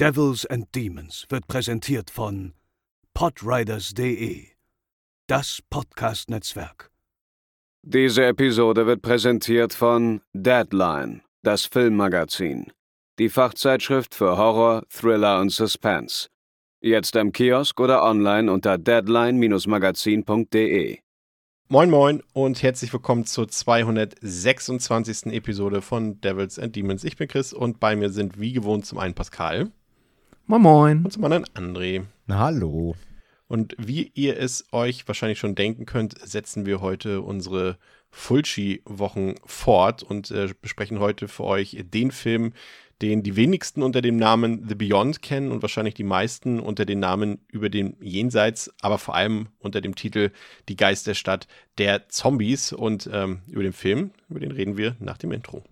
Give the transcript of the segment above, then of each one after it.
Devils and Demons wird präsentiert von podriders.de, das Podcast-Netzwerk. Diese Episode wird präsentiert von Deadline, das Filmmagazin, die Fachzeitschrift für Horror, Thriller und Suspense. Jetzt im Kiosk oder online unter deadline-magazin.de. Moin Moin und herzlich willkommen zur 226. Episode von Devils and Demons. Ich bin Chris und bei mir sind wie gewohnt zum einen Pascal. Moin Moin. Und zum anderen André. Na, hallo. Und wie ihr es euch wahrscheinlich schon denken könnt, setzen wir heute unsere Fulci-Wochen fort und äh, besprechen heute für euch den Film, den die wenigsten unter dem Namen The Beyond kennen und wahrscheinlich die meisten unter den Namen über dem Jenseits, aber vor allem unter dem Titel Die Geisterstadt der Zombies. Und ähm, über den Film, über den reden wir nach dem Intro.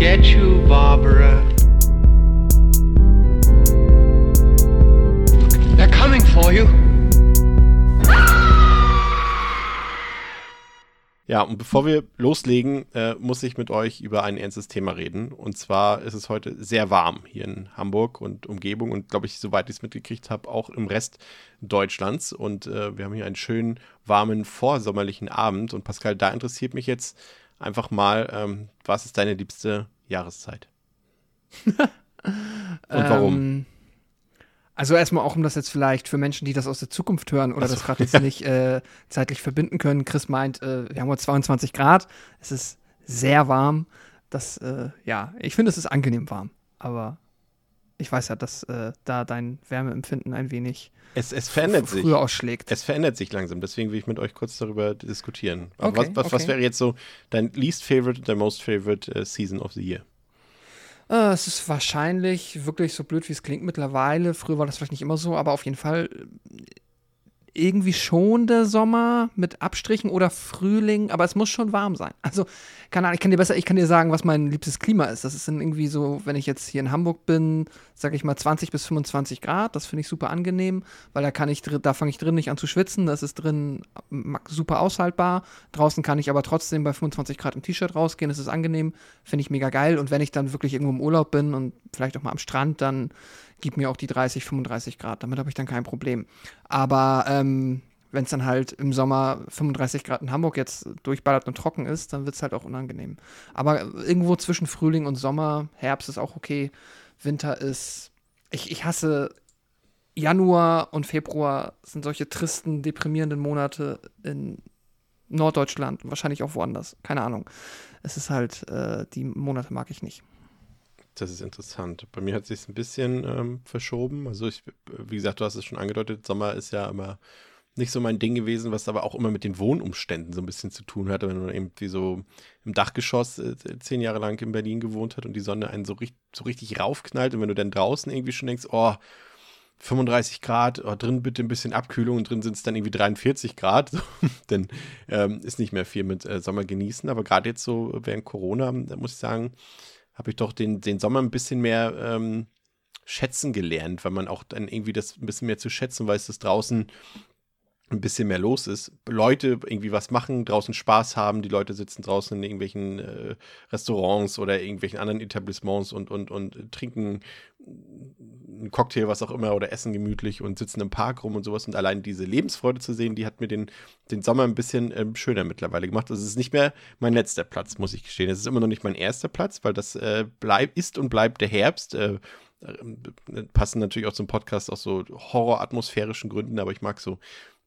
Get you, Barbara. They're coming for you. Ja, und bevor wir loslegen, äh, muss ich mit euch über ein ernstes Thema reden. Und zwar ist es heute sehr warm hier in Hamburg und Umgebung und glaube ich, soweit ich es mitgekriegt habe, auch im Rest Deutschlands. Und äh, wir haben hier einen schönen, warmen, vorsommerlichen Abend. Und Pascal, da interessiert mich jetzt einfach mal, ähm, was ist deine liebste Jahreszeit? und warum? Ähm, also erstmal auch, um das jetzt vielleicht für Menschen, die das aus der Zukunft hören oder so. das gerade jetzt nicht äh, zeitlich verbinden können. Chris meint, äh, wir haben heute 22 Grad. Es ist sehr warm. Das, äh, ja, ich finde, es ist angenehm warm. Aber ich weiß ja, dass äh, da dein Wärmeempfinden ein wenig Es, es verändert sich. früher ausschlägt. Es verändert sich langsam, deswegen will ich mit euch kurz darüber diskutieren. Okay, was, was, was okay. wäre jetzt so dein least favorite und dein most favorite äh, Season of the Year? Äh, es ist wahrscheinlich wirklich so blöd, wie es klingt mittlerweile. Früher war das vielleicht nicht immer so, aber auf jeden Fall irgendwie schon der Sommer mit Abstrichen oder Frühling, aber es muss schon warm sein. Also, keine Ahnung, ich kann dir besser, ich kann dir sagen, was mein liebstes Klima ist. Das ist dann irgendwie so, wenn ich jetzt hier in Hamburg bin, sage ich mal 20 bis 25 Grad. Das finde ich super angenehm, weil da kann ich, da fange ich drin nicht an zu schwitzen. Das ist drin super aushaltbar. Draußen kann ich aber trotzdem bei 25 Grad im T-Shirt rausgehen. Das ist angenehm, finde ich mega geil. Und wenn ich dann wirklich irgendwo im Urlaub bin und vielleicht auch mal am Strand, dann gib mir auch die 30, 35 Grad. Damit habe ich dann kein Problem. Aber ähm, wenn es dann halt im Sommer 35 Grad in Hamburg jetzt durchballert und trocken ist, dann wird es halt auch unangenehm. Aber irgendwo zwischen Frühling und Sommer, Herbst ist auch okay, Winter ist. Ich, ich hasse Januar und Februar sind solche tristen, deprimierenden Monate in Norddeutschland, wahrscheinlich auch woanders. Keine Ahnung. Es ist halt, äh, die Monate mag ich nicht. Das ist interessant. Bei mir hat sich ein bisschen ähm, verschoben. Also ich, wie gesagt, du hast es schon angedeutet, Sommer ist ja immer nicht so mein Ding gewesen, was aber auch immer mit den Wohnumständen so ein bisschen zu tun hatte, wenn man irgendwie so im Dachgeschoss äh, zehn Jahre lang in Berlin gewohnt hat und die Sonne einen so, richt so richtig raufknallt und wenn du dann draußen irgendwie schon denkst, oh, 35 Grad, oh, drin bitte ein bisschen Abkühlung und drin sind es dann irgendwie 43 Grad, dann ähm, ist nicht mehr viel mit äh, Sommer genießen, aber gerade jetzt so während Corona, da muss ich sagen, habe ich doch den, den Sommer ein bisschen mehr ähm, schätzen gelernt, weil man auch dann irgendwie das ein bisschen mehr zu schätzen weiß, dass draußen ein bisschen mehr los ist. Leute irgendwie was machen, draußen Spaß haben, die Leute sitzen draußen in irgendwelchen äh, Restaurants oder irgendwelchen anderen Etablissements und, und, und trinken einen Cocktail, was auch immer, oder essen gemütlich und sitzen im Park rum und sowas. Und allein diese Lebensfreude zu sehen, die hat mir den, den Sommer ein bisschen ähm, schöner mittlerweile gemacht. Das ist nicht mehr mein letzter Platz, muss ich gestehen. Es ist immer noch nicht mein erster Platz, weil das äh, bleib, ist und bleibt der Herbst. Äh, äh, passen natürlich auch zum Podcast aus so horroratmosphärischen Gründen, aber ich mag so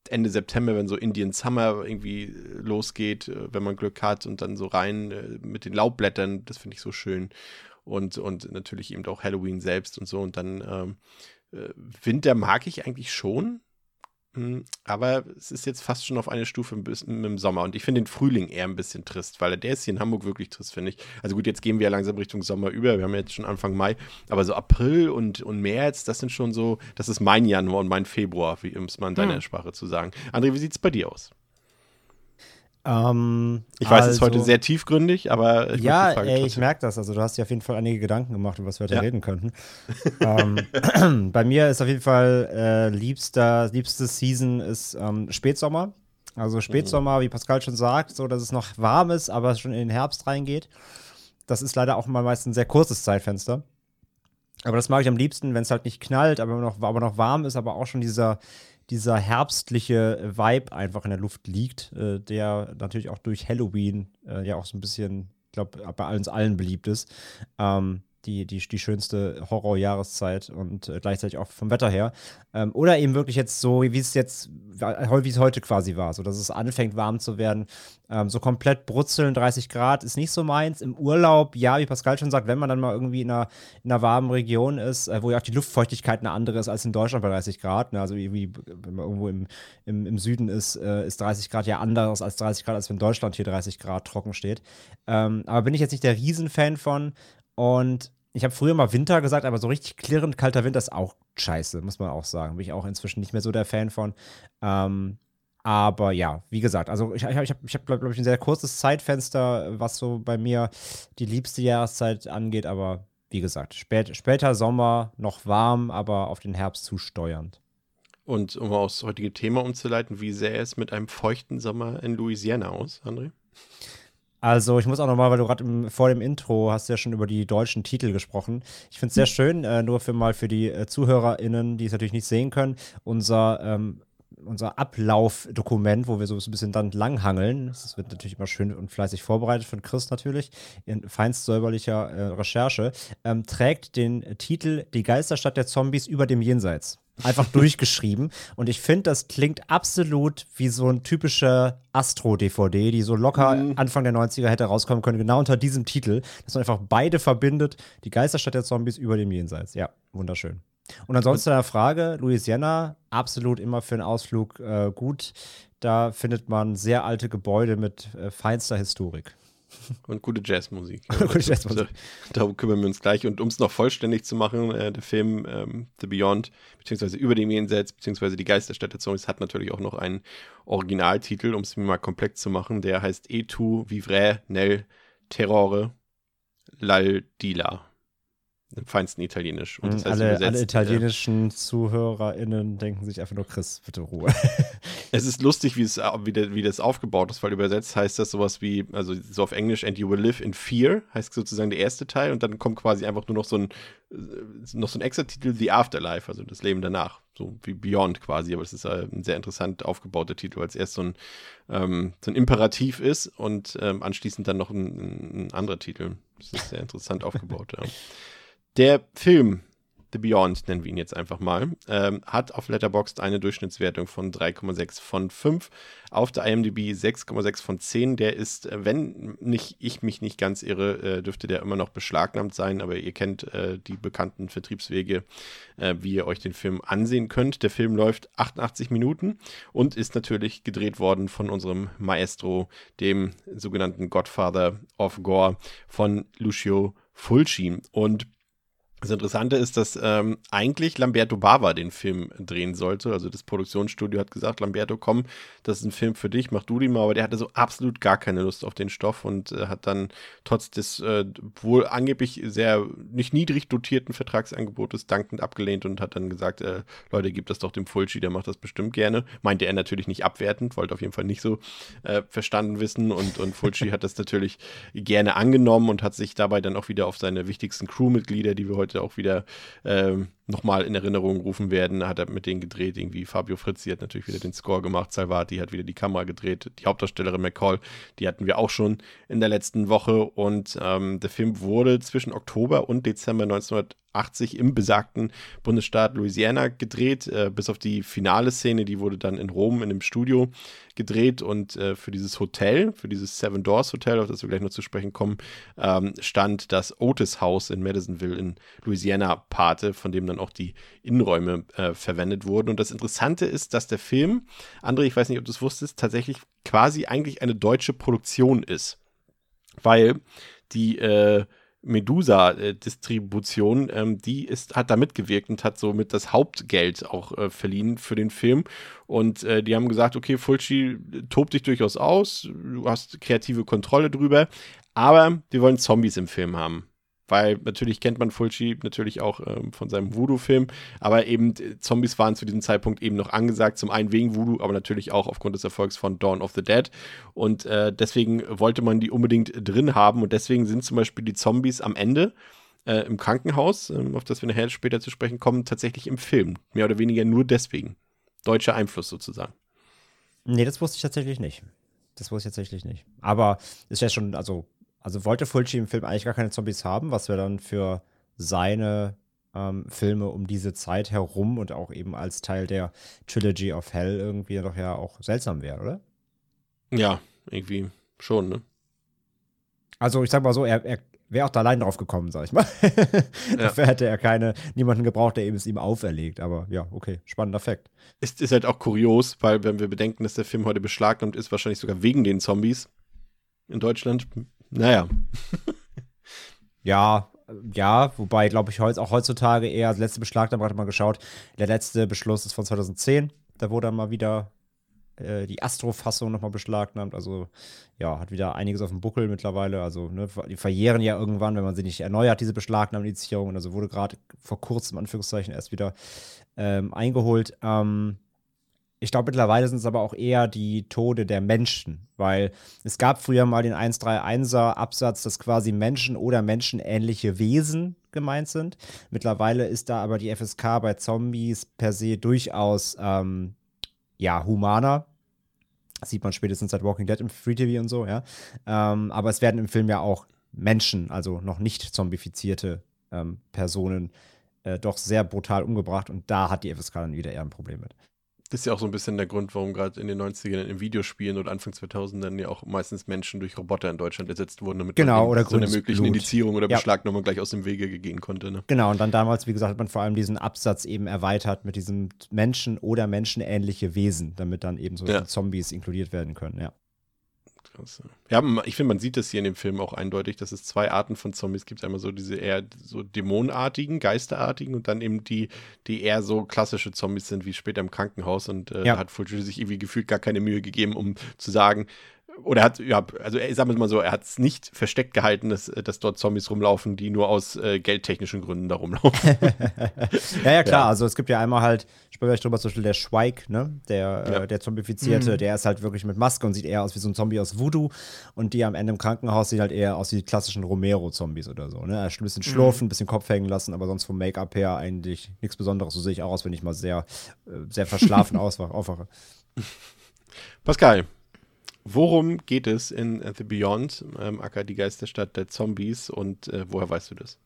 Ende September, wenn so Indian Summer irgendwie äh, losgeht, äh, wenn man Glück hat und dann so rein äh, mit den Laubblättern, das finde ich so schön. Und, und natürlich eben auch Halloween selbst und so. Und dann ähm, äh, Winter mag ich eigentlich schon, Aber es ist jetzt fast schon auf eine Stufe mit dem Sommer. Und ich finde den Frühling eher ein bisschen trist, weil der ist hier in Hamburg wirklich trist, finde ich. Also gut, jetzt gehen wir ja langsam Richtung Sommer über. Wir haben ja jetzt schon Anfang Mai. Aber so April und, und März, das sind schon so, das ist mein Januar und mein Februar, wie um es mal in deiner Hm. Sprache zu sagen. André, wie sieht es bei dir aus? Ähm, Ich weiß, es ist also- heute sehr tiefgründig, aber ich ja, ey, ich merke das. Also du hast dir auf jeden Fall einige Gedanken gemacht, über was wir heute Ja. reden könnten. ähm, bei mir ist auf jeden Fall äh, liebster, liebste Season ist ähm, Spätsommer. Also Spätsommer, wie Pascal schon sagt, so dass es noch warm ist, aber es schon in den Herbst reingeht. Das ist leider auch mal meist ein sehr kurzes Zeitfenster. Aber das mag ich am liebsten, wenn es halt nicht knallt, aber noch, aber noch warm ist, aber auch schon dieser, dieser herbstliche Vibe einfach in der Luft liegt, äh, der natürlich auch durch Halloween äh, ja auch so ein bisschen, ich glaube, bei uns allen beliebt ist. Ähm, die, die, die schönste Horrorjahreszeit und äh, gleichzeitig auch vom Wetter her. Ähm, oder eben wirklich jetzt so, wie es jetzt, wie es heute quasi war, so dass es anfängt warm zu werden. Ähm, so komplett brutzeln, 30 Grad ist nicht so meins. Im Urlaub, ja, wie Pascal schon sagt, wenn man dann mal irgendwie in einer, in einer warmen Region ist, äh, wo ja auch die Luftfeuchtigkeit eine andere ist als in Deutschland bei 30 Grad. Ne? Also wie, wenn man irgendwo im, im, im Süden ist, äh, ist 30 Grad ja anders als 30 Grad, als wenn Deutschland hier 30 Grad trocken steht. Ähm, aber bin ich jetzt nicht der Riesenfan von. Und ich habe früher mal Winter gesagt, aber so richtig klirrend kalter Winter ist auch scheiße, muss man auch sagen. Bin ich auch inzwischen nicht mehr so der Fan von. Ähm, aber ja, wie gesagt, also ich, ich habe, ich hab, ich hab, glaube ich, ein sehr kurzes Zeitfenster, was so bei mir die liebste Jahreszeit angeht. Aber wie gesagt, spät, später Sommer, noch warm, aber auf den Herbst zusteuernd. Und um aufs heutige Thema umzuleiten, wie sähe es mit einem feuchten Sommer in Louisiana aus, André? Also ich muss auch nochmal, weil du gerade vor dem Intro hast ja schon über die deutschen Titel gesprochen. Ich finde es sehr schön, äh, nur für mal für die äh, ZuhörerInnen, die es natürlich nicht sehen können, unser ähm, unser Ablaufdokument, wo wir so ein bisschen dann langhangeln. Das wird natürlich immer schön und fleißig vorbereitet von Chris natürlich, in feinst säuberlicher äh, Recherche, ähm, trägt den Titel Die Geisterstadt der Zombies über dem Jenseits einfach durchgeschrieben. Und ich finde, das klingt absolut wie so ein typischer Astro-DVD, die so locker mhm. Anfang der 90er hätte rauskommen können, genau unter diesem Titel, dass man einfach beide verbindet. Die Geisterstadt der Zombies über dem Jenseits. Ja, wunderschön. Und ansonsten eine Frage, Louisiana, absolut immer für einen Ausflug äh, gut. Da findet man sehr alte Gebäude mit äh, feinster Historik. Und gute Jazzmusik. gute Jazzmusik. Darum kümmern wir uns gleich. Und um es noch vollständig zu machen, äh, der Film ähm, The Beyond, beziehungsweise Über dem Jenseits, beziehungsweise Die Geisterstätte Zombies, hat natürlich auch noch einen Originaltitel, um es mir mal komplex zu machen. Der heißt Et tu vivre nel terrore l'aldila im feinsten Italienisch. Und das heißt alle, alle italienischen äh, ZuhörerInnen denken sich einfach nur, Chris, bitte Ruhe. es ist lustig, wie, es, wie, das aufgebaut ist, weil übersetzt heißt das sowas wie, also so auf Englisch, and you will live in fear, heißt sozusagen der erste Teil und dann kommt quasi einfach nur noch so ein, äh, noch so ein extra Titel, The Afterlife, also das Leben danach. So wie Beyond quasi, aber es ist ein sehr interessant aufgebauter Titel, weil es erst so ein, ähm, so ein Imperativ ist und ähm, anschließend dann noch ein, ein anderer Titel. Das ist sehr interessant aufgebaut, ja. Der Film The Beyond, nennen wir ihn jetzt einfach mal, ähm, hat auf Letterboxd eine Durchschnittswertung von 3,6 von 5, auf der IMDb 6,6 von 10. Der ist, äh, wenn nicht, ich mich nicht ganz irre, äh, dürfte der immer noch beschlagnahmt sein, aber ihr kennt äh, die bekannten Vertriebswege, äh, wie ihr euch den Film ansehen könnt. Der Film läuft 88 Minuten und ist natürlich gedreht worden von unserem Maestro, dem sogenannten Godfather of Gore von Lucio Fulci. Und das Interessante ist, dass ähm, eigentlich Lamberto Bava den Film drehen sollte. Also das Produktionsstudio hat gesagt, Lamberto, komm, das ist ein Film für dich, mach du den mal. Aber der hatte so absolut gar keine Lust auf den Stoff und äh, hat dann trotz des äh, wohl angeblich sehr nicht niedrig dotierten Vertragsangebotes dankend abgelehnt und hat dann gesagt, äh, Leute, gib das doch dem Fulci, der macht das bestimmt gerne. Meinte er natürlich nicht abwertend, wollte auf jeden Fall nicht so äh, verstanden wissen. Und, und Fulci hat das natürlich gerne angenommen und hat sich dabei dann auch wieder auf seine wichtigsten Crewmitglieder, die wir heute heute auch wieder ähm, nochmal in Erinnerung rufen werden. Hat er mit denen gedreht, irgendwie Fabio Frizzi hat natürlich wieder den Score gemacht, Salvati hat wieder die Kamera gedreht, die Hauptdarstellerin McCall, die hatten wir auch schon in der letzten Woche. Und ähm, der Film wurde zwischen Oktober und Dezember 1980 im besagten Bundesstaat Louisiana gedreht, äh, bis auf die finale Szene, die wurde dann in Rom in dem Studio gedreht. Und äh, für dieses Hotel, für dieses Seven Doors Hotel, auf das wir gleich noch zu sprechen kommen, ähm, stand das Otis House in Madisonville in Louisiana Pate, von dem dann auch die Innenräume äh, verwendet wurden. Und das Interessante ist, dass der Film, André, ich weiß nicht, ob du es wusstest, tatsächlich quasi eigentlich eine deutsche Produktion ist. Weil die äh, Medusa-Distribution, ähm, die ist, hat da mitgewirkt und hat somit das Hauptgeld auch äh, verliehen für den Film. Und äh, die haben gesagt, okay, Fulci, tob dich durchaus aus, du hast kreative Kontrolle drüber, aber wir wollen Zombies im Film haben. Weil natürlich kennt man Fulci natürlich auch ähm, von seinem Voodoo-Film, aber eben äh, Zombies waren zu diesem Zeitpunkt eben noch angesagt, zum einen wegen Voodoo, aber natürlich auch aufgrund des Erfolgs von Dawn of the Dead und äh, deswegen wollte man die unbedingt drin haben und deswegen sind zum Beispiel die Zombies am Ende äh, im Krankenhaus, äh, auf das wir nachher später zu sprechen kommen, tatsächlich im Film, mehr oder weniger nur deswegen. Deutscher Einfluss sozusagen. Nee, das wusste ich tatsächlich nicht. Das wusste ich tatsächlich nicht. Aber ist ja schon, also also wollte Fulci im Film eigentlich gar keine Zombies haben, was wir dann für seine ähm, Filme um diese Zeit herum und auch eben als Teil der Trilogy of Hell irgendwie doch ja auch seltsam wäre, oder? Ja, irgendwie schon, ne? Also ich sag mal so, er, er wäre auch da allein drauf gekommen, sag ich mal. Dafür hätte er keine, niemanden gebraucht, der eben es ihm auferlegt. Aber ja, okay, spannender Fakt. Es ist halt auch kurios, weil wenn wir bedenken, dass der Film heute beschlagnahmt ist, wahrscheinlich sogar wegen den Zombies in Deutschland, naja. ja, ja, wobei, glaube ich, auch heutzutage eher, das letzte Beschlag, da hat mal geschaut, der letzte Beschluss ist von 2010. Da wurde dann mal wieder äh, die Astro-Fassung nochmal beschlagnahmt. Also, ja, hat wieder einiges auf dem Buckel mittlerweile. Also, ne, die verjähren ja irgendwann, wenn man sie nicht erneuert, diese Beschlagnahmung. Also, wurde gerade vor kurzem, Anführungszeichen, erst wieder ähm, eingeholt. Ähm, ich glaube, mittlerweile sind es aber auch eher die Tode der Menschen, weil es gab früher mal den 131er Absatz, dass quasi Menschen oder menschenähnliche Wesen gemeint sind. Mittlerweile ist da aber die FSK bei Zombies per se durchaus ähm, ja humaner. Das sieht man spätestens seit Walking Dead im Free TV und so, ja. Ähm, aber es werden im Film ja auch Menschen, also noch nicht zombifizierte ähm, Personen, äh, doch sehr brutal umgebracht und da hat die FSK dann wieder eher ein Problem mit. Das ist ja auch so ein bisschen der Grund, warum gerade in den 90ern in Videospielen oder Anfang 2000ern ja auch meistens Menschen durch Roboter in Deutschland ersetzt wurden, damit genau, oder so eine möglichen Blut. Indizierung oder ja. Beschlagnahmung gleich aus dem Wege gehen konnte. Ne? Genau, und dann damals, wie gesagt, hat man vor allem diesen Absatz eben erweitert mit diesem Menschen oder menschenähnliche Wesen, damit dann eben so ja. Zombies inkludiert werden können, ja krass. Ja, ich finde, man sieht das hier in dem Film auch eindeutig, dass es zwei Arten von Zombies gibt. Einmal so diese eher so dämonenartigen, geisterartigen und dann eben die, die eher so klassische Zombies sind, wie später im Krankenhaus. Und äh, ja. da hat Fulci sich irgendwie gefühlt gar keine Mühe gegeben, um zu sagen, oder er hat, ja, also ich sag mal so, er hat es nicht versteckt gehalten, dass, dass dort Zombies rumlaufen, die nur aus äh, geldtechnischen Gründen da rumlaufen. ja, ja, klar. Ja. Also es gibt ja einmal halt, spreche ich drüber, zum Beispiel der Schweig, ne? Der, äh, ja. äh, der Zombifizierte, mhm. der ist halt wirklich mit Maske und sieht eher aus wie so ein Zombie aus Voodoo. Und die am Ende im Krankenhaus sieht halt eher aus wie die klassischen Romero-Zombies oder so. Ne? Er ist ein bisschen schlurfen, ein mhm. bisschen Kopf hängen lassen, aber sonst vom Make-up her eigentlich nichts Besonderes. So sehe ich auch aus, wenn ich mal sehr, äh, sehr verschlafen aufwache. Pascal, Worum geht es in The Beyond, ähm, Acker, die Geisterstadt der Zombies und äh, woher weißt du das?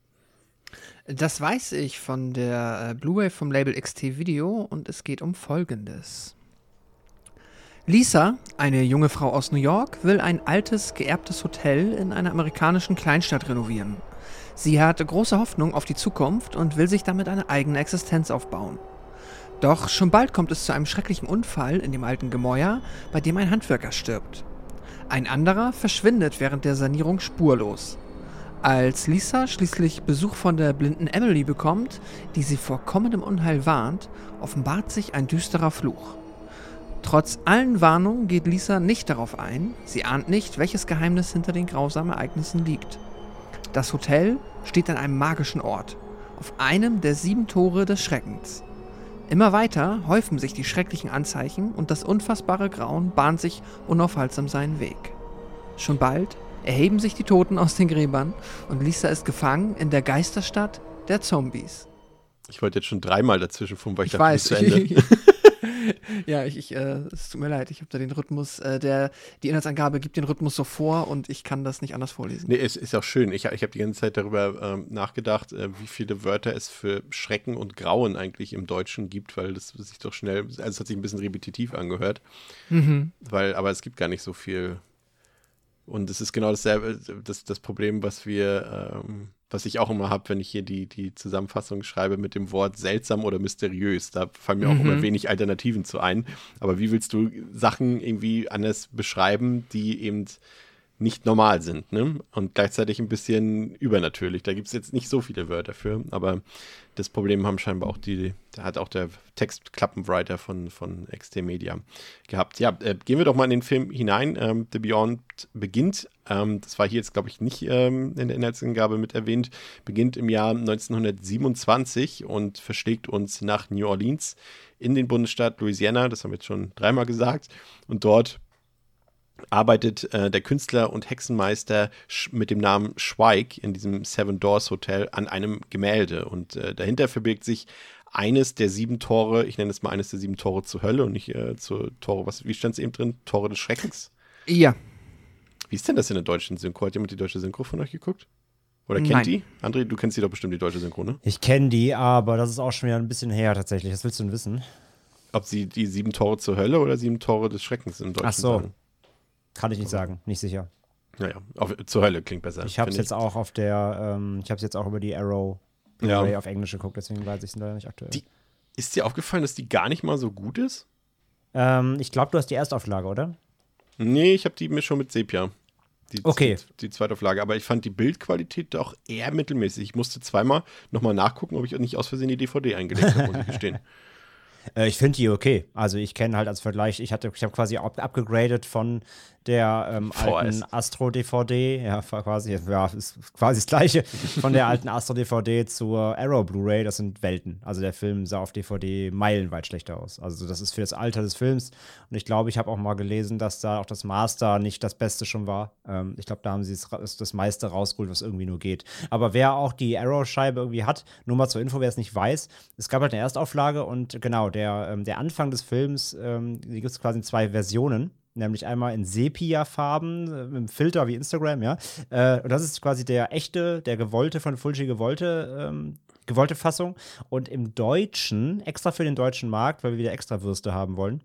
Das weiß ich von der äh, Blu-ray vom Label XT Video und es geht um Folgendes. Lisa, eine junge Frau aus New York, will ein altes, geerbtes Hotel in einer amerikanischen Kleinstadt renovieren. Sie hat große Hoffnung auf die Zukunft und will sich damit eine eigene Existenz aufbauen. Doch schon bald kommt es zu einem schrecklichen Unfall in dem alten Gemäuer, bei dem ein Handwerker stirbt. Ein anderer verschwindet während der Sanierung spurlos. Als Lisa schließlich Besuch von der blinden Emily bekommt, die sie vor kommendem Unheil warnt, offenbart sich ein düsterer Fluch. Trotz allen Warnungen geht Lisa nicht darauf ein, sie ahnt nicht, welches Geheimnis hinter den grausamen Ereignissen liegt. Das Hotel steht an einem magischen Ort, auf einem der sieben Tore des Schreckens. Immer weiter häufen sich die schrecklichen Anzeichen und das unfassbare Grauen bahnt sich unaufhaltsam seinen Weg. Schon bald erheben sich die Toten aus den Gräbern und Lisa ist gefangen in der Geisterstadt der Zombies. Ich wollte jetzt schon dreimal dazwischen funken, weil ich, ich dachte, weiß. zu Ende. ja, ich, ich äh, es tut mir leid, ich habe da den Rhythmus, äh, der, die Inhaltsangabe gibt den Rhythmus so vor und ich kann das nicht anders vorlesen. Nee, es ist auch schön. Ich, ich habe die ganze Zeit darüber ähm, nachgedacht, äh, wie viele Wörter es für Schrecken und Grauen eigentlich im Deutschen gibt, weil das sich doch schnell, also es hat sich ein bisschen repetitiv angehört. Mhm. Weil, aber es gibt gar nicht so viel. Und es ist genau dasselbe, das, das Problem, was wir ähm, was ich auch immer habe, wenn ich hier die, die Zusammenfassung schreibe mit dem Wort seltsam oder mysteriös. Da fallen mir auch immer mhm. wenig Alternativen zu ein. Aber wie willst du Sachen irgendwie anders beschreiben, die eben nicht normal sind, ne? Und gleichzeitig ein bisschen übernatürlich. Da gibt es jetzt nicht so viele Wörter für, aber das Problem haben scheinbar auch die, da hat auch der Textklappenwriter von, von XT Media gehabt. Ja, äh, gehen wir doch mal in den Film hinein. Ähm, The Beyond beginnt, ähm, das war hier jetzt, glaube ich, nicht ähm, in der Inhaltsangabe mit erwähnt, beginnt im Jahr 1927 und verschlägt uns nach New Orleans in den Bundesstaat Louisiana, das haben wir jetzt schon dreimal gesagt, und dort arbeitet äh, der Künstler und Hexenmeister mit dem Namen Schweig in diesem Seven Doors Hotel an einem Gemälde. Und äh, dahinter verbirgt sich eines der sieben Tore, ich nenne es mal eines der sieben Tore zur Hölle und nicht äh, zur Tore, was, wie stand es eben drin? Tore des Schreckens? Ja. Wie ist denn das in der deutschen Synchro? Hat jemand die deutsche Synchro von euch geguckt? Oder kennt Nein. die? André, du kennst die doch bestimmt, die deutsche Synchro, ne? Ich kenne die, aber das ist auch schon wieder ein bisschen her tatsächlich. Was willst du denn wissen? Ob sie die sieben Tore zur Hölle oder sieben Tore des Schreckens im Deutschen Ach so. sagen. Kann ich nicht sagen, nicht sicher. Naja, auf, zur Hölle klingt besser. Ich habe es jetzt auch auf der, ähm, ich habe es jetzt auch über die Arrow Ja. Auf Englisch geguckt, deswegen weiß ich es leider nicht aktuell. Die- Ist dir aufgefallen, dass die gar nicht mal so gut ist? ähm, ich glaube, du hast die Erstauflage, oder? Nee, ich habe die mir schon mit Sepia. Die, Okay. Die, die Zweitauflage. Aber ich fand die Bildqualität doch eher mittelmäßig. Ich musste zweimal nochmal nachgucken, ob ich nicht aus Versehen die DVD eingelegt habe, muss ich gestehen. Äh, ich finde die okay. Also ich kenne halt als Vergleich, ich hatte, ich habe quasi up upgegradet von der ähm, alten Astro DVD, ja quasi, ja ist quasi das gleiche, von der alten Astro DVD zur Arrow Blu-ray. Das sind Welten. Also der Film sah auf DVD meilenweit schlechter aus. Also das ist für das Alter des Films. Und ich glaube, ich habe auch mal gelesen, dass da auch das Master nicht das Beste schon war. Ähm, ich glaube, da haben sie ra- das meiste rausgeholt, was irgendwie nur geht. Aber wer auch die Arrow-Scheibe irgendwie hat, nur mal zur Info, wer es nicht weiß, es gab halt eine Erstauflage und genau, der, ähm, der Anfang des Films, ähm, die gibt es quasi in zwei Versionen. Nämlich einmal in Sepia-Farben, äh, mit einem Filter wie Instagram, ja. Äh, und das ist quasi der echte, der gewollte von Fulci gewollte, ähm, gewollte Fassung. Und im Deutschen, extra für den deutschen Markt, weil wir wieder extra Würste haben wollen,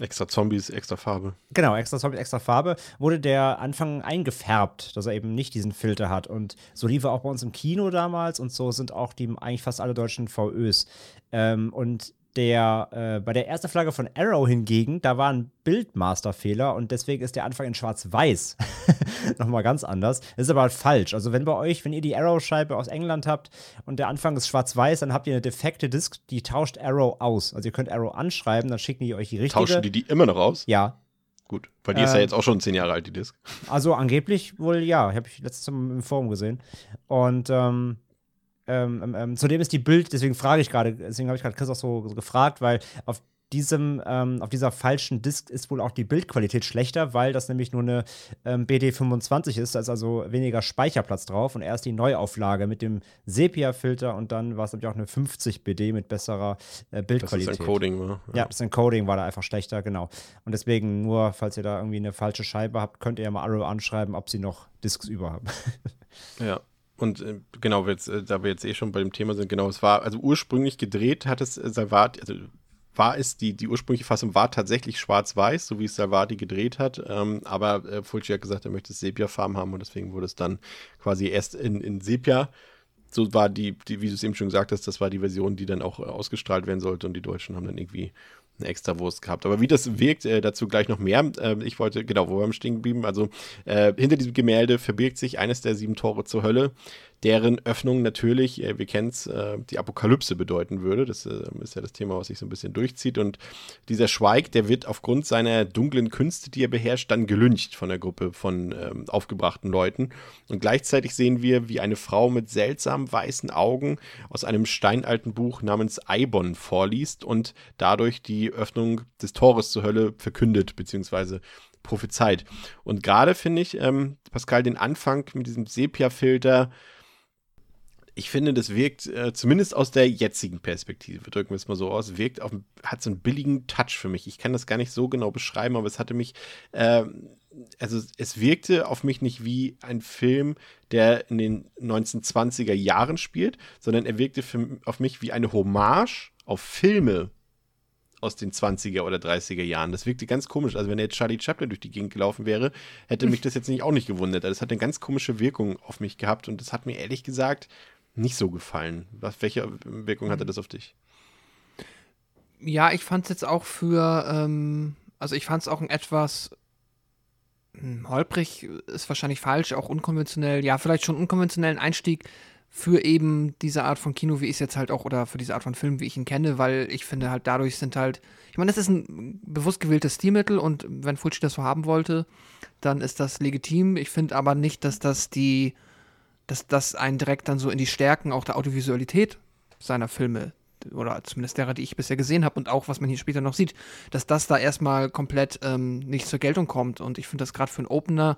Extra Zombies, extra Farbe. Genau, extra Zombie, extra Farbe, wurde der Anfang eingefärbt, dass er eben nicht diesen Filter hat. Und so lief er auch bei uns im Kino damals und so sind auch die eigentlich fast alle deutschen VÖs. Ähm, und der, äh, bei der ersten Flagge von Arrow hingegen, da war ein Bildmasterfehler und deswegen ist der Anfang in schwarz-weiß. Nochmal ganz anders. Das ist aber halt falsch. Also, wenn bei euch, wenn ihr die Arrow-Scheibe aus England habt und der Anfang ist schwarz-weiß, dann habt ihr eine defekte Disk, die tauscht Arrow aus. Also, ihr könnt Arrow anschreiben, dann schicken die euch die richtige. Tauschen die die immer noch aus? Ja, Gut. Weil die ist ja Ähm, jetzt auch schon zehn Jahre alt, die Disc. also angeblich wohl ja, habe ich letztes Mal im Forum gesehen. Und ähm, ähm, ähm, ähm, zudem ist die Bild, deswegen frage ich gerade, deswegen habe ich gerade Chris auch so, so gefragt, weil auf diesem, ähm, auf dieser falschen Disk ist wohl auch die Bildqualität schlechter, weil das nämlich nur eine ähm, BD25 ist, da ist also weniger Speicherplatz drauf und erst die Neuauflage mit dem Sepia-Filter und dann war es nämlich auch eine 50 BD mit besserer äh, Das ist Bildqualität. Encoding, war. Ja, das Encoding war da einfach schlechter, genau. Und deswegen, nur falls ihr da irgendwie eine falsche Scheibe habt, könnt ihr ja mal Arrow anschreiben, ob sie noch Discs über haben. Ja. Und äh, genau, jetzt, äh, da wir jetzt eh schon bei dem Thema sind, genau, es war, also ursprünglich gedreht hat es äh, Salvati, also war es, die, die ursprüngliche Fassung war tatsächlich schwarz-weiß, so wie es Salvati gedreht hat, ähm, aber äh, Fulci hat gesagt, er möchte es Sepia-Farben haben und deswegen wurde es dann quasi erst in, in Sepia, so war die, die, wie du es eben schon gesagt hast, das war die Version, die dann auch äh, ausgestrahlt werden sollte und die Deutschen haben dann irgendwie eine extra Wurst gehabt. Aber wie das wirkt, äh, dazu gleich noch mehr. Äh, ich wollte, genau, wo wir am stehen geblieben. Also äh, hinter diesem Gemälde verbirgt sich eines der sieben Tore zur Hölle, deren Öffnung natürlich, äh, wir kennen es, äh, die Apokalypse bedeuten würde. Das äh, ist ja das Thema, was sich so ein bisschen durchzieht. Und dieser Schweig, der wird aufgrund seiner dunklen Künste, die er beherrscht, dann gelyncht von der Gruppe von ähm, aufgebrachten Leuten. Und gleichzeitig sehen wir, wie eine Frau mit seltsam weißen Augen aus einem steinalten Buch namens Eibon vorliest und dadurch die Öffnung des Tores zur Hölle verkündet, beziehungsweise prophezeit. Und gerade finde ich, ähm, Pascal, den Anfang mit diesem Sepia-Filter, ich finde, das wirkt, äh, zumindest aus der jetzigen Perspektive, drücken wir es mal so aus, wirkt auf, hat so einen billigen Touch für mich. Ich kann das gar nicht so genau beschreiben, aber es hatte mich, ähm, also es wirkte auf mich nicht wie ein Film, der in den 1920er Jahren spielt, sondern er wirkte für, auf mich wie eine Hommage auf Filme aus den 20er oder 30er Jahren. Das wirkte ganz komisch. Also wenn jetzt Charlie Chaplin durch die Gegend gelaufen wäre, hätte mich das jetzt nicht auch nicht gewundert. Also es hat eine ganz komische Wirkung auf mich gehabt und das hat mir ehrlich gesagt nicht so gefallen. Was, welche Wirkung hatte das auf dich? Ja, ich fand es jetzt auch für, ähm, also ich fand es auch ein etwas Hm, Holprig ist wahrscheinlich falsch, auch unkonventionell. Ja, vielleicht schon unkonventionellen Einstieg für eben diese Art von Kino, wie ich es jetzt halt auch, oder für diese Art von Film, wie ich ihn kenne, weil ich finde halt dadurch sind halt, ich meine, das ist ein bewusst gewähltes Stilmittel und wenn Fulci das so haben wollte, dann ist das legitim. Ich finde aber nicht, dass das die, dass das einen direkt dann so in die Stärken auch der Audiovisualität seiner Filme oder zumindest derer, die ich bisher gesehen habe und auch was man hier später noch sieht, dass das da erstmal komplett ähm, nicht zur Geltung kommt. Und ich finde das gerade für einen Opener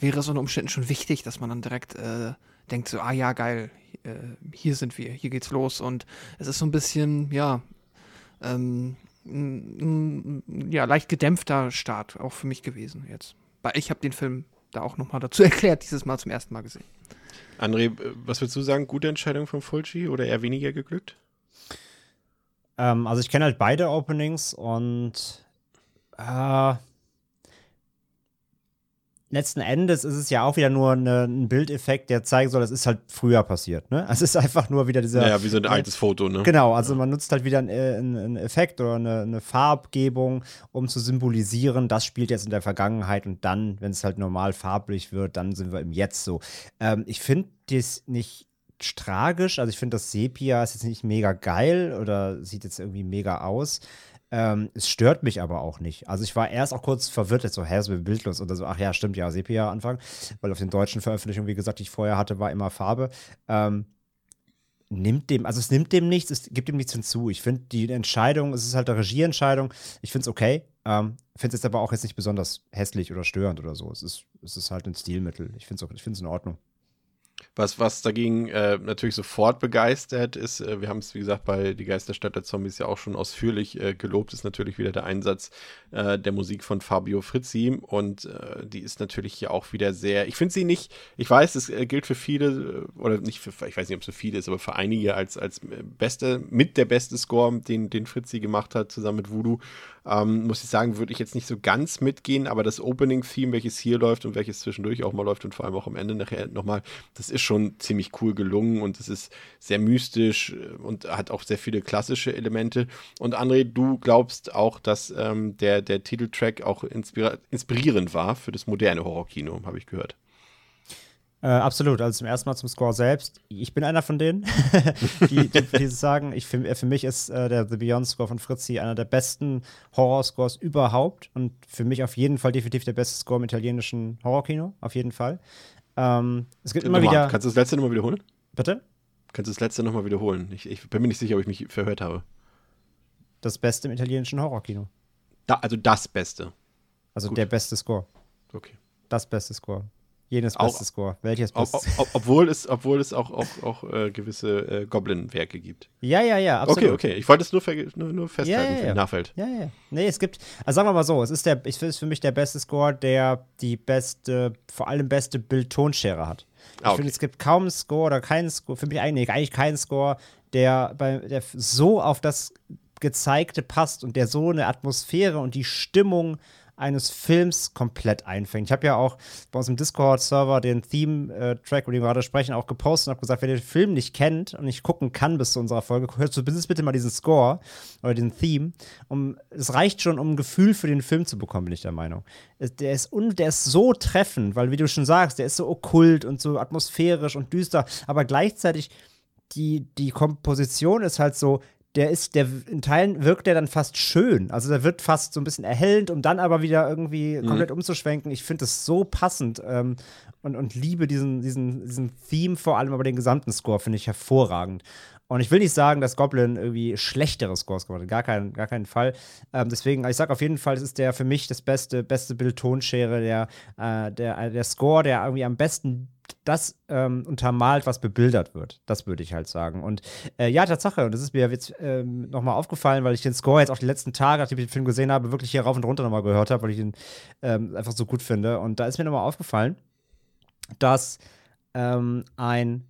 wäre es unter Umständen schon wichtig, dass man dann direkt äh, denkt so, ah ja, geil, äh, hier sind wir, hier geht's los. Und es ist so ein bisschen, ja, ähm, ja, leicht gedämpfter Start auch für mich gewesen jetzt. Weil ich habe den Film da auch nochmal dazu erklärt, dieses Mal zum ersten Mal gesehen. André, was würdest du sagen? Gute Entscheidung von Fulci oder eher weniger geglückt? Ähm, also ich kenne halt beide Openings und äh, letzten Endes ist es ja auch wieder nur eine, ein Bildeffekt, der zeigen soll, das ist halt früher passiert. Ne? Es ist einfach nur wieder dieser. Ja, wie so ein altes Foto, ne? Genau, also man nutzt halt wieder einen, einen Effekt oder eine, eine, Farbgebung, um zu symbolisieren, das spielt jetzt in der Vergangenheit und dann, wenn es halt normal farblich wird, dann sind wir im Jetzt so. Ähm, ich finde das nicht tragisch, also ich finde das Sepia ist jetzt nicht mega geil oder sieht jetzt irgendwie mega aus. Ähm, es stört mich aber auch nicht. Also ich war erst auch kurz verwirrt, so, hä, ist mir bildlos oder so, ach ja, stimmt, ja, Sepia Anfang, weil auf den deutschen Veröffentlichungen, wie gesagt, die ich vorher hatte, war immer Farbe. Ähm, nimmt dem, also es nimmt dem nichts, es gibt ihm nichts hinzu. Ich finde die Entscheidung, es ist halt eine Regieentscheidung, ich finde es okay. Ähm, finde es jetzt aber auch jetzt nicht besonders hässlich oder störend oder so. Es ist, es ist halt ein Stilmittel. Ich finde es in Ordnung. Was, was dagegen äh, natürlich sofort begeistert ist, äh, wir haben es wie gesagt bei Die Geisterstadt der Zombies ja auch schon ausführlich äh, gelobt, ist natürlich wieder der Einsatz äh, der Musik von Fabio Frizzi. Und äh, die ist natürlich hier auch wieder sehr, ich finde sie nicht, ich weiß, es äh, gilt für viele oder nicht für, ich weiß nicht, ob es für viele ist, aber für einige als, als beste, mit der beste Score, den, den Frizzi gemacht hat, zusammen mit Voodoo. Ähm, muss ich sagen, würde ich jetzt nicht so ganz mitgehen, aber das Opening-Theme, welches hier läuft und welches zwischendurch auch mal läuft und vor allem auch am Ende nachher nochmal, das ist schon ziemlich cool gelungen und es ist sehr mystisch äh, und hat auch sehr viele klassische Elemente. Und André, du glaubst auch, dass ähm, der, der Titeltrack auch inspirierend war für das moderne Horrorkino, habe ich gehört. Äh, absolut. Also zum ersten Mal zum Score selbst. Ich bin einer von denen, die, die, die, sagen, ich, für, für mich ist äh, der The Beyond Score von Fritzi einer der besten Horror-Scores überhaupt und für mich auf jeden Fall definitiv der beste Score im italienischen Horrorkino. Auf jeden Fall. Ähm, es gibt immer wieder. Kannst du das letzte nochmal wiederholen? Bitte? Kannst du das letzte nochmal wiederholen? Ich, ich, bin mir nicht sicher, ob ich mich verhört habe. Das Beste im italienischen Horrorkino. Da, also das Beste. Also Gut. der beste Score. Okay. Das beste Score. Jenes beste auch, Score. Welches beste? Ob, obwohl es, obwohl es auch, auch, auch äh, gewisse äh, Goblin-Werke gibt. Ja, ja, ja, absolut. Okay, okay. Ich wollte es nur, nur, nur festhalten ja, ja, ja. für Nachfeld. Ja, ja. Nee, es gibt, also sagen wir mal so, es ist, der, es ist für mich der beste Score, der die beste, vor allem beste Bild-Tonschere hat. Ich ah, okay. finde, es gibt kaum einen Score oder keinen Score, für mich eigentlich, eigentlich keinen Score, der, bei, der so auf das Gezeigte passt und der so eine Atmosphäre und die Stimmung eines Films komplett einfängt. Ich habe ja auch bei uns im Discord-Server den Theme-Track, über den wir gerade sprechen, auch gepostet und habe gesagt, wer den Film nicht kennt und nicht gucken kann bis zu unserer Folge, hört zumindest bitte mal diesen Score oder den Theme. Um, es reicht schon, um ein Gefühl für den Film zu bekommen, bin ich der Meinung. Der ist, un, der ist so treffend, weil, wie du schon sagst, der ist so okkult und so atmosphärisch und düster, aber gleichzeitig die, die Komposition ist halt so, der ist, der in Teilen wirkt der dann fast schön. Also der wird fast so ein bisschen erhellend, um dann aber wieder irgendwie mhm. komplett umzuschwenken. Ich finde das so passend ähm, und, und liebe diesen, diesen, diesen Theme vor allem, aber den gesamten Score finde ich hervorragend. Und ich will nicht sagen, dass Goblin irgendwie schlechtere Scores gemacht hat. Gar, kein, gar keinen Fall. Ähm, deswegen, ich sage auf jeden Fall, es ist der für mich das beste, beste Bild-Tonschere, der, äh, der, der Score, der irgendwie am besten das ähm, untermalt, was bebildert wird. Das würde ich halt sagen. Und äh, ja, Tatsache, und das ist mir jetzt ähm, nochmal aufgefallen, weil ich den Score jetzt auch die letzten Tage, nachdem ich den Film gesehen habe, wirklich hier rauf und runter nochmal gehört habe, weil ich ihn ähm, einfach so gut finde. Und da ist mir nochmal aufgefallen, dass ähm, ein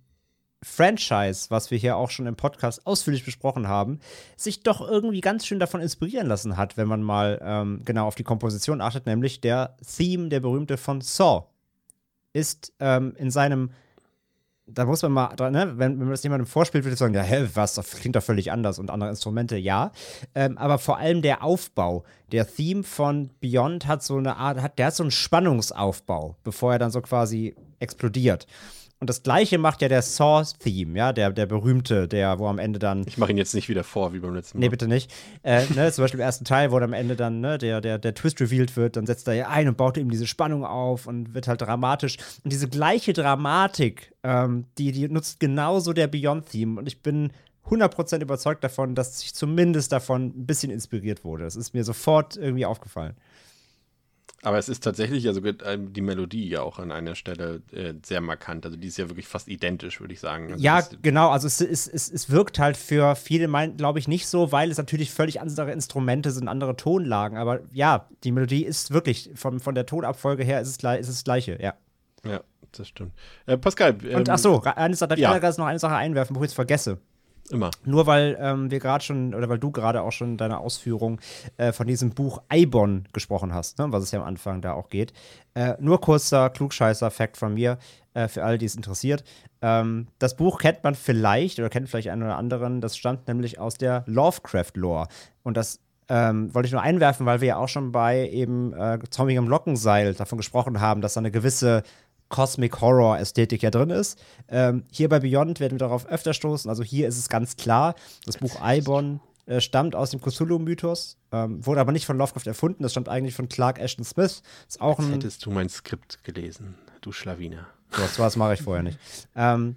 Franchise, was wir hier auch schon im Podcast ausführlich besprochen haben, sich doch irgendwie ganz schön davon inspirieren lassen hat, wenn man mal ähm, genau auf die Komposition achtet, nämlich der Theme, der berühmte von Saw ist ähm, in seinem da muss man mal, ne, wenn, wenn man das jemandem vorspielt, würde ich sagen, ja, hä, was, das klingt doch völlig anders und andere Instrumente, ja. Ähm, aber vor allem der Aufbau, der Theme von Beyond hat so eine Art, hat, der hat so einen Spannungsaufbau, bevor er dann so quasi explodiert. Und das gleiche macht ja der Saw-Theme, ja, der, der berühmte, der, wo am Ende dann. Ich mache ihn jetzt nicht wieder vor, wie beim letzten Mal. Nee, bitte nicht. Äh, ne, zum Beispiel im ersten Teil, wo dann am Ende dann ne, der, der, der Twist revealed wird, dann setzt er ja ein und baut eben diese Spannung auf und wird halt dramatisch. Und diese gleiche Dramatik, ähm, die, die nutzt genauso der Beyond-Theme. Und ich bin 100% überzeugt davon, dass ich zumindest davon ein bisschen inspiriert wurde. Das ist mir sofort irgendwie aufgefallen. Aber es ist tatsächlich, also ähm, die Melodie ja auch an einer Stelle äh, sehr markant. Also die ist ja wirklich fast identisch, würde ich sagen. Also ja, genau. Also es, es, es, es wirkt halt für viele, glaube ich, nicht so, weil es natürlich völlig andere Instrumente sind, andere Tonlagen. Aber ja, die Melodie ist wirklich, von, von der Tonabfolge her ist es, ist es das gleiche, ja. Ja, das stimmt. Äh, Pascal. Ähm, Und ach so, eines, darf ich ja. noch eine Sache einwerfen, bevor ich es vergesse. Immer. Nur weil ähm, wir gerade schon, oder weil du gerade auch schon in deiner Ausführung äh, von diesem Buch Eibon gesprochen hast, ne, was es ja am Anfang da auch geht. Äh, nur kurzer Klugscheißer-Fact von mir, äh, für alle, die es interessiert. Ähm, das Buch kennt man vielleicht oder kennt vielleicht einen oder anderen. Das stammt nämlich aus der Lovecraft-Lore. Und das ähm, wollte ich nur einwerfen, weil wir ja auch schon bei eben äh, Zombie am Lockenseil davon gesprochen haben, dass da eine gewisse Cosmic Horror Ästhetik ja drin ist. Ähm, hier bei Beyond werden wir darauf öfter stoßen. Also hier ist es ganz klar, das Buch Eibon äh, stammt aus dem Cthulhu-Mythos, ähm, wurde aber nicht von Lovecraft erfunden. Das stammt eigentlich von Clark Ashton Smith. Ist auch Als hättest du mein Skript gelesen, du Schlawiner. So was mache ich vorher nicht. Ähm,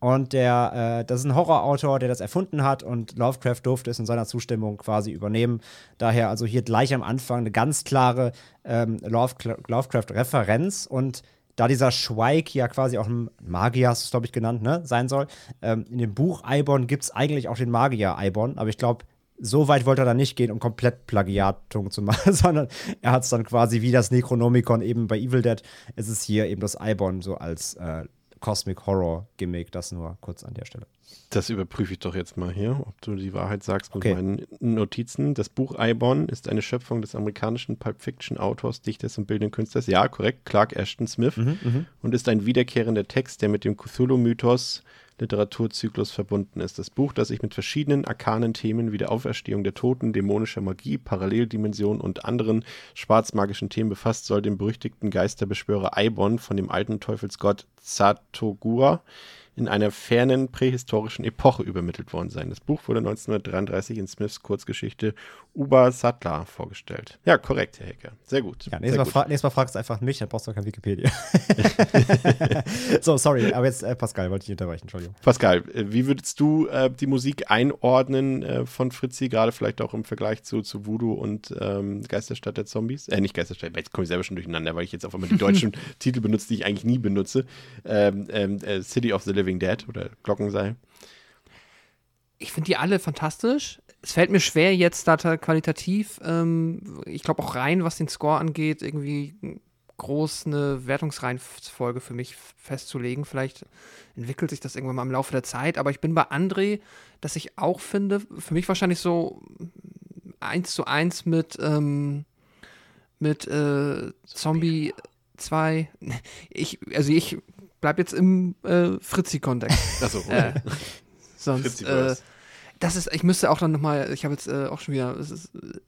und der, äh, das ist ein Horrorautor, der das erfunden hat und Lovecraft durfte es in seiner Zustimmung quasi übernehmen. Daher also hier gleich am Anfang eine ganz klare ähm, Lovecraft-Referenz und da dieser Schweig ja quasi auch ein Magier, glaube ich, genannt, ne, sein soll. Ähm, in dem Buch Eibon gibt es eigentlich auch den Magier Eibon, aber ich glaube, so weit wollte er dann nicht gehen, um komplett Plagiatung zu machen, sondern er hat es dann quasi wie das Necronomicon eben bei Evil Dead, ist es hier eben das Eibon so als äh, Cosmic Horror Gimmick, das nur kurz an der Stelle. Das überprüfe ich doch jetzt mal hier, ob du die Wahrheit sagst mit Okay. meinen Notizen. Das Buch Eibon ist eine Schöpfung des amerikanischen Pulp Fiction Autors, Dichters und bildenden Künstlers. Ja, korrekt, Clark Ashton Smith. Mhm, und ist ein wiederkehrender Text, der mit dem Cthulhu-Mythos Literaturzyklus verbunden ist. Das Buch, das sich mit verschiedenen arkanen Themen wie der Auferstehung der Toten, dämonischer Magie, Paralleldimensionen und anderen schwarzmagischen Themen befasst, soll dem berüchtigten Geisterbeschwörer Eibon von dem alten Teufelsgott Zatogua in einer fernen prähistorischen Epoche übermittelt worden sein. Das Buch wurde 1933 in Smiths Kurzgeschichte Uba Sattler vorgestellt. Ja, korrekt, Herr Hecker. Sehr gut. Ja, nächstes Mal, fra nächstes Mal fragst du einfach mich, dann brauchst du kein Wikipedia. so, sorry, aber jetzt äh, Pascal, wollte ich unterbrechen, Entschuldigung. Pascal, äh, wie würdest du äh, die Musik einordnen äh, von Fritzi, gerade vielleicht auch im Vergleich zu, zu Voodoo und ähm, Geisterstadt der Zombies? Äh, nicht Geisterstadt, jetzt komme ich selber schon durcheinander, weil ich jetzt auf einmal die deutschen Titel benutze, die ich eigentlich nie benutze. Ähm, ähm, äh, City of the Living Dead oder Glockenseil. Ich finde die alle fantastisch. Es fällt mir schwer, jetzt da ta- qualitativ, ähm, ich glaube auch rein, was den Score angeht, irgendwie groß eine Wertungsreihenfolge für mich festzulegen. Vielleicht entwickelt sich das irgendwann mal im Laufe der Zeit, aber ich bin bei André, dass ich auch finde, für mich wahrscheinlich so eins zu eins mit, ähm, mit äh, Zombie 2. Ich, also ich bleib jetzt im äh, Fritzi-Kontext. Achso, Äh, sonst, äh, das ist, ich müsste auch dann nochmal, ich habe jetzt äh, auch schon wieder, ist, äh,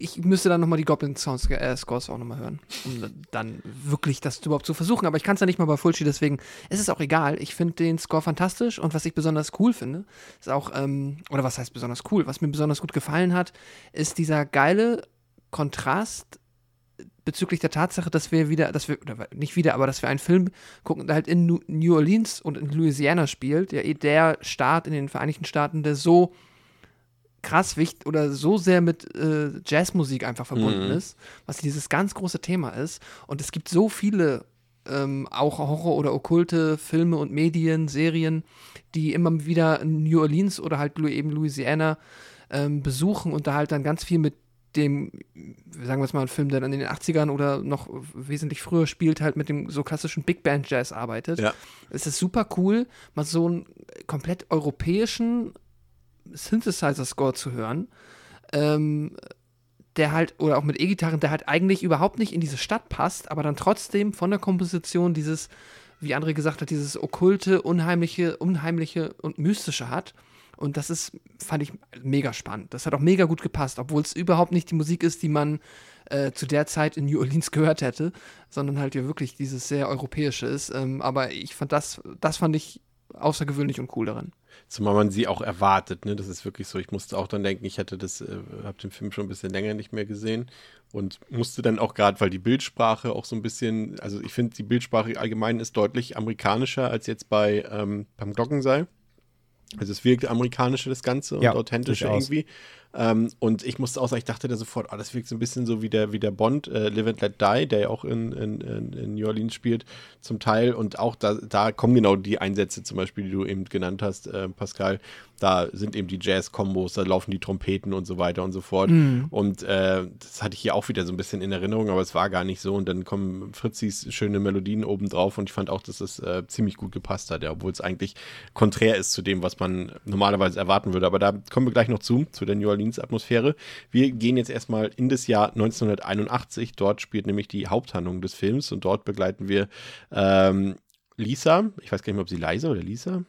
ich müsste dann nochmal die Goblin Sounds, äh, Scores auch nochmal hören, um dann wirklich das überhaupt zu versuchen. Aber ich kann es ja nicht mal bei Fulci, deswegen ist es auch egal. Ich finde den Score fantastisch und was ich besonders cool finde, ist auch, ähm, oder was heißt besonders cool, was mir besonders gut gefallen hat, ist dieser geile Kontrast bezüglich der Tatsache, dass wir wieder, dass wir, oder nicht wieder, aber dass wir einen Film gucken, der halt in New Orleans und in Louisiana spielt, ja der Staat in den Vereinigten Staaten, der so krass wichtig oder so sehr mit äh, Jazzmusik einfach verbunden Mhm. ist, was dieses ganz große Thema ist. Und es gibt so viele ähm, auch Horror- oder okkulte Filme und Medien, Serien, die immer wieder New Orleans oder halt eben Louisiana ähm, besuchen und da halt dann ganz viel mit dem, sagen wir es mal, ein Film, der dann in den 80ern oder noch wesentlich früher spielt, halt mit dem so klassischen Big Band Jazz arbeitet. Ja. Es ist super cool, mal so einen komplett europäischen Synthesizer-Score zu hören, ähm, der halt, oder auch mit E-Gitarren, der halt eigentlich überhaupt nicht in diese Stadt passt, aber dann trotzdem von der Komposition dieses wie André gesagt hat, dieses okkulte, unheimliche, unheimliche und mystische hat. Und das ist, fand ich mega spannend. Das hat auch mega gut gepasst, obwohl es überhaupt nicht die Musik ist, die man äh, zu der Zeit in New Orleans gehört hätte, sondern halt ja wirklich dieses sehr europäische ist. Ähm, aber ich fand das, das fand ich außergewöhnlich und cool daran. Zumal man sie auch erwartet, ne? Das ist wirklich so. Ich musste auch dann denken, ich hätte das, äh, habe den Film schon ein bisschen länger nicht mehr gesehen und musste dann auch gerade, weil die Bildsprache auch so ein bisschen, also ich finde, die Bildsprache allgemein ist deutlich amerikanischer als jetzt bei ähm, beim Glockenseil. Also es wirkt amerikanischer das Ganze und Ja, authentischer irgendwie. Ähm, und ich musste auch sagen, ich dachte da sofort, ah, das wirkt so ein bisschen so wie der, wie der Bond, äh, Live and Let Die, der ja auch in, in, in, New Orleans spielt, zum Teil. Und auch da, da kommen genau die Einsätze zum Beispiel, die du eben genannt hast, äh, Pascal. Da sind eben die Jazz-Kombos, da laufen die Trompeten und so weiter und so fort. Und äh, das hatte ich hier auch wieder so ein bisschen in Erinnerung, aber es war gar nicht so. Und dann kommen Fritzis schöne Melodien oben drauf und ich fand auch, dass es äh, ziemlich gut gepasst hat, ja, obwohl es eigentlich konträr ist zu dem, was man normalerweise erwarten würde. Aber da kommen wir gleich noch zu, zu der New Orleans-Atmosphäre. Wir gehen jetzt erstmal in das Jahr 1981. Dort spielt nämlich die Haupthandlung des Films und dort begleiten wir ähm, Lisa. Ich weiß gar nicht mehr, ob sie Leisa oder Lisa.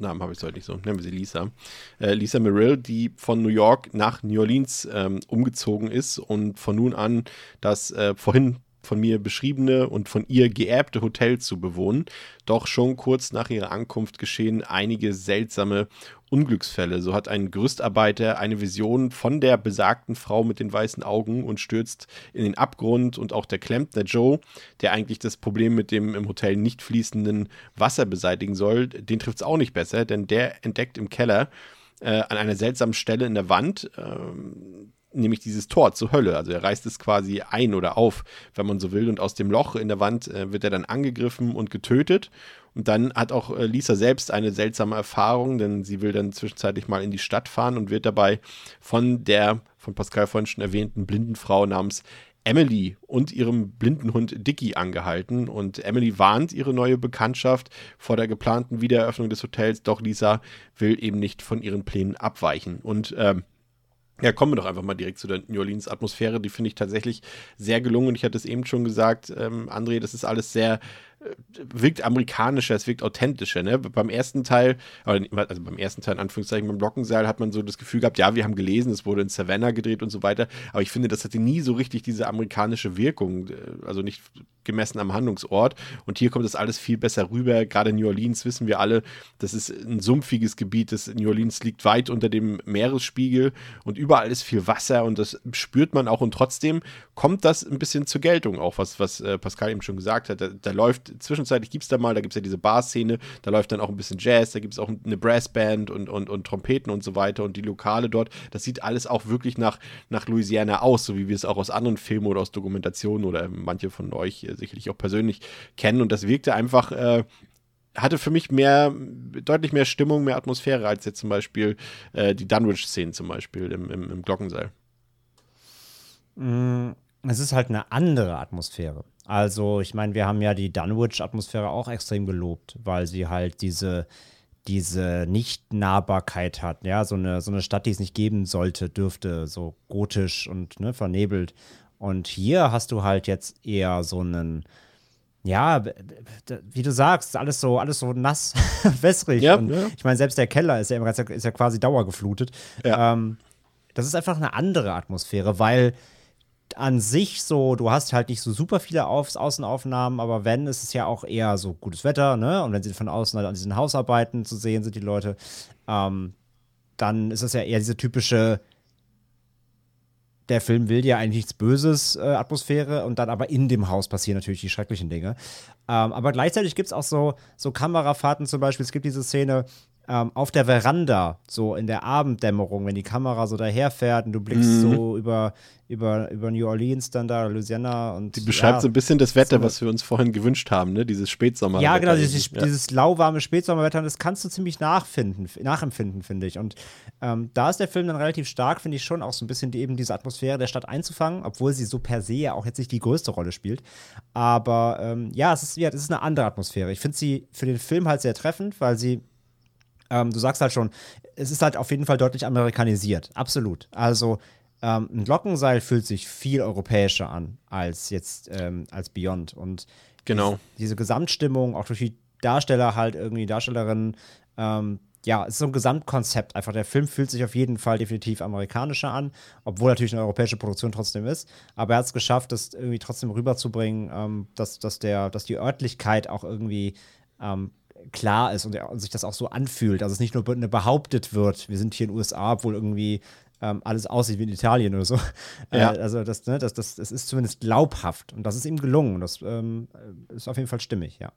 Namen habe ich es heute nicht so. Nennen wir sie Lisa. Äh, Lisa Merrill, die von New York nach New Orleans ähm, umgezogen ist und von nun an das äh, vorhin von mir beschriebene und von ihr geerbte Hotel zu bewohnen. Doch schon kurz nach ihrer Ankunft geschehen einige seltsame Unglücksfälle. So hat ein Gerüstarbeiter eine Vision von der besagten Frau mit den weißen Augen und stürzt in den Abgrund und auch der Klempner Joe, der eigentlich das Problem mit dem im Hotel nicht fließenden Wasser beseitigen soll, den trifft es auch nicht besser, denn der entdeckt im Keller äh, an einer seltsamen Stelle in der Wand ähm, nämlich dieses Tor zur Hölle. Also er reißt es quasi ein oder auf, wenn man so will. Und aus dem Loch in der Wand äh, wird er dann angegriffen und getötet. Und dann hat auch äh, Lisa selbst eine seltsame Erfahrung, denn sie will dann zwischenzeitlich mal in die Stadt fahren und wird dabei von der von Pascal vorhin schon erwähnten blinden Frau namens Emily und ihrem blinden Hund Dicky angehalten. Und Emily warnt ihre neue Bekanntschaft vor der geplanten Wiedereröffnung des Hotels, doch Lisa will eben nicht von ihren Plänen abweichen. Und ähm, ja, kommen wir doch einfach mal direkt zu der New Orleans-Atmosphäre. Die finde ich tatsächlich sehr gelungen. Und ich hatte es eben schon gesagt, ähm, André, das ist alles sehr, wirkt amerikanischer, es wirkt authentischer. Ne? Beim ersten Teil, also beim ersten Teil in Anführungszeichen, beim Glockenseil hat man so das Gefühl gehabt, ja, wir haben gelesen, es wurde in Savannah gedreht und so weiter. Aber ich finde, das hatte nie so richtig diese amerikanische Wirkung. äh, Also nicht gemessen am Handlungsort. Und hier kommt das alles viel besser rüber. Gerade New Orleans wissen wir alle, das ist ein sumpfiges Gebiet. Das New Orleans liegt weit unter dem Meeresspiegel und überall ist viel Wasser und das spürt man auch. Und trotzdem kommt das ein bisschen zur Geltung, auch was, was äh, Pascal eben schon gesagt hat. Da, da läuft, zwischenzeitlich gibt es da mal, da gibt es ja diese Bar-Szene, da läuft dann auch ein bisschen Jazz, da gibt es auch eine Brassband und, und, und Trompeten und so weiter und die Lokale dort. Das sieht alles auch wirklich nach, nach Louisiana aus, so wie wir es auch aus anderen Filmen oder aus Dokumentationen oder manche von euch äh, sicherlich auch persönlich kennen. Und das wirkte einfach, äh, hatte für mich mehr, deutlich mehr Stimmung, mehr Atmosphäre als jetzt zum Beispiel äh, die Dunwich-Szenen zum Beispiel im, im, im Glockenseil. Mm, Es ist halt eine andere Atmosphäre. Also, ich meine, wir haben ja die Dunwich-Atmosphäre auch extrem gelobt, weil sie halt diese, diese Nicht-Nahbarkeit hat. Ja, so eine, so eine Stadt, die es nicht geben sollte, dürfte, so gotisch und ne, vernebelt. Und hier hast du halt jetzt eher so einen, ja, wie du sagst, alles so, alles so nass, wässrig. Ja, und ja. ich meine, selbst der Keller ist ja, ist ja quasi dauergeflutet. Ja. Ähm, das ist einfach eine andere Atmosphäre, weil an sich so, du hast halt nicht so super viele Auf Außenaufnahmen, aber wenn, ist es ja auch eher so gutes Wetter, ne? Und wenn sie von außen halt an diesen Hausarbeiten zu sehen sind, die Leute, ähm, dann ist es ja eher diese typische, der Film will ja eigentlich nichts Böses äh, Atmosphäre und dann aber in dem Haus passieren natürlich die schrecklichen Dinge. Ähm, aber gleichzeitig gibt es auch so, so Kamerafahrten zum Beispiel. Es gibt diese Szene ähm, auf der Veranda, so in der Abenddämmerung, wenn die Kamera so daherfährt und du blickst so über, über, über New Orleans dann da, Louisiana und. Die beschreibt ja, so ein bisschen das Wetter, so- was wir uns vorhin gewünscht haben, ne? Dieses Spätsommer. ja, genau, dieses, ja. dieses lauwarme Spätsommerwetter, das kannst du ziemlich nachfinden, nachempfinden, finde ich. Und ähm, da ist der Film dann relativ stark, finde ich schon, auch so ein bisschen die, eben diese Atmosphäre der Stadt einzufangen, obwohl sie so per se ja auch jetzt nicht die größte Rolle spielt. Aber ähm, ja, es ist, ja, es ist eine andere Atmosphäre. Ich finde sie für den Film halt sehr treffend, weil sie ähm, du sagst halt schon, es ist halt auf jeden Fall deutlich amerikanisiert. Absolut. Also ähm, ein Glockenseil fühlt sich viel europäischer an als jetzt ähm, als Beyond. Und Genau. diese Gesamtstimmung, auch durch die Darsteller halt irgendwie, Darstellerinnen, ähm, ja, es ist so ein Gesamtkonzept einfach. Der Film fühlt sich auf jeden Fall definitiv amerikanischer an, obwohl natürlich eine europäische Produktion trotzdem ist. Aber er hat es geschafft, das irgendwie trotzdem rüberzubringen, ähm, dass, dass, der, dass die Örtlichkeit auch irgendwie ähm, klar ist und, und sich das auch so anfühlt. Also es nicht nur ne, behauptet wird, wir sind hier in den USA, obwohl irgendwie ähm, alles aussieht wie in Italien oder so. Ja. Äh, also das, ne, das, das, das ist zumindest glaubhaft und das ist ihm gelungen. Das ähm, ist auf jeden Fall stimmig, ja.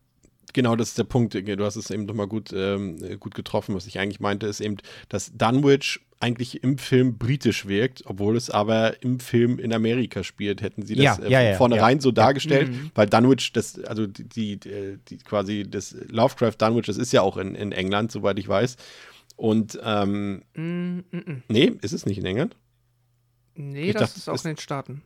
Genau, das ist der Punkt. Du hast es eben nochmal gut, ähm, gut getroffen. Was ich eigentlich meinte, ist eben, dass Dunwich eigentlich im Film britisch wirkt, obwohl es aber im Film in Amerika spielt. Hätten sie das Ja, äh, ja, ja, vornherein so dargestellt, Mhm. weil Dunwich, das, also die, die, die, quasi das Lovecraft Dunwich, das ist ja auch in, in England, soweit ich weiß. Und ähm, Mm, mm, mm. nee, ist es nicht in England? Nee, Ich das dachte, ist auch in den Staaten.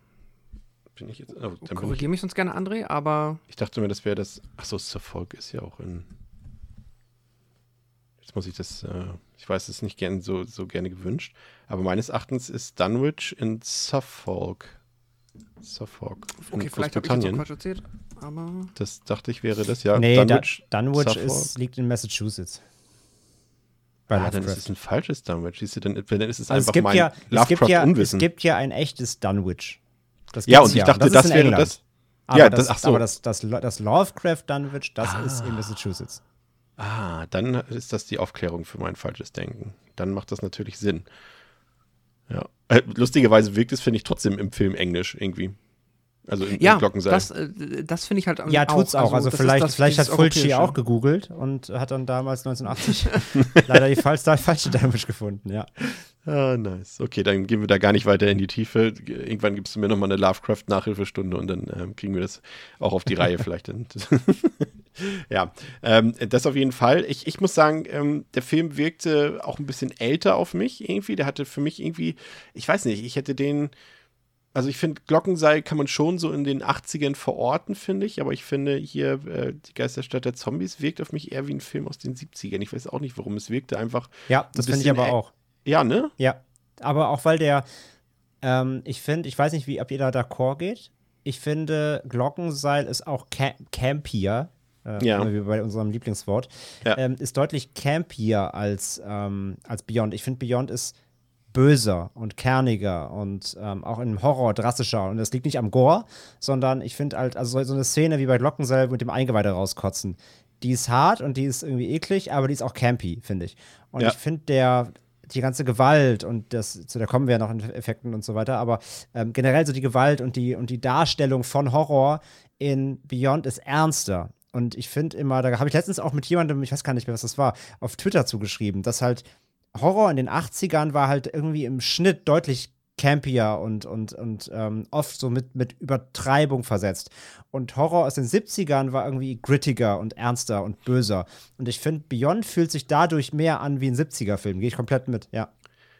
Bin ich jetzt? Oh, Korrigiere mich sonst gerne, André, aber ich dachte mir, das wäre das. Achso, Suffolk ist ja auch in. Jetzt muss ich das. Äh, ich weiß es nicht gern, so, so gerne gewünscht. Aber meines Erachtens ist Dunwich in Suffolk. Suffolk. In okay, vielleicht habe ich jetzt. Quatsch erzählt. Aber Das dachte ich wäre das, ja. nee, Dunwich. Dun Dunwich ist, liegt in Massachusetts. Bei ah, dann ist es ein falsches Dunwich. Siehst du, dann, dann ist es Also es einfach gibt mein ja, es gibt ja, es Lovecraft-Unwissen. gibt ja ein echtes Dunwich. Das Ja, und ich dachte, Und das, ist in wäre England. das. Aber, Ja, das, das- ach so. aber das, das, das Lovecraft Dunwich, das ist Ah. in Massachusetts. Ah, dann ist das die Aufklärung für mein falsches Denken. Dann macht das natürlich Sinn. Ja. Äh, lustigerweise wirkt es, finde ich, trotzdem im Film Englisch irgendwie. Also im, ja, im Glockenseil. das, äh, das finde ich halt Ja, tut's auch. Also, das ist vielleicht, das- vielleicht hat Fulci auch gegoogelt und hat dann damals 1980 leider die falsche, falsche Dunwich gefunden, ja. Ah, nice. Okay, dann gehen wir da gar nicht weiter in die Tiefe. Irgendwann gibst du mir nochmal eine Lovecraft-Nachhilfestunde und dann ähm, kriegen wir das auch auf die Reihe vielleicht. Ja, ähm, das auf jeden Fall. Ich, ich muss sagen, ähm, der Film wirkte auch ein bisschen älter auf mich irgendwie. Der hatte für mich irgendwie, ich weiß nicht, ich hätte den. Also ich finde, Glockenseil kann man schon so in den 80ern verorten, finde ich. Aber ich finde hier, äh, die Geisterstadt der Zombies wirkt auf mich eher wie ein Film aus den 70ern. Ich weiß auch nicht warum. Es wirkte einfach, Ja, das finde ich aber auch. Ja, ne? Ja, aber auch weil der, ähm, ich finde, ich weiß nicht, wie, ob ihr da d'accord geht. Ich finde, Glockenseil ist auch ca campier, äh, Ja. wie bei unserem Lieblingswort, Ja. ähm, ist deutlich campier als, ähm, als Beyond. Ich finde, Beyond ist böser und kerniger und ähm, auch im Horror drastischer. Und das liegt nicht am Gore, sondern ich finde halt, also so eine Szene wie bei Glockenseil mit dem Eingeweide rauskotzen, die ist hart und die ist irgendwie eklig, aber die ist auch campy, finde ich. Und Ja. ich finde, der, die ganze Gewalt und das, zu der kommen wir ja noch in Effekten und so weiter, aber ähm, generell so die Gewalt und die, und die Darstellung von Horror in Beyond ist ernster. Und ich finde immer, da habe ich letztens auch mit jemandem, ich weiß gar nicht mehr, was das war, auf Twitter zugeschrieben, dass halt Horror in den 80ern war halt irgendwie im Schnitt deutlich campier und, und, und ähm, oft so mit, mit Übertreibung versetzt. Und Horror aus den 70ern war irgendwie grittiger und ernster und böser. Und ich finde, Beyond fühlt sich dadurch mehr an wie ein 70er-Film. Gehe ich komplett mit, ja.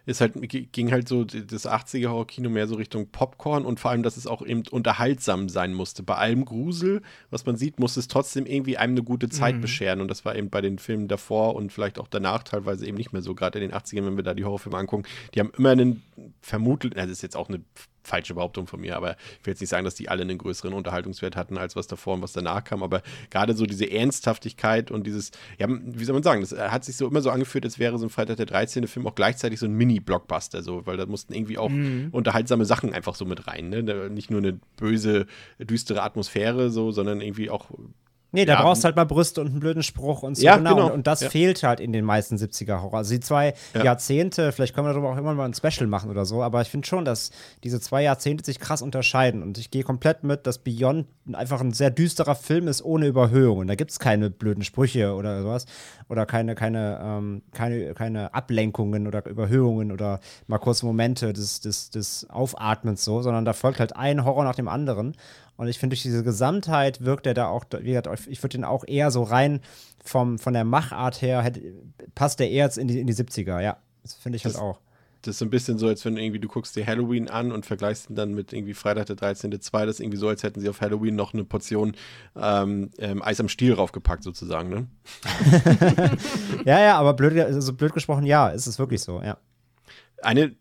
ist halt, ging halt so das 80er Horror-Kino mehr so Richtung Popcorn und vor allem, dass es auch eben unterhaltsam sein musste. Bei allem Grusel, was man sieht, muss es trotzdem irgendwie einem eine gute Zeit bescheren. Und das war eben bei den Filmen davor und vielleicht auch danach teilweise eben nicht mehr so. Gerade in den 80ern, wenn wir da die Horrorfilme angucken, die haben immer einen vermutet, das ist jetzt auch eine falsche Behauptung von mir, aber ich will jetzt nicht sagen, dass die alle einen größeren Unterhaltungswert hatten, als was davor und was danach kam, aber gerade so diese Ernsthaftigkeit und dieses, ja, wie soll man sagen, das äh, hat sich so immer so angefühlt, als wäre so ein Freitag der 13. Film auch gleichzeitig so ein Mini-Blockbuster, so, weil da mussten irgendwie auch unterhaltsame Sachen einfach so mit rein, ne? Nicht nur eine böse, düstere Atmosphäre, so, sondern irgendwie auch Nee, da Ja, brauchst du halt mal Brüste und einen blöden Spruch und so. Ja, genau. genau. Und, und das Ja. fehlt halt in den meisten 70er-Horror. Also die zwei Ja. Jahrzehnte, vielleicht können wir darüber auch immer mal ein Special machen oder so, aber ich finde schon, dass diese zwei Jahrzehnte sich krass unterscheiden. Und ich gehe komplett mit, dass Beyond einfach ein sehr düsterer Film ist ohne Überhöhungen. Da gibt es keine blöden Sprüche oder sowas. Oder keine, keine, ähm, keine, keine Ablenkungen oder Überhöhungen oder mal kurze Momente des, des, des Aufatmens so, sondern da folgt halt ein Horror nach dem anderen. Und ich finde, durch diese Gesamtheit wirkt er da auch, wie gesagt, ich würde den auch eher so rein vom, von der Machart her, hätte, passt der eher jetzt in die, in die 70er, ja. Das finde ich halt Das- auch. Das ist so ein bisschen so, als wenn irgendwie du guckst dir Halloween an und vergleichst ihn dann mit irgendwie Freitag der 13.2. Das ist irgendwie so, als hätten sie auf Halloween noch eine Portion ähm, ähm, Eis am Stiel raufgepackt, sozusagen, ne? Ja, ja, aber blöd, also blöd gesprochen, ja, ist es wirklich so, ja. Eine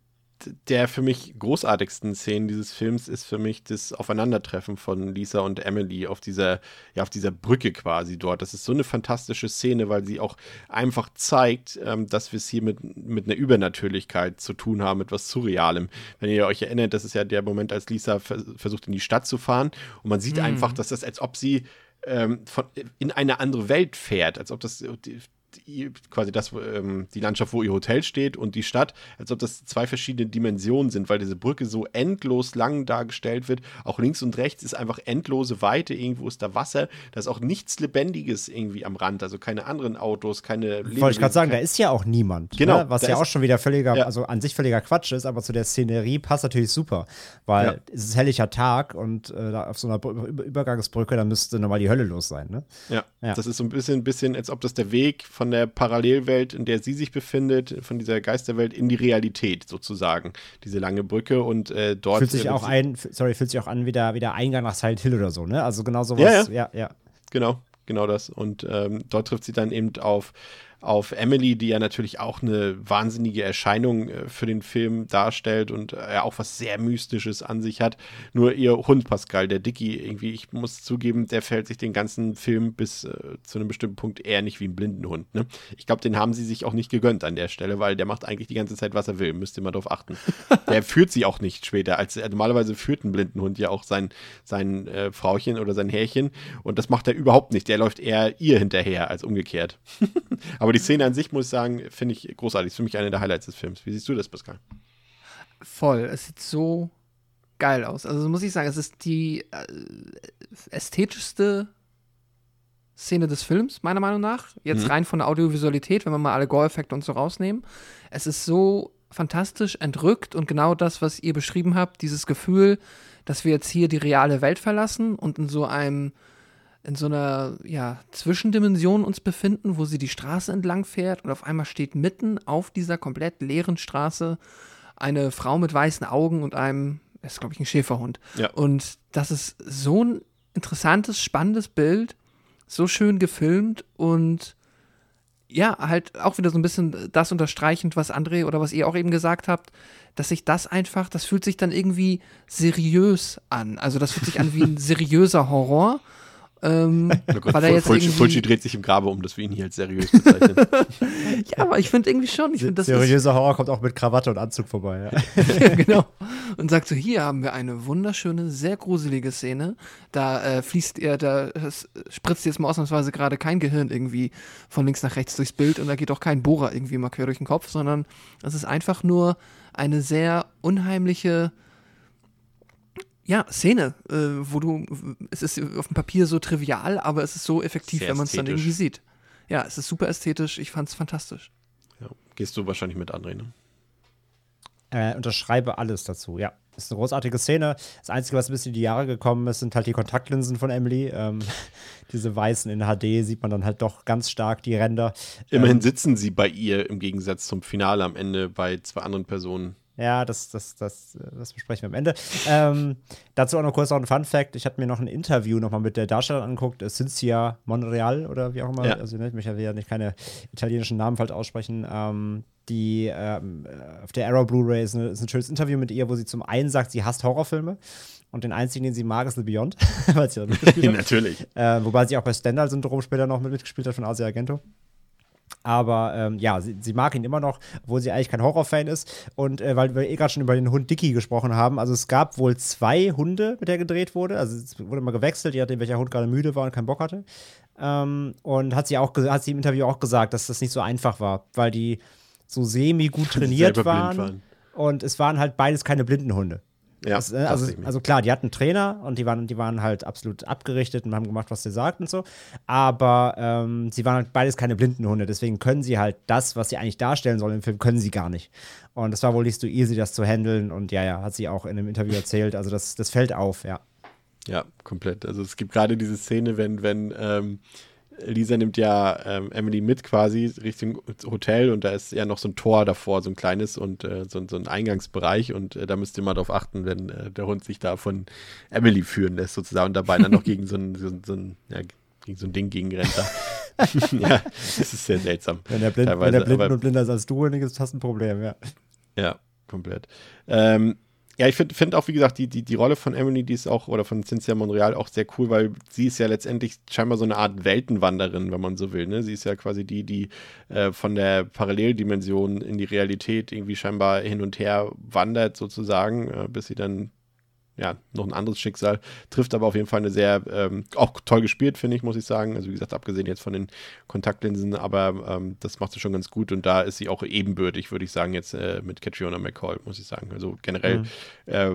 der für mich großartigsten Szenen dieses Films ist für mich das Aufeinandertreffen von Lisa und Emily auf dieser, ja, auf dieser Brücke quasi dort. Das ist so eine fantastische Szene, weil sie auch einfach zeigt, ähm, dass wir es hier mit, mit einer Übernatürlichkeit zu tun haben, mit was Surrealem. Wenn ihr euch erinnert, das ist ja der Moment, als Lisa vers versucht in die Stadt zu fahren und man sieht mhm. einfach, dass das, als ob sie ähm, von, in eine andere Welt fährt, als ob das die, quasi das, ähm, die Landschaft, wo ihr Hotel steht und die Stadt, als ob das zwei verschiedene Dimensionen sind, weil diese Brücke so endlos lang dargestellt wird. Auch links und rechts ist einfach endlose Weite, irgendwo ist da Wasser, da ist auch nichts Lebendiges irgendwie am Rand, also keine anderen Autos, keine Wollte ich gerade sagen, da ist ja auch niemand. Genau. Ne? Was ja auch schon wieder völliger, ja. also an sich völliger Quatsch ist, aber zu der Szenerie passt natürlich super, weil ja. es ist helllicher Tag und äh, auf so einer Übergangsbrücke, da müsste nochmal die Hölle los sein. Ne? Ja. ja, das ist so ein bisschen, bisschen, als ob das der Weg von von der Parallelwelt, in der sie sich befindet, von dieser Geisterwelt in die Realität sozusagen. Diese lange Brücke und äh, dort. Fühlt sich auch ein, sorry, fühlt sich auch an wie der, wie der Eingang nach Silent Hill oder so, ne? Also genau sowas. Ja, ja. ja, ja. Genau, genau das. Und ähm, dort trifft sie dann eben auf auf Emily, die ja natürlich auch eine wahnsinnige Erscheinung äh, für den Film darstellt und äh, auch was sehr Mystisches an sich hat. Nur ihr Hund Pascal, der Dicky, irgendwie, ich muss zugeben, der fällt sich den ganzen Film bis äh, zu einem bestimmten Punkt eher nicht wie ein Blindenhund. Ne? Ich glaube, den haben sie sich auch nicht gegönnt an der Stelle, weil der macht eigentlich die ganze Zeit, was er will. Müsst ihr mal drauf achten. der führt sie auch nicht später. Als, äh, normalerweise führt ein Blindenhund ja auch sein, sein äh, Frauchen oder sein Härchen und das macht er überhaupt nicht. Der läuft eher ihr hinterher als umgekehrt. Aber die Szene an sich, muss ich sagen, finde ich großartig. Ist für mich eine der Highlights des Films. Wie siehst du das, Pascal? Voll. Es sieht so geil aus. Also muss ich sagen, es ist die äh, ästhetischste Szene des Films, meiner Meinung nach. Jetzt mhm. rein von der Audiovisualität, wenn wir mal alle Gore-Effekte und so rausnehmen. Es ist so fantastisch entrückt und genau das, was ihr beschrieben habt, dieses Gefühl, dass wir jetzt hier die reale Welt verlassen und in so einem in so einer ja, Zwischendimension uns befinden, wo sie die Straße entlang fährt und auf einmal steht mitten auf dieser komplett leeren Straße eine Frau mit weißen Augen und einem, das ist glaube ich ein Schäferhund. Ja. Und das ist so ein interessantes, spannendes Bild, so schön gefilmt und ja, halt auch wieder so ein bisschen das unterstreichend, was André oder was ihr auch eben gesagt habt, dass sich das einfach, das fühlt sich dann irgendwie seriös an. Also das fühlt sich an wie ein seriöser Horror ähm, oh Gott, weil jetzt Fulci, Fulci dreht sich im Grabe um, dass wir ihn hier als seriös bezeichnen. ja, aber ich finde irgendwie schon. Ich find, das Seriöser Horror kommt auch mit Krawatte und Anzug vorbei. Ja. ja, genau. Und sagt so, hier haben wir eine wunderschöne, sehr gruselige Szene. Da äh, fließt er, da spritzt jetzt mal ausnahmsweise gerade kein Gehirn irgendwie von links nach rechts durchs Bild und da geht auch kein Bohrer irgendwie mal quer durch den Kopf, sondern es ist einfach nur eine sehr unheimliche ja, Szene, äh, wo du, es ist auf dem Papier so trivial, aber es ist so effektiv, Sehr wenn man es dann irgendwie sieht. Ja, es ist super ästhetisch, ich fand es fantastisch. Ja. Gehst du wahrscheinlich mit André, ne? Äh, unterschreibe alles dazu, ja. Ist eine großartige Szene. Das Einzige, was ein bisschen in die Jahre gekommen ist, sind halt die Kontaktlinsen von Emily. Ähm, diese weißen in HD sieht man dann halt doch ganz stark die Ränder. Immerhin ähm, sitzen sie bei ihr im Gegensatz zum Finale am Ende bei zwei anderen Personen. Ja, das, das, das, das besprechen wir am Ende. Ähm, dazu auch noch kurz noch ein Fun Fact. Ich hatte mir noch ein Interview nochmal mit der Darstellerin angeguckt, äh, Cynthia Monreal oder wie auch immer. Ja. Also ne, ich möchte ja nicht keine italienischen Namen falsch aussprechen. Ähm, die ähm, auf der Arrow Blu-ray ist, ist, ein schönes Interview mit ihr, wo sie zum einen sagt, sie hasst Horrorfilme und den einzigen, den sie mag, ist The Beyond, weil sie mitgespielt hat. Natürlich. Äh, wobei sie auch bei Stendhal-Syndrom später noch mitgespielt hat von Asia Argento. Aber ähm, ja, sie, sie, mag ihn immer noch, obwohl sie eigentlich kein Horrorfan ist. Und äh, weil wir eh gerade schon über den Hund Dicky gesprochen haben, also es gab wohl zwei Hunde, mit der gedreht wurde. Also es wurde immer gewechselt, je nachdem, welcher Hund gerade müde war und keinen Bock hatte. Ähm, und hat sie auch hat sie im Interview auch gesagt, dass das nicht so einfach war, weil die so semi gut trainiert waren, waren. Und es waren halt beides keine blinden Hunde. Ja, das, äh, also, also klar, die hatten Trainer und die waren, die waren halt absolut abgerichtet und haben gemacht, was sie sagt und so. Aber ähm, sie waren halt beides keine blinden Hunde, deswegen können sie halt das, was sie eigentlich darstellen sollen im Film, können sie gar nicht. Und es war wohl nicht so easy, das zu handeln. Und ja, ja, hat sie auch in einem Interview erzählt. Also das, das fällt auf, ja. Ja, komplett. Also es gibt gerade diese Szene, wenn, wenn ähm, Lisa nimmt ja ähm, Emily mit quasi Richtung Hotel und da ist ja noch so ein Tor davor, so ein kleines und äh, so, so, ein Eingangsbereich und äh, da müsst ihr mal drauf achten, wenn äh, der Hund sich da von Emily führen lässt sozusagen und dabei dann noch gegen so ein, so, so ein ja, gegen so ein Ding gegenrennt da. ja, das ist sehr seltsam. Wenn der, blind, wenn der blind und blinder ist als du, dann ist das ein Problem, ja. Ja, komplett. Ähm, ja, ich finde find auch, wie gesagt, die, die, die Rolle von Emily, die ist auch, oder von Cynthia Montreal auch sehr cool, weil sie ist ja letztendlich scheinbar so eine Art Weltenwanderin, wenn man so will. Ne? Sie ist ja quasi die, die äh, von der Paralleldimension in die Realität irgendwie scheinbar hin und her wandert, sozusagen, äh, bis sie dann ja, noch ein anderes Schicksal, trifft aber auf jeden Fall eine sehr, ähm, auch toll gespielt, finde ich, muss ich sagen. Also wie gesagt, abgesehen jetzt von den Kontaktlinsen, aber ähm, das macht sie schon ganz gut und da ist sie auch ebenbürtig, würde ich sagen, jetzt äh, mit Catriona McCall, muss ich sagen. Also generell, mhm. äh,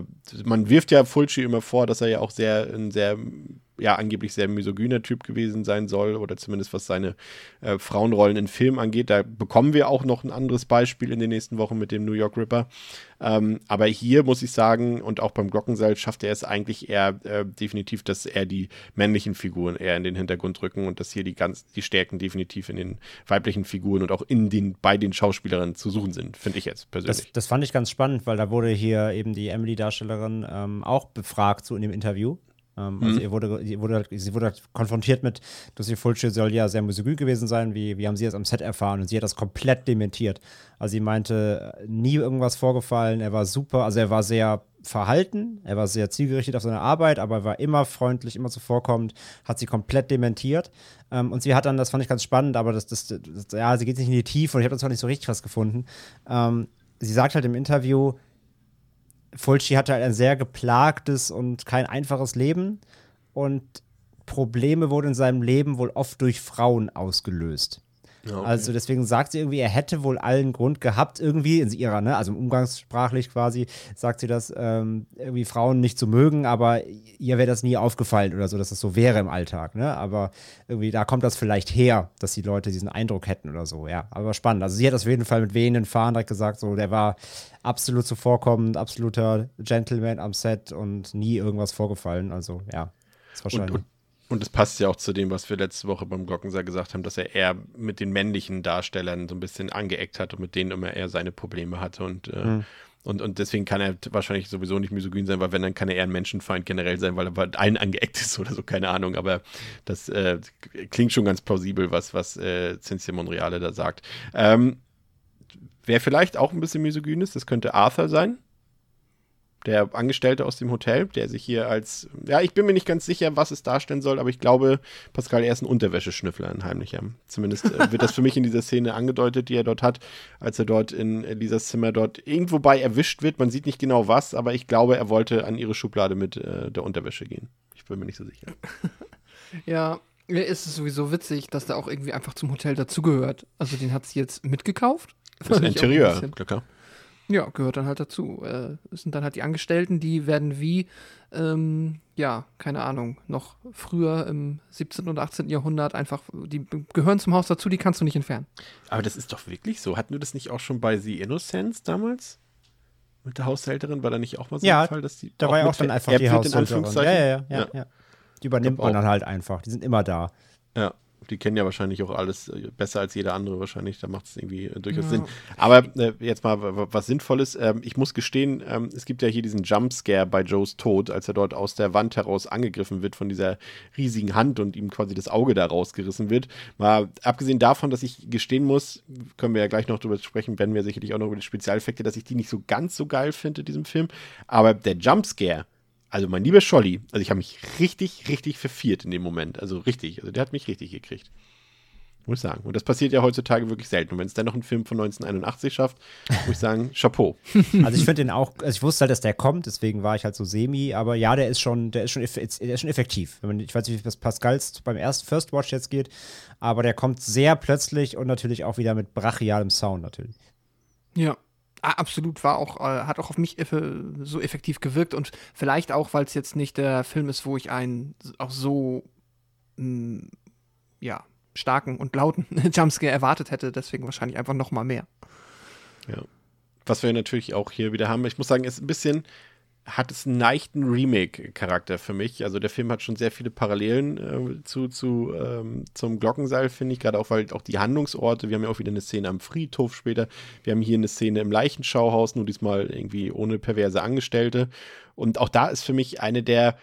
man wirft ja Fulci immer vor, dass er ja auch sehr, ein sehr ja angeblich sehr misogyner Typ gewesen sein soll oder zumindest was seine äh, Frauenrollen in Filmen angeht. Da bekommen wir auch noch ein anderes Beispiel in den nächsten Wochen mit dem New York Ripper. Ähm, aber hier muss ich sagen, und auch beim Glockenseil schafft er es eigentlich eher äh, definitiv, dass er die männlichen Figuren eher in den Hintergrund rücken und dass hier die ganz, die Stärken definitiv in den weiblichen Figuren und auch in den, bei den Schauspielerinnen zu suchen sind, finde ich jetzt persönlich. Das, das, fand ich ganz spannend, weil da wurde hier eben die Emily-Darstellerin ähm, auch befragt so in dem Interview. Ähm, also mhm. ihr wurde, ihr wurde, sie wurde konfrontiert mit, Lucy Fulci soll ja sehr misogyn gewesen sein, wie, wie haben sie das am Set erfahren? Und sie hat das komplett dementiert. Also sie meinte, nie irgendwas vorgefallen, er war super, also er war sehr verhalten, er war sehr zielgerichtet auf seine Arbeit, aber er war immer freundlich, immer zuvorkommend, hat sie komplett dementiert. Ähm, und sie hat dann, das fand ich ganz spannend, aber das, das, das ja, sie geht nicht in die Tiefe und ich habe das auch nicht so richtig was gefunden. Ähm, sie sagt halt im Interview, Fulci hatte halt ein sehr geplagtes und kein einfaches Leben und Probleme wurden in seinem Leben wohl oft durch Frauen ausgelöst. Ja, okay. Also deswegen sagt sie irgendwie, er hätte wohl allen Grund gehabt, irgendwie in ihrer, ne, also umgangssprachlich quasi, sagt sie das, ähm, irgendwie Frauen nicht zu mögen, aber ihr wäre das nie aufgefallen oder so, dass das so wäre im Alltag, ne? Aber irgendwie, da kommt das vielleicht her, dass die Leute diesen Eindruck hätten oder so, ja. Aber spannend. Also sie hat auf jeden Fall mit wehenden Fahnen direkt gesagt, so, der war absolut zuvorkommend, absoluter Gentleman am Set und nie irgendwas vorgefallen. Also ja, ist wahrscheinlich. Und, und und es passt ja auch zu dem, was wir letzte Woche beim Glockenseil gesagt haben, dass er eher mit den männlichen Darstellern so ein bisschen angeeckt hat und mit denen immer eher seine Probleme hatte. Und, äh, mhm. und, und deswegen kann er wahrscheinlich sowieso nicht misogyn sein, weil wenn, dann kann er eher ein Menschenfeind generell sein, weil er bei allen angeeckt ist oder so, keine Ahnung. Aber das äh, klingt schon ganz plausibel, was, was äh, Cynthia Monreale da sagt. Ähm, wer vielleicht auch ein bisschen misogyn ist, das könnte Arthur sein der Angestellte aus dem Hotel, der sich hier als, ja, ich bin mir nicht ganz sicher, was es darstellen soll, aber ich glaube, Pascal, er ist ein Unterwäscheschnüffler, ein heimlicher. Zumindest äh, wird das für mich in dieser Szene angedeutet, die er dort hat, als er dort in Lisas Zimmer dort irgendwo bei erwischt wird. Man sieht nicht genau was, aber ich glaube, er wollte an ihre Schublade mit äh, der Unterwäsche gehen. Ich bin mir nicht so sicher. ja, mir ist es sowieso witzig, dass der auch irgendwie einfach zum Hotel dazugehört. Also den hat sie jetzt mitgekauft. Das Interieur, klar. Ja, gehört dann halt dazu. Äh, sind dann halt die Angestellten, die werden wie, ähm, ja, keine Ahnung, noch früher im 17. und 18. Jahrhundert einfach, die gehören zum Haus dazu, die kannst du nicht entfernen. Aber das ist doch wirklich so. Hatten wir das nicht auch schon bei The Innocence damals? Mit der Haushälterin war da nicht auch mal so ja, ein Fall, dass die. Da war ja auch dann einfach die Haushälterin. Ja, ja, ja, ja, ja. Die übernimmt man dann halt einfach. Die sind immer da. Ja die kennen ja wahrscheinlich auch alles äh, besser als jeder andere wahrscheinlich. Da macht es irgendwie äh, durchaus ja. Sinn. Aber äh, jetzt mal was Sinnvolles. Ähm, ich muss gestehen, ähm, es gibt ja hier diesen Jumpscare bei Joes Tod, als er dort aus der Wand heraus angegriffen wird von dieser riesigen Hand und ihm quasi das Auge da rausgerissen wird. Mal abgesehen davon, dass ich gestehen muss, können wir ja gleich noch drüber sprechen, werden wir sicherlich auch noch über die Spezialeffekte, dass ich die nicht so ganz so geil finde, diesem Film. Aber der Jumpscare, also mein lieber Scholli, also ich habe mich richtig, richtig verfiert in dem Moment. Also richtig, also der hat mich richtig gekriegt. Muss ich sagen. Und das passiert ja heutzutage wirklich selten. Und wenn es dann noch ein Film von 1981 schafft, muss ich sagen, Chapeau. Also ich finde den auch, also ich wusste halt, dass der kommt, deswegen war ich halt so semi, aber ja, der ist schon, der ist schon, der ist schon effektiv. Ich weiß nicht, wie das Pascals beim ersten First Watch jetzt geht, aber der kommt sehr plötzlich und natürlich auch wieder mit brachialem Sound natürlich. Ja, absolut, war auch, äh, hat auch auf mich so effektiv gewirkt und vielleicht auch, weil es jetzt nicht der Film ist, wo ich einen auch so mh, mm, ja, starken und lauten Jumpscare erwartet hätte, deswegen wahrscheinlich einfach noch mal mehr. Ja. Was wir natürlich auch hier wieder haben, ich muss sagen, ist ein bisschen, hat es einen leichten Remake-Charakter für mich. Also der Film hat schon sehr viele Parallelen äh, zu, zu ähm, zum Glockenseil, finde ich, gerade auch, weil auch die Handlungsorte, wir haben ja auch wieder eine Szene am Friedhof später, wir haben hier eine Szene im Leichenschauhaus, nur diesmal irgendwie ohne perverse Angestellte. Und auch da ist für mich eine der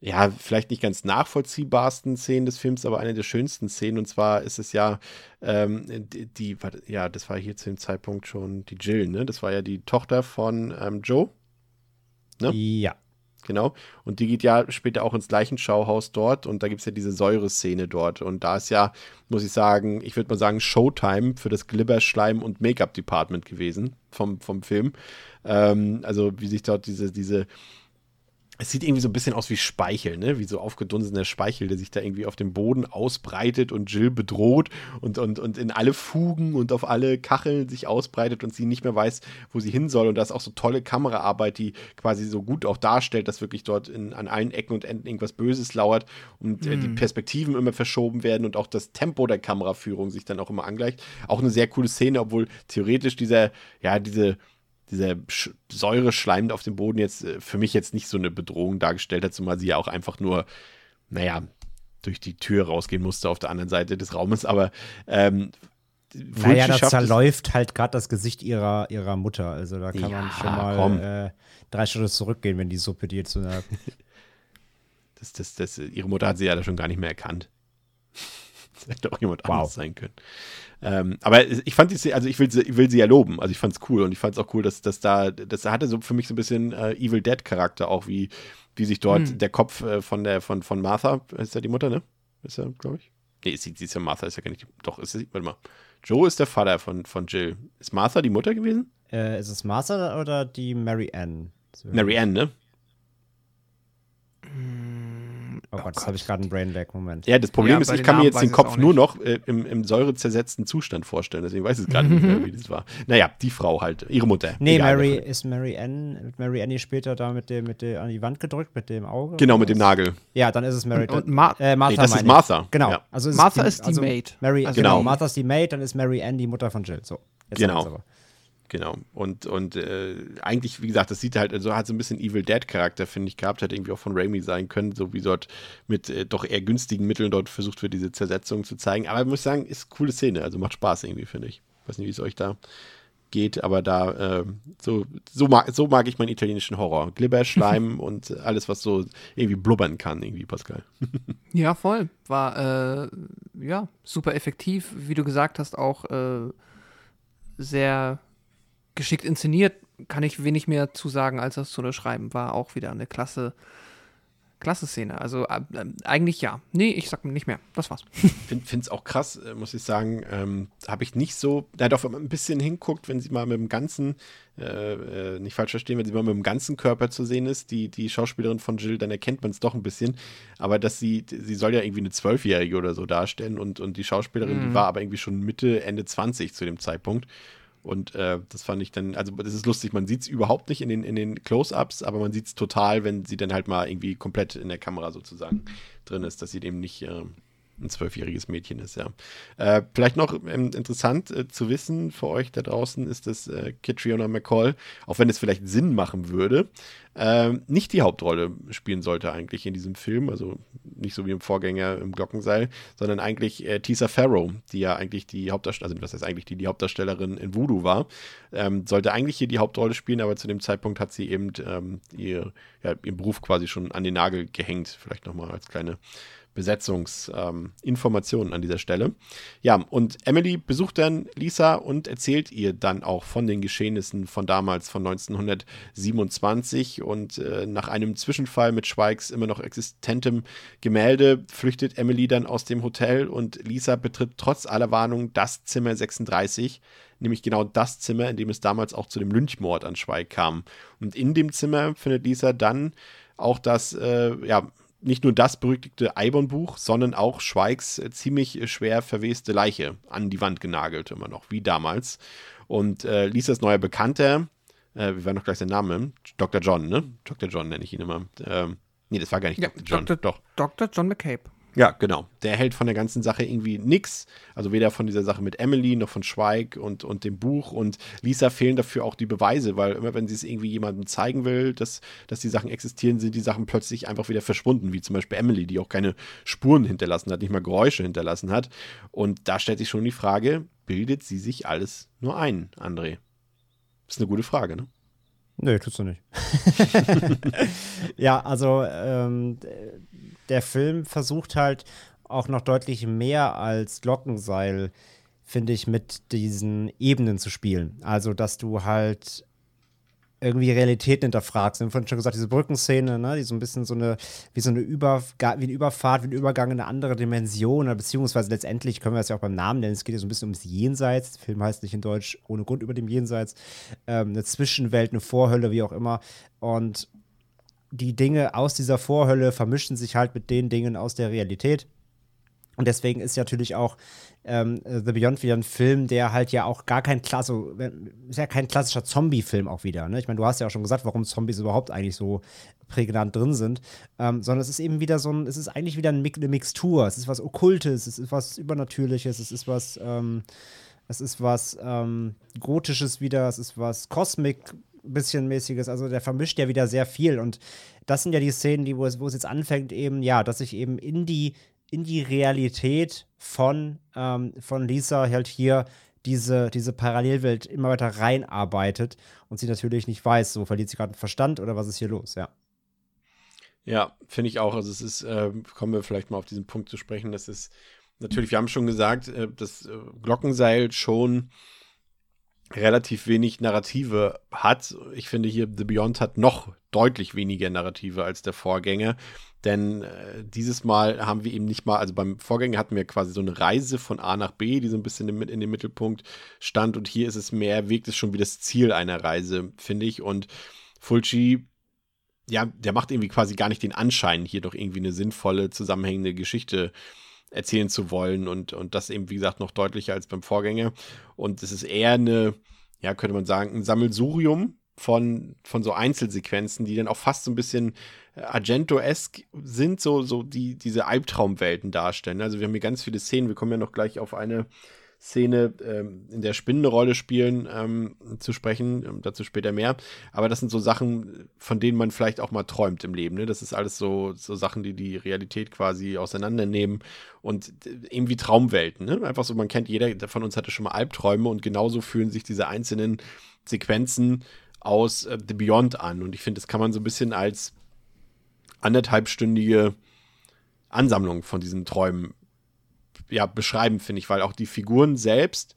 ja, vielleicht nicht ganz nachvollziehbarsten Szenen des Films, aber eine der schönsten Szenen. Und zwar ist es ja, ähm, die, die, ja, das war hier zu dem Zeitpunkt schon die Jill, ne? Das war ja die Tochter von ähm, Joe. Ne? Ja. Genau. Und die geht ja später auch ins Leichenschauhaus dort und da gibt es ja diese Säureszene dort. Und da ist ja, muss ich sagen, ich würde mal sagen, Showtime für das Glibber, Schleim und Make-up-Department gewesen vom, vom Film. Ähm, also wie sich dort diese, diese es sieht irgendwie so ein bisschen aus wie Speichel, ne? Wie so aufgedunsener Speichel, der sich da irgendwie auf dem Boden ausbreitet und Jill bedroht und, und, und in alle Fugen und auf alle Kacheln sich ausbreitet und sie nicht mehr weiß, wo sie hin soll. Und da ist auch so tolle Kameraarbeit, die quasi so gut auch darstellt, dass wirklich dort in, an allen Ecken und Enden irgendwas Böses lauert und mhm. äh, die mhm. Perspektiven immer verschoben werden und auch das Tempo der Kameraführung sich dann auch immer angleicht. Auch eine sehr coole Szene, obwohl theoretisch dieser, ja, diese dieser Säure schleimend auf dem Boden jetzt äh, für mich jetzt nicht so eine Bedrohung dargestellt hat, zumal sie ja auch einfach nur, naja, durch die Tür rausgehen musste auf der anderen Seite des Raumes, aber ähm, naja, da zerläuft halt gerade das Gesicht ihrer, ihrer Mutter. Also da kann ja, man schon mal äh, drei Schritte zurückgehen, wenn die Suppe dir zu einer. das, das, das, ihre Mutter hat sie ja da schon gar nicht mehr erkannt. das hätte auch jemand wow. anderes sein können. Ähm, aber ich fand die, also ich will, sie, ich will sie ja loben. Also ich fand es cool und ich fand es auch cool, dass, dass da, das hatte so für mich so ein bisschen äh, Evil Dead Charakter auch, wie, wie sich dort hm. der Kopf äh, von der, von, von Martha, ist ja die Mutter, ne? Ist ja, glaube ich. Nee, sie, sie ist ja Martha, ist ja gar nicht, doch, ist sie, warte mal. Joe ist der Vater von, von Jill. Ist Martha die Mutter gewesen? Äh, ist es Martha oder die Mary Ann? Mary Ann, ne? Oh, Gott, jetzt habe ich gerade einen Brainlag, Moment. Ja, das Problem ja, ist, ich kann mir jetzt den Kopf nur noch äh, im, im säurezersetzten Zustand vorstellen, deswegen weiß ich gerade nicht mehr, wie das war. Naja, die Frau halt, ihre Mutter. Nee, Mary ist Mary Ann, Mary Annie später da mit dem, mit dem an die Wand gedrückt, mit dem Auge. Genau, mit dem Nagel. Ja, dann ist es Mary. Und, und Ma äh, Martha. Nee, das ist Martha. Genau. Ja. Also ist Martha die, ist die also Maid. Mary, also genau. genau. Martha ist die Maid, dann ist Mary Ann die Mutter von Jill. So. genau. Genau. Und, und äh, eigentlich, wie gesagt, das sieht halt, also hat so ein bisschen Evil Dead-Charakter, finde ich, gehabt, hätte irgendwie auch von Raimi sein können, so wie dort mit äh, doch eher günstigen Mitteln dort versucht wird, diese Zersetzung zu zeigen. Aber ich muss sagen, ist eine coole Szene, also macht Spaß irgendwie, finde ich. Ich weiß nicht, wie es euch da geht, aber da, äh, so, so, mag, so mag ich meinen italienischen Horror. Glibber, Schleim und alles, was so irgendwie blubbern kann, irgendwie, Pascal. ja, voll. War, äh, ja, super effektiv, wie du gesagt hast, auch äh, sehr geschickt inszeniert, kann ich wenig mehr zu sagen, als das zu unterschreiben. War auch wieder eine klasse, klasse Szene. Also äh, eigentlich ja. Nee, ich sag nicht mehr. Das war's. Ich finde es auch krass, äh, muss ich sagen. Ähm, Habe ich nicht so. Ja, doch, wenn man ein bisschen hinguckt, wenn sie mal mit dem ganzen, äh, äh, nicht falsch verstehen, wenn sie mal mit dem ganzen Körper zu sehen ist, die, die Schauspielerin von Jill, dann erkennt man es doch ein bisschen. Aber dass sie, sie soll ja irgendwie eine Zwölfjährige oder so darstellen und, und die Schauspielerin, mhm. die war aber irgendwie schon Mitte, Ende 20 zu dem Zeitpunkt. Und äh, das fand ich dann, also das ist lustig, man sieht es überhaupt nicht in den, in den Close-Ups, aber man sieht es total, wenn sie dann halt mal irgendwie komplett in der Kamera sozusagen drin ist, dass sie eben nicht äh, ein zwölfjähriges Mädchen ist, ja. Äh, vielleicht noch ähm, interessant äh, zu wissen für euch da draußen ist, dass äh, Catriona McCall, auch wenn es vielleicht Sinn machen würde, ähm, nicht die Hauptrolle spielen sollte eigentlich in diesem Film, also nicht so wie im Vorgänger im Glockenseil, sondern eigentlich äh, Tisa Farrow, die ja eigentlich die Hauptdarstellerin, also was heißt eigentlich die, die Hauptdarstellerin in Voodoo war, ähm, sollte eigentlich hier die Hauptrolle spielen, aber zu dem Zeitpunkt hat sie eben ähm, ihr, ja, ihren Beruf quasi schon an den Nagel gehängt, vielleicht nochmal als kleine Besetzungsinformationen ähm, an dieser Stelle. Ja, und Emily besucht dann Lisa und erzählt ihr dann auch von den Geschehnissen von damals, von 1927. Und äh, nach einem Zwischenfall mit Schweigs immer noch existentem Gemälde flüchtet Emily dann aus dem Hotel und Lisa betritt trotz aller Warnung das Zimmer 36 nämlich genau das Zimmer, in dem es damals auch zu dem Lynchmord an Schweig kam. Und in dem Zimmer findet Lisa dann auch das, äh, ja, nicht nur das berüchtigte Eibon-Buch, sondern auch Schweigs äh, ziemlich äh, schwer verweste Leiche an die Wand genagelt, immer noch, wie damals. Und äh, Lisas neuer Bekannter, äh, wie war noch gleich sein Name? Dr. John, ne? Dr. John nenne ich ihn immer. Ähm, nee, das war gar nicht ja, Dr. John. Dr. Doch. Dr. John McCabe. Ja, genau. Der hält von der ganzen Sache irgendwie nichts. Also weder von dieser Sache mit Emily noch von Schweig und, und dem Buch. Und Lisa fehlen dafür auch die Beweise, weil immer wenn sie es irgendwie jemandem zeigen will, dass, dass die Sachen existieren, sind die Sachen plötzlich einfach wieder verschwunden. Wie zum Beispiel Emily, die auch keine Spuren hinterlassen hat, nicht mal Geräusche hinterlassen hat. Und da stellt sich schon die Frage, bildet sie sich alles nur ein, André? Das ist eine gute Frage, ne? Nö, tust du nicht. ja, also ähm, der Film versucht halt auch noch deutlich mehr als Glockenseil, finde ich, mit diesen Ebenen zu spielen. Also, dass du halt irgendwie Realitäten hinterfragst. Wir haben vorhin schon gesagt, diese Brückenszene, ne, die so ein bisschen so eine, wie so eine, Über, wie eine Überfahrt, wie ein Übergang in eine andere Dimension, beziehungsweise letztendlich können wir das ja auch beim Namen nennen, es geht ja so ein bisschen ums Jenseits. Der Film heißt nicht in Deutsch ohne Grund über dem Jenseits. Ähm, eine Zwischenwelt, eine Vorhölle, wie auch immer. Und die Dinge aus dieser Vorhölle vermischen sich halt mit den Dingen aus der Realität. Und deswegen ist natürlich auch ähm, The Beyond wieder ein Film, der halt ja auch gar kein klasse, ist ja kein klassischer Zombie-Film auch wieder. Ne? Ich meine, du hast ja auch schon gesagt, warum Zombies überhaupt eigentlich so prägnant drin sind, ähm, sondern es ist eben wieder so ein, es ist eigentlich wieder eine Mixtur. Es ist was Okkultes, es ist was Übernatürliches, es ist was, ähm, es ist was ähm, Gotisches wieder, es ist was Kosmik bisschen mäßiges. Also der vermischt ja wieder sehr viel und das sind ja die Szenen, die, wo es, wo es jetzt anfängt, eben, ja, dass sich eben in die in die Realität von, ähm, von Lisa halt hier diese, diese Parallelwelt immer weiter reinarbeitet und sie natürlich nicht weiß, so verliert sie gerade den Verstand oder was ist hier los, ja. Ja, finde ich auch. Also es ist, äh, kommen wir vielleicht mal auf diesen Punkt zu sprechen, das ist natürlich, wir haben schon gesagt, äh, das äh, Glockenseil schon relativ wenig Narrative hat. Ich finde hier The Beyond hat noch deutlich weniger Narrative als der Vorgänger. Denn äh, dieses Mal haben wir eben nicht mal, also beim Vorgänger hatten wir quasi so eine Reise von A nach B, die so ein bisschen in, in dem Mittelpunkt stand. Und hier ist es mehr, wirkt es schon wie das Ziel einer Reise, finde ich. Und Fulci, ja, der macht irgendwie quasi gar nicht den Anschein, hier doch irgendwie eine sinnvolle, zusammenhängende Geschichte erzählen zu wollen. Und, und das eben, wie gesagt, noch deutlicher als beim Vorgänger. Und es ist eher eine, ja, könnte man sagen, ein Sammelsurium von, von so Einzelsequenzen, die dann auch fast so ein bisschen Argento-esque sind, so, so die, diese Albtraumwelten darstellen. Also wir haben hier ganz viele Szenen, wir kommen ja noch gleich auf eine Szene, ähm, in der Spinnen eine Rolle spielen, ähm, zu sprechen, ähm, dazu später mehr. Aber das sind so Sachen, von denen man vielleicht auch mal träumt im Leben. Ne? Das ist alles so, so Sachen, die die Realität quasi auseinandernehmen und irgendwie Traumwelten. Ne? Einfach so, man kennt, jeder von uns hatte schon mal Albträume und genauso fühlen sich diese einzelnen Sequenzen aus äh, The Beyond an. Und ich finde, das kann man so ein bisschen als anderthalbstündige Ansammlung von diesen Träumen ja, beschreiben, finde ich, weil auch die Figuren selbst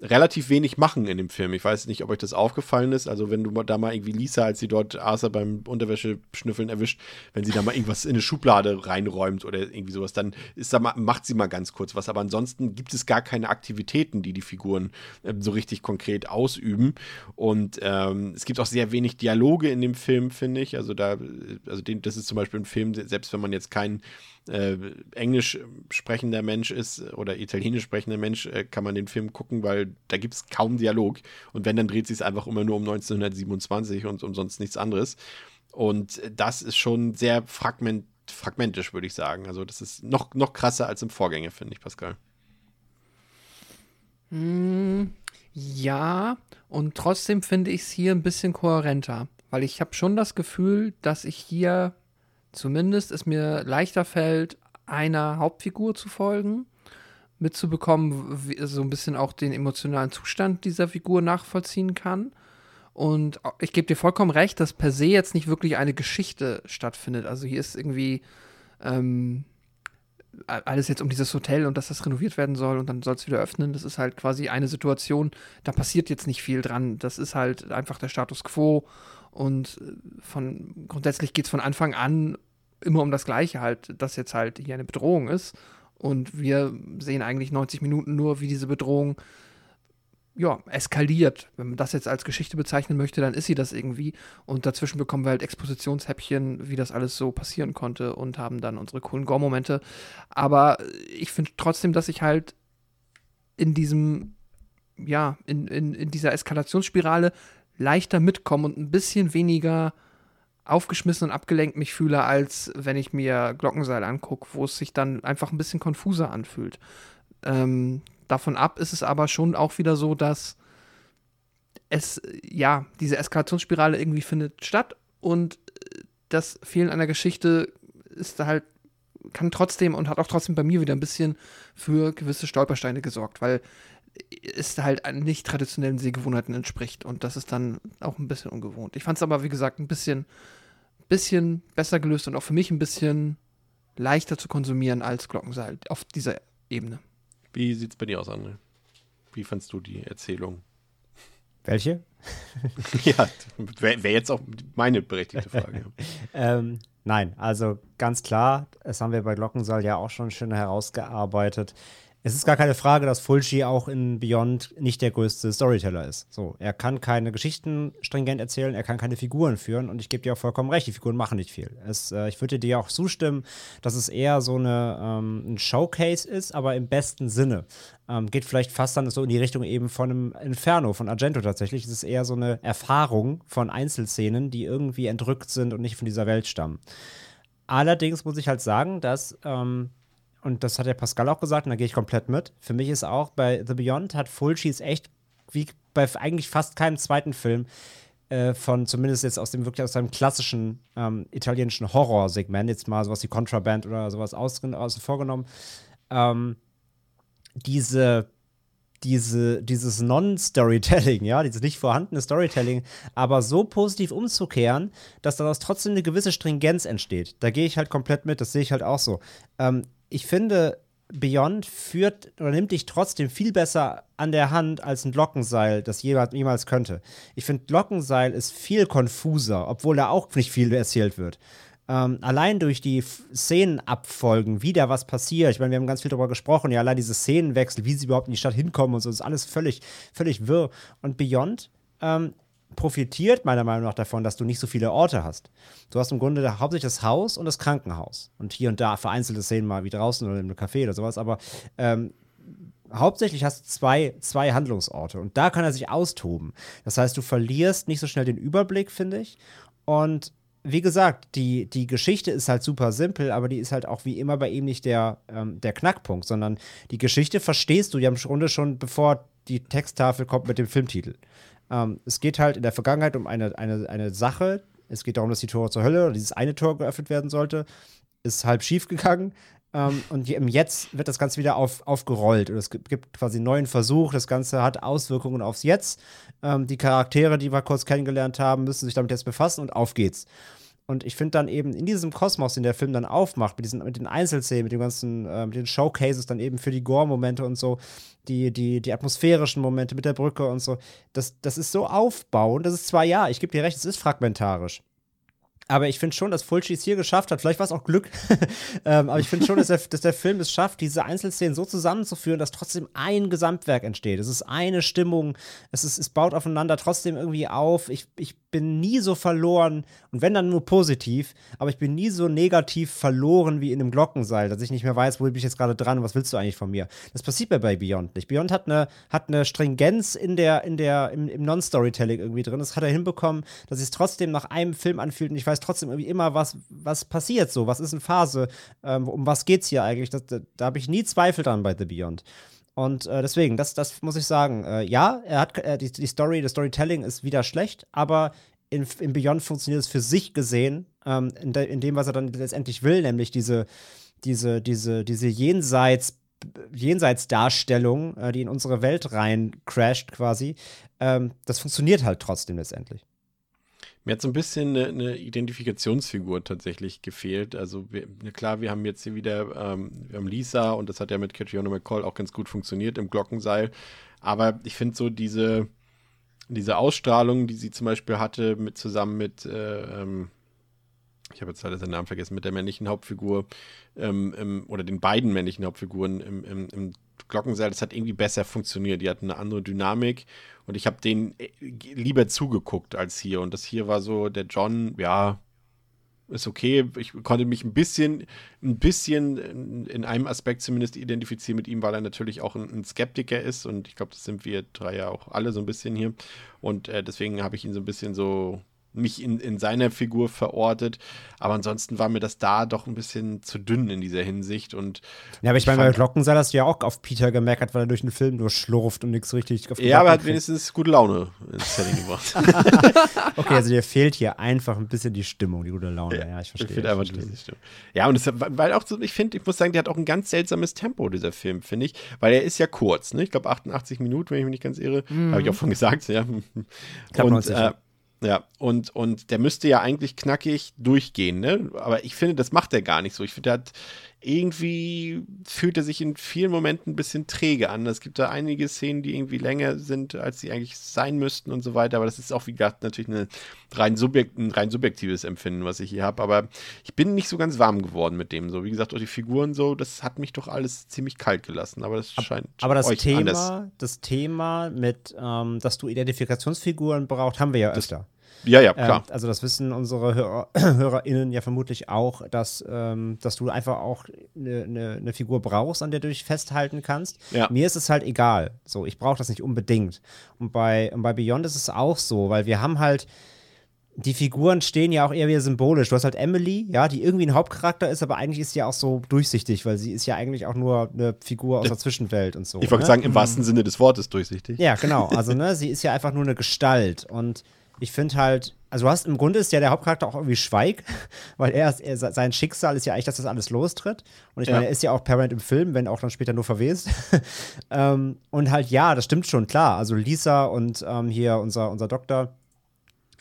relativ wenig machen in dem Film. Ich weiß nicht, ob euch das aufgefallen ist. Also, wenn du da mal irgendwie Lisa, als sie dort Arthur beim Unterwäscheschnüffeln erwischt, wenn sie da mal irgendwas in eine Schublade reinräumt oder irgendwie sowas, dann ist da mal, macht sie mal ganz kurz was. Aber ansonsten gibt es gar keine Aktivitäten, die die Figuren äh, so richtig konkret ausüben. Und ähm, es gibt auch sehr wenig Dialoge in dem Film, finde ich. Also, da, also den, das ist zum Beispiel ein Film, selbst wenn man jetzt keinen äh, Englisch sprechender Mensch ist oder Italienisch sprechender Mensch, äh, kann man den Film gucken, weil da gibt es kaum Dialog. Und wenn, dann dreht sich es einfach immer nur um 1927 und um sonst nichts anderes. Und das ist schon sehr fragment, fragmentisch, würde ich sagen. Also, das ist noch, noch krasser als im Vorgänger, finde ich, Pascal. Mm, ja, und trotzdem finde ich es hier ein bisschen kohärenter, weil ich habe schon das Gefühl, dass ich hier zumindest es mir leichter fällt, einer Hauptfigur zu folgen, mitzubekommen, wie, so ein bisschen auch den emotionalen Zustand dieser Figur nachvollziehen kann. Und ich gebe dir vollkommen recht, dass per se jetzt nicht wirklich eine Geschichte stattfindet. Also hier ist irgendwie ähm, alles jetzt um dieses Hotel und dass das renoviert werden soll und dann soll es wieder öffnen. Das ist halt quasi eine Situation, da passiert jetzt nicht viel dran. Das ist halt einfach der Status quo und äh, von grundsätzlich geht es von Anfang an immer um das Gleiche halt, dass jetzt halt hier eine Bedrohung ist. Und wir sehen eigentlich 90 Minuten nur, wie diese Bedrohung ja, eskaliert. Wenn man das jetzt als Geschichte bezeichnen möchte, dann ist sie das irgendwie. Und dazwischen bekommen wir halt Expositionshäppchen, wie das alles so passieren konnte und haben dann unsere coolen Gore-Momente. Aber ich finde trotzdem, dass ich halt in diesem, ja, in, in, in dieser Eskalationsspirale leichter mitkommen und ein bisschen weniger aufgeschmissen und abgelenkt mich fühle, als wenn ich mir Glockenseil angucke, wo es sich dann einfach ein bisschen konfuser anfühlt. Ähm, davon ab ist es aber schon auch wieder so, dass es, ja, diese Eskalationsspirale irgendwie findet statt und das Fehlen einer Geschichte ist halt, kann trotzdem und hat auch trotzdem bei mir wieder ein bisschen für gewisse Stolpersteine gesorgt, weil ist halt nicht traditionellen Sehgewohnheiten entspricht. Und das ist dann auch ein bisschen ungewohnt. Ich fand es aber, wie gesagt, ein bisschen, bisschen besser gelöst und auch für mich ein bisschen leichter zu konsumieren als Glockenseil auf dieser Ebene. Wie sieht es bei dir aus, André? Wie fandst du die Erzählung? Welche? ja, wäre wär jetzt auch meine berechtigte Frage. ähm, nein, also ganz klar, das haben wir bei Glockensaal ja auch schon schön herausgearbeitet es ist gar keine Frage, dass Fulci auch in Beyond nicht der größte Storyteller ist. So, er kann keine Geschichten stringent erzählen, er kann keine Figuren führen und ich gebe dir auch vollkommen recht, die Figuren machen nicht viel. Es, äh, ich würde dir auch zustimmen, dass es eher so eine, ähm, ein Showcase ist, aber im besten Sinne. Ähm, geht vielleicht fast dann so in die Richtung eben von einem Inferno, von Argento tatsächlich. Es ist eher so eine Erfahrung von Einzelszenen, die irgendwie entrückt sind und nicht von dieser Welt stammen. Allerdings muss ich halt sagen, dass ähm, und das hat der Pascal auch gesagt, und da gehe ich komplett mit. Für mich ist auch bei The Beyond hat Fulci es echt, wie bei eigentlich fast keinem zweiten Film, äh, von zumindest jetzt aus dem wirklich aus seinem klassischen ähm, italienischen Horrorsegment, jetzt mal sowas wie Contraband oder sowas außen, außen vorgenommen, ähm, diese diese, dieses Non-Storytelling, ja, dieses nicht vorhandene Storytelling, aber so positiv umzukehren, dass daraus trotzdem eine gewisse Stringenz entsteht. Da gehe ich halt komplett mit, das sehe ich halt auch so. Ähm, ich finde, Beyond führt oder nimmt dich trotzdem viel besser an der Hand als ein Glockenseil das jemals könnte. Ich finde, Glockenseil ist viel konfuser, obwohl da auch nicht viel erzählt wird. Ähm, allein durch die Szenenabfolgen, wie da was passiert. Ich meine, wir haben ganz viel darüber gesprochen, ja, allein diese Szenenwechsel, wie sie überhaupt in die Stadt hinkommen und so, ist alles völlig, völlig wirr. Und Beyond ähm, profitiert meiner Meinung nach davon, dass du nicht so viele Orte hast. Du hast im Grunde hauptsächlich das Haus und das Krankenhaus. Und hier und da vereinzelte Szenen mal wie draußen oder einem Café oder sowas, aber ähm, hauptsächlich hast du zwei, zwei Handlungsorte und da kann er sich austoben. Das heißt, du verlierst nicht so schnell den Überblick, finde ich. Und wie gesagt, die, die Geschichte ist halt super simpel, aber die ist halt auch wie immer bei ihm nicht der, ähm, der Knackpunkt, sondern die Geschichte verstehst du ja im Grunde schon, bevor die Texttafel kommt mit dem Filmtitel. Ähm, es geht halt in der Vergangenheit um eine, eine, eine Sache. Es geht darum, dass die Tore zur Hölle oder dieses eine Tor geöffnet werden sollte. Ist halb schief gegangen. Ähm, und im Jetzt wird das Ganze wieder auf, aufgerollt. Und es gibt quasi einen neuen Versuch. Das Ganze hat Auswirkungen aufs Jetzt. Ähm, die Charaktere, die wir kurz kennengelernt haben, müssen sich damit jetzt befassen und auf geht's. Und ich finde dann eben in diesem Kosmos, den der Film dann aufmacht, mit, diesen, mit den Einzelszenen, mit den ganzen, äh, mit den Showcases dann eben für die Gore-Momente und so, die, die, die atmosphärischen Momente mit der Brücke und so, das, das ist so aufbauend. Das ist zwar, ja, ich gebe dir recht, es ist fragmentarisch. Aber ich finde schon, dass Fulci es hier geschafft hat. Vielleicht war es auch Glück. ähm, aber ich finde schon, dass der, dass der Film es schafft, diese Einzelszenen so zusammenzuführen, dass trotzdem ein Gesamtwerk entsteht. Es ist eine Stimmung. Es, ist, es baut aufeinander trotzdem irgendwie auf. Ich, ich bin nie so verloren. Und wenn dann nur positiv. Aber ich bin nie so negativ verloren wie in einem Glockenseil, dass ich nicht mehr weiß, wo bin ich jetzt gerade dran. Was willst du eigentlich von mir? Das passiert mir bei Beyond nicht. Beyond hat eine, hat eine Stringenz in der, in der, im, im Non-Storytelling irgendwie drin. Das hat er hinbekommen, dass es trotzdem nach einem Film anfühlt und ich weiß, weiß trotzdem irgendwie immer, was, was passiert so, was ist eine Phase, ähm, um was geht's hier eigentlich. Das, da, da habe ich nie Zweifel dran bei The Beyond. Und äh, deswegen, das, das muss ich sagen. Äh, ja, er hat äh, die, die Story, das Storytelling ist wieder schlecht, aber in, in Beyond funktioniert es für sich gesehen, ähm, in, de, in, dem, was er dann letztendlich will, nämlich diese, diese, diese, diese Jenseits, Jenseitsdarstellung, äh, die in unsere Welt rein crasht quasi. Ähm, das funktioniert halt trotzdem letztendlich. Mir hat so ein bisschen eine, eine Identifikationsfigur tatsächlich gefehlt. Also wir, klar, wir haben jetzt hier wieder, ähm, wir haben Lisa und das hat ja mit Catriona McCall auch ganz gut funktioniert im Glockenseil. Aber ich finde so diese, diese Ausstrahlung, die sie zum Beispiel hatte, mit zusammen mit, äh, ähm, ich habe jetzt leider seinen Namen vergessen, mit der männlichen Hauptfigur ähm, im, oder den beiden männlichen Hauptfiguren im, im, im Glockenseil, das hat irgendwie besser funktioniert. Die hatten eine andere Dynamik und ich habe denen äh, lieber zugeguckt als hier. Und das hier war so, der John, ja, ist okay. Ich konnte mich ein bisschen, ein bisschen in einem Aspekt zumindest identifizieren mit ihm, weil er natürlich auch ein, Skeptiker ist. Und ich glaube, das sind wir drei ja auch alle so ein bisschen hier. Und äh, deswegen habe ich ihn so ein bisschen so mich in, in seiner Figur verortet. Aber ansonsten war mir das da doch ein bisschen zu dünn in dieser Hinsicht. Und Ja, aber ich meine, bei Glockenseil hast du ja auch auf Peter gemerkt, weil er durch den Film nur schlurft und nichts richtig auf die Ja, aber Backen hat wenigstens gute Laune ins Setting gebracht. Okay, also dir fehlt hier einfach ein bisschen die Stimmung, die gute Laune. Ja, ich verstehe. Ich einfach, verstehe. das ist stimmt. Ja, und es, weil auch so, ich finde, ich muss sagen, der hat auch ein ganz seltsames Tempo, dieser Film, finde ich, weil er ist ja kurz, ne? Ich glaube 88 Minuten, wenn ich mich nicht ganz irre. Habe ich auch von gesagt, ja. Knapp und, 90, ja. äh, ja, und, und der müsste ja eigentlich knackig durchgehen, ne? Aber ich finde, das macht er gar nicht so. Ich finde, er hat irgendwie fühlt er sich in vielen Momenten ein bisschen träge an. Es gibt da einige Szenen, die irgendwie länger sind, als sie eigentlich sein müssten und so weiter. Aber das ist auch, wie gesagt, natürlich eine rein subjekt, ein rein subjektives Empfinden, was ich hier habe. Aber ich bin nicht so ganz warm geworden mit dem. So, wie gesagt, auch die Figuren so, das hat mich doch alles ziemlich kalt gelassen. Aber das scheint Aber das euch anders. Thema, das Thema mit, ähm, dass du Identifikationsfiguren brauchst, haben wir ja öfter. Ja, ja, Ähm, klar. also das wissen unsere Hörer, HörerInnen ja vermutlich auch, dass, ähm, dass du einfach auch eine ne, ne Figur brauchst, an der du dich festhalten kannst. Ja. Mir ist es halt egal. So, ich brauche das nicht unbedingt. Und bei, und bei Beyond ist es auch so, weil wir haben halt die Figuren stehen ja auch eher wieder symbolisch. Du hast halt Emily, ja, die irgendwie ein Hauptcharakter ist, aber eigentlich ist sie ja auch so durchsichtig, weil sie ist ja eigentlich auch nur eine Figur aus der Zwischenwelt und so. ich wollte ne? sagen, im wahrsten Sinne des Wortes durchsichtig. Ja, genau. Also, ne, sie ist ja einfach nur eine Gestalt. Und ich finde halt, also du hast im Grunde ist ja der Hauptcharakter auch irgendwie Schweig, weil er, ist- er sein Schicksal ist ja eigentlich, dass das alles lostritt. Und ich Ja. meine, er ist ja auch permanent im Film, wenn auch dann später nur verwest. ähm, und halt, ja, das stimmt schon, klar. Also Lisa und ähm, hier unser, unser Doktor.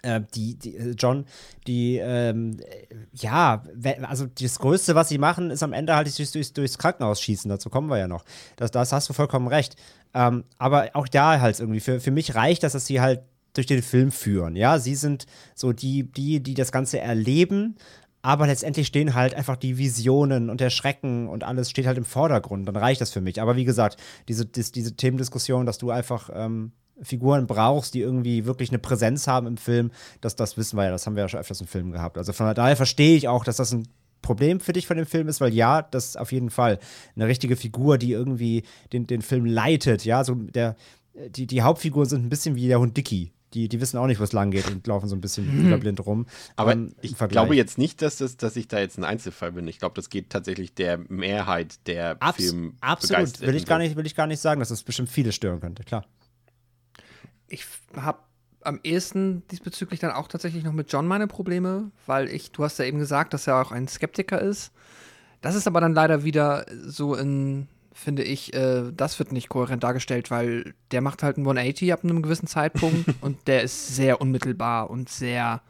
äh, Die, die, äh, John, die, ähm, äh, ja, also das Größte, was sie machen, ist am Ende halt durchs, durchs, durchs Krankenhaus schießen. Dazu kommen wir ja noch. Das, das hast du vollkommen recht. Ähm, aber auch da halt irgendwie, für, für mich reicht das, dass sie halt durch den Film führen. Ja, sie sind so die, die, die das Ganze erleben. Aber letztendlich stehen halt einfach die Visionen und der Schrecken und alles steht halt im Vordergrund. Dann reicht das für mich. Aber wie gesagt, diese, dis, diese Themendiskussion, dass du einfach ähm, Figuren brauchst, die irgendwie wirklich eine Präsenz haben im Film, das, das wissen wir ja, das haben wir ja schon öfters im Film gehabt. Also von daher verstehe ich auch, dass das ein Problem für dich von dem Film ist, weil ja, das ist auf jeden Fall eine richtige Figur, die irgendwie den, den Film leitet. Ja, so der, die, die Hauptfiguren sind ein bisschen wie der Hund Dicky. Die, die wissen auch nicht, wo es lang geht und laufen so ein bisschen wieder blind rum. Aber Ähm, ich Vergleich. glaube jetzt nicht, dass, das, dass ich da jetzt ein Einzelfall bin. Ich glaube, das geht tatsächlich der Mehrheit der Abs Film absolut, will ich, gar nicht, will ich gar nicht sagen, dass das bestimmt viele stören könnte, klar. Ich habe am ehesten diesbezüglich dann auch tatsächlich noch mit John meine Probleme, weil ich, du hast ja eben gesagt, dass er auch ein Skeptiker ist. Das ist aber dann leider wieder so in, finde ich, äh, das wird nicht kohärent dargestellt, weil der macht halt einen 180 ab einem gewissen Zeitpunkt und der ist sehr unmittelbar und sehr,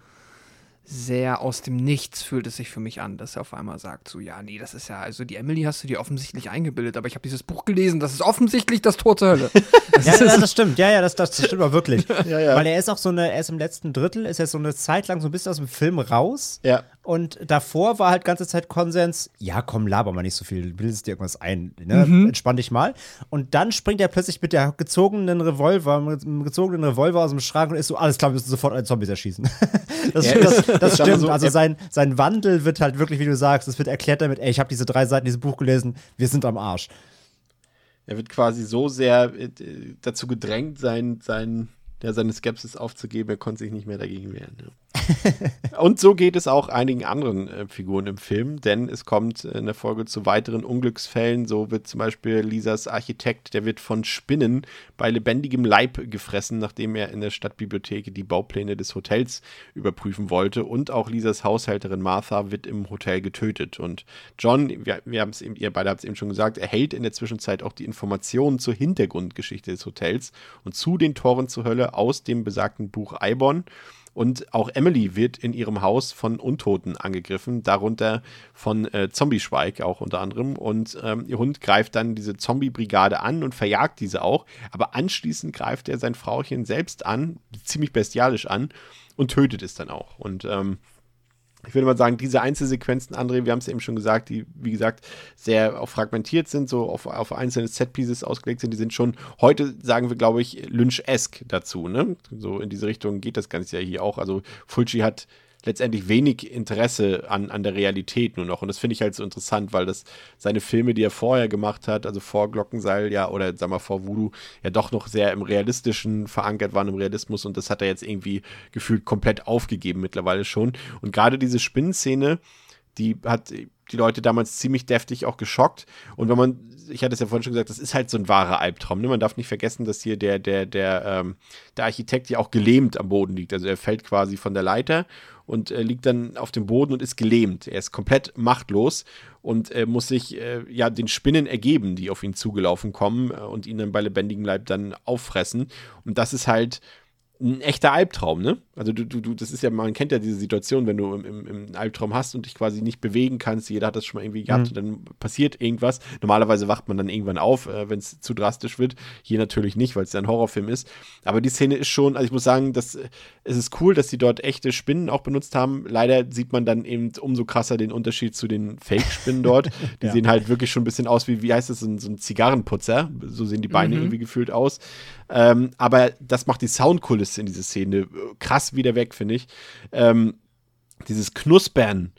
sehr aus dem Nichts fühlt es sich für mich an, dass er auf einmal sagt, so, ja, nee, das ist ja, also die Emily hast du dir offensichtlich eingebildet, aber ich habe dieses Buch gelesen, das ist offensichtlich das Tor zur Hölle. Ja, ja, das stimmt, ja, ja, das, das, das stimmt aber wirklich. Ja, ja. Weil er ist auch so eine, er ist im letzten Drittel, ist er so eine Zeit lang so ein bisschen aus dem Film raus. Ja. Und davor war halt ganze Zeit Konsens, ja komm, laber mal nicht so viel, bildest dir irgendwas ein, ne? entspann dich mal. Und dann springt er plötzlich mit der gezogenen Revolver, mit dem gezogenen Revolver aus dem Schrank und ist so, alles klar, wir müssen sofort alle Zombies erschießen. das, Ja, das, das stimmt, so, also sein, sein Wandel wird halt wirklich, wie du sagst, es wird erklärt damit, ey, ich habe diese drei Seiten, dieses Buch gelesen, wir sind am Arsch. Er wird quasi so sehr äh, dazu gedrängt, sein, sein, ja, seine Skepsis aufzugeben, er konnte sich nicht mehr dagegen wehren. Ja. Und so geht es auch einigen anderen äh, Figuren im Film, denn es kommt in der Folge zu weiteren Unglücksfällen. So wird zum Beispiel Lisas Architekt, der wird von Spinnen bei lebendigem Leib gefressen, nachdem er in der Stadtbibliothek die Baupläne des Hotels überprüfen wollte. Und auch Lisas Haushälterin Martha wird im Hotel getötet. Und John, wir, wir haben es eben, ihr beide habt es eben schon gesagt, erhält in der Zwischenzeit auch die Informationen zur Hintergrundgeschichte des Hotels und zu den Toren zur Hölle aus dem besagten Buch Eibon. Und auch Emily wird in ihrem Haus von Untoten angegriffen, darunter von äh, Zombie-Schweig auch unter anderem. Und ähm, ihr Hund greift dann diese Zombie-Brigade an und verjagt diese auch. Aber anschließend greift er sein Frauchen selbst an, ziemlich bestialisch an, und tötet es dann auch. Und ähm, ich würde mal sagen, diese Einzelsequenzen, André, wir haben es eben schon gesagt, die, wie gesagt, sehr auch fragmentiert sind, so auf, auf einzelne Setpieces ausgelegt sind, die sind schon heute, sagen wir, glaube ich, Lynch-esque dazu, ne? So in diese Richtung geht das Ganze ja hier auch. Also Fulci hat letztendlich wenig Interesse an, an der Realität nur noch. Und das finde ich halt so interessant, weil das seine Filme, die er vorher gemacht hat, also vor Glockenseil ja, oder sag mal vor Voodoo, ja doch noch sehr im Realistischen verankert waren, im Realismus. Und das hat er jetzt irgendwie gefühlt komplett aufgegeben mittlerweile schon. Und gerade diese Spinnenszene, die hat die Leute damals ziemlich deftig auch geschockt. Und wenn man, ich hatte es ja vorhin schon gesagt, das ist halt so ein wahrer Albtraum. Ne? Man darf nicht vergessen, dass hier der, der, der, ähm, der Architekt ja auch gelähmt am Boden liegt. Also er fällt quasi von der Leiter und äh, liegt dann auf dem Boden und ist gelähmt. Er ist komplett machtlos und äh, muss sich äh, ja den Spinnen ergeben, die auf ihn zugelaufen kommen äh, und ihn dann bei lebendigem Leib dann auffressen. Und das ist halt ein echter Albtraum, ne? Also du, du, du, das ist ja, man kennt ja diese Situation, wenn du im, im, im Albtraum hast und dich quasi nicht bewegen kannst. Jeder hat das schon mal irgendwie gehabt Mhm. und dann passiert irgendwas. Normalerweise wacht man dann irgendwann auf, äh, wenn es zu drastisch wird. Hier natürlich nicht, weil es ja ein Horrorfilm ist. Aber die Szene ist schon, also ich muss sagen, dass, äh, es ist cool, dass sie dort echte Spinnen auch benutzt haben. Leider sieht man dann eben umso krasser den Unterschied zu den Fake-Spinnen dort. Die Ja. sehen halt wirklich schon ein bisschen aus wie, wie heißt das, so ein, so ein Zigarrenputzer. So sehen die Beine Mhm. irgendwie gefühlt aus. Ähm, aber das macht die Soundkulisse in dieser Szene äh, krass wieder weg, finde ich. Ähm, dieses Knuspern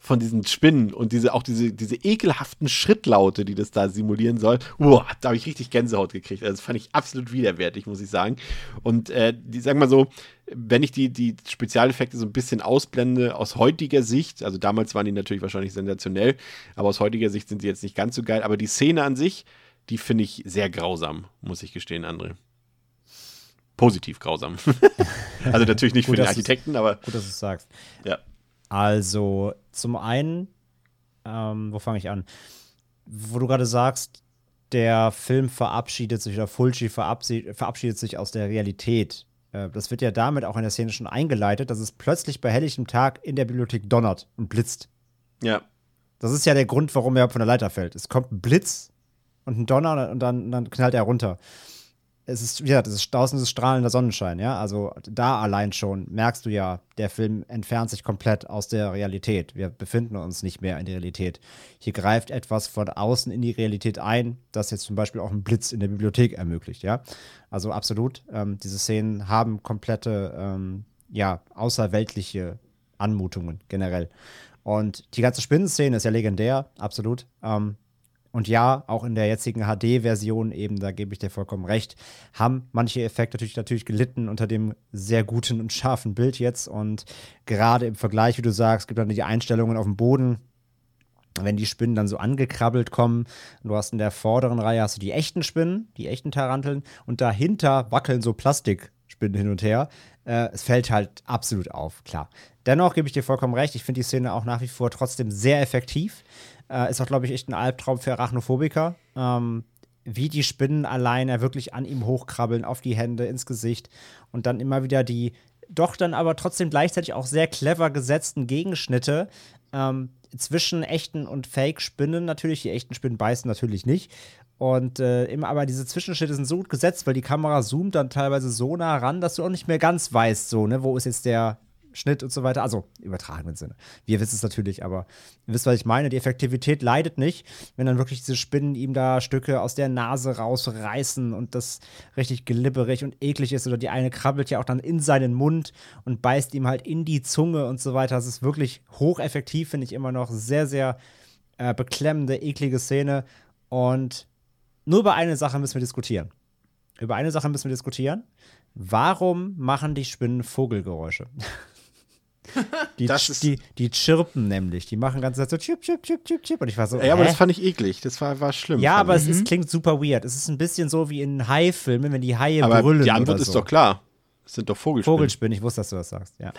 von diesen Spinnen und diese auch diese, diese ekelhaften Schrittlaute, die das da simulieren soll, uah, da habe ich richtig Gänsehaut gekriegt. Also das fand ich absolut widerwärtig, muss ich sagen. Und äh, die sagen mal so, wenn ich die, die Spezialeffekte so ein bisschen ausblende, aus heutiger Sicht, also damals waren die natürlich wahrscheinlich sensationell, aber aus heutiger Sicht sind sie jetzt nicht ganz so geil. Aber die Szene an sich, die finde ich sehr grausam, muss ich gestehen, André. Positiv grausam. also natürlich nicht für Gut, den dass du's- Architekten, aber Gut, dass du es sagst. ja. Also, zum einen, ähm, wo fange ich an? Wo du gerade sagst, der Film verabschiedet sich oder Fulci verabschiedet, verabschiedet sich aus der Realität. Äh, das wird ja damit auch in der Szene schon eingeleitet, dass es plötzlich bei helllichtem Tag in der Bibliothek donnert und blitzt. Ja, Das ist ja der Grund, warum er von der Leiter fällt. Es kommt ein Blitz und ein Donner und dann, dann knallt er runter. Es ist, gesagt, es ist draußen ist es strahlender Sonnenschein, ja. Also da allein schon merkst du ja, der Film entfernt sich komplett aus der Realität. Wir befinden uns nicht mehr in der Realität. Hier greift etwas von außen in die Realität ein, das jetzt zum Beispiel auch einen Blitz in der Bibliothek ermöglicht, ja. Also absolut. Ähm, diese Szenen haben komplette, ähm, ja, außerweltliche Anmutungen generell. Und die ganze Spinnenszene ist ja legendär, absolut. Ähm, und ja, auch in der jetzigen HD-Version eben, da gebe ich dir vollkommen recht, haben manche Effekte natürlich, natürlich gelitten unter dem sehr guten und scharfen Bild jetzt. Und gerade im Vergleich, wie du sagst, gibt dann die Einstellungen auf dem Boden, wenn die Spinnen dann so angekrabbelt kommen. Du hast in der vorderen Reihe hast du die echten Spinnen, die echten Taranteln, und dahinter wackeln so Plastikspinnen hin und her. Äh, es fällt halt absolut auf, klar. Dennoch gebe ich dir vollkommen recht, ich finde die Szene auch nach wie vor trotzdem sehr effektiv. Äh, ist auch, glaube ich, echt ein Albtraum für Arachnophobiker. Ähm, wie die Spinnen alleine wirklich an ihm hochkrabbeln, auf die Hände, ins Gesicht und dann immer wieder die doch dann aber trotzdem gleichzeitig auch sehr clever gesetzten Gegenschnitte ähm, zwischen echten und Fake-Spinnen natürlich. Die echten Spinnen beißen natürlich nicht. Und äh, immer aber diese Zwischenschnitte sind so gut gesetzt, weil die Kamera zoomt dann teilweise so nah ran, dass du auch nicht mehr ganz weißt, so, ne, wo ist jetzt der Schnitt und so weiter. Also übertragenen Sinne. Wir wissen es natürlich, aber ihr wisst, was ich meine. Die Effektivität leidet nicht, wenn dann wirklich diese Spinnen ihm da Stücke aus der Nase rausreißen und das richtig glibberig und eklig ist. Oder die eine krabbelt ja auch dann in seinen Mund und beißt ihm halt in die Zunge und so weiter. Das ist wirklich hocheffektiv, finde ich immer noch. Sehr, sehr äh, beklemmende, eklige Szene. Und nur über eine Sache müssen wir diskutieren. Über eine Sache müssen wir diskutieren. Warum machen die Spinnen Vogelgeräusche? Die, Das ist- die, die chirpen nämlich. Die machen ganz Zeit so chip, chip, chip, chip, chip. Und ich war so, ja aber hä? das fand ich eklig. Das war, war schlimm. ja, aber ich. es ist, klingt super weird. Es ist ein bisschen so wie in Hai-Filmen, wenn die Haie aber brüllen die Antwort oder ist so. doch klar. Es sind doch Vogelspinnen. Vogelspinnen, ich wusste, dass du das sagst, ja.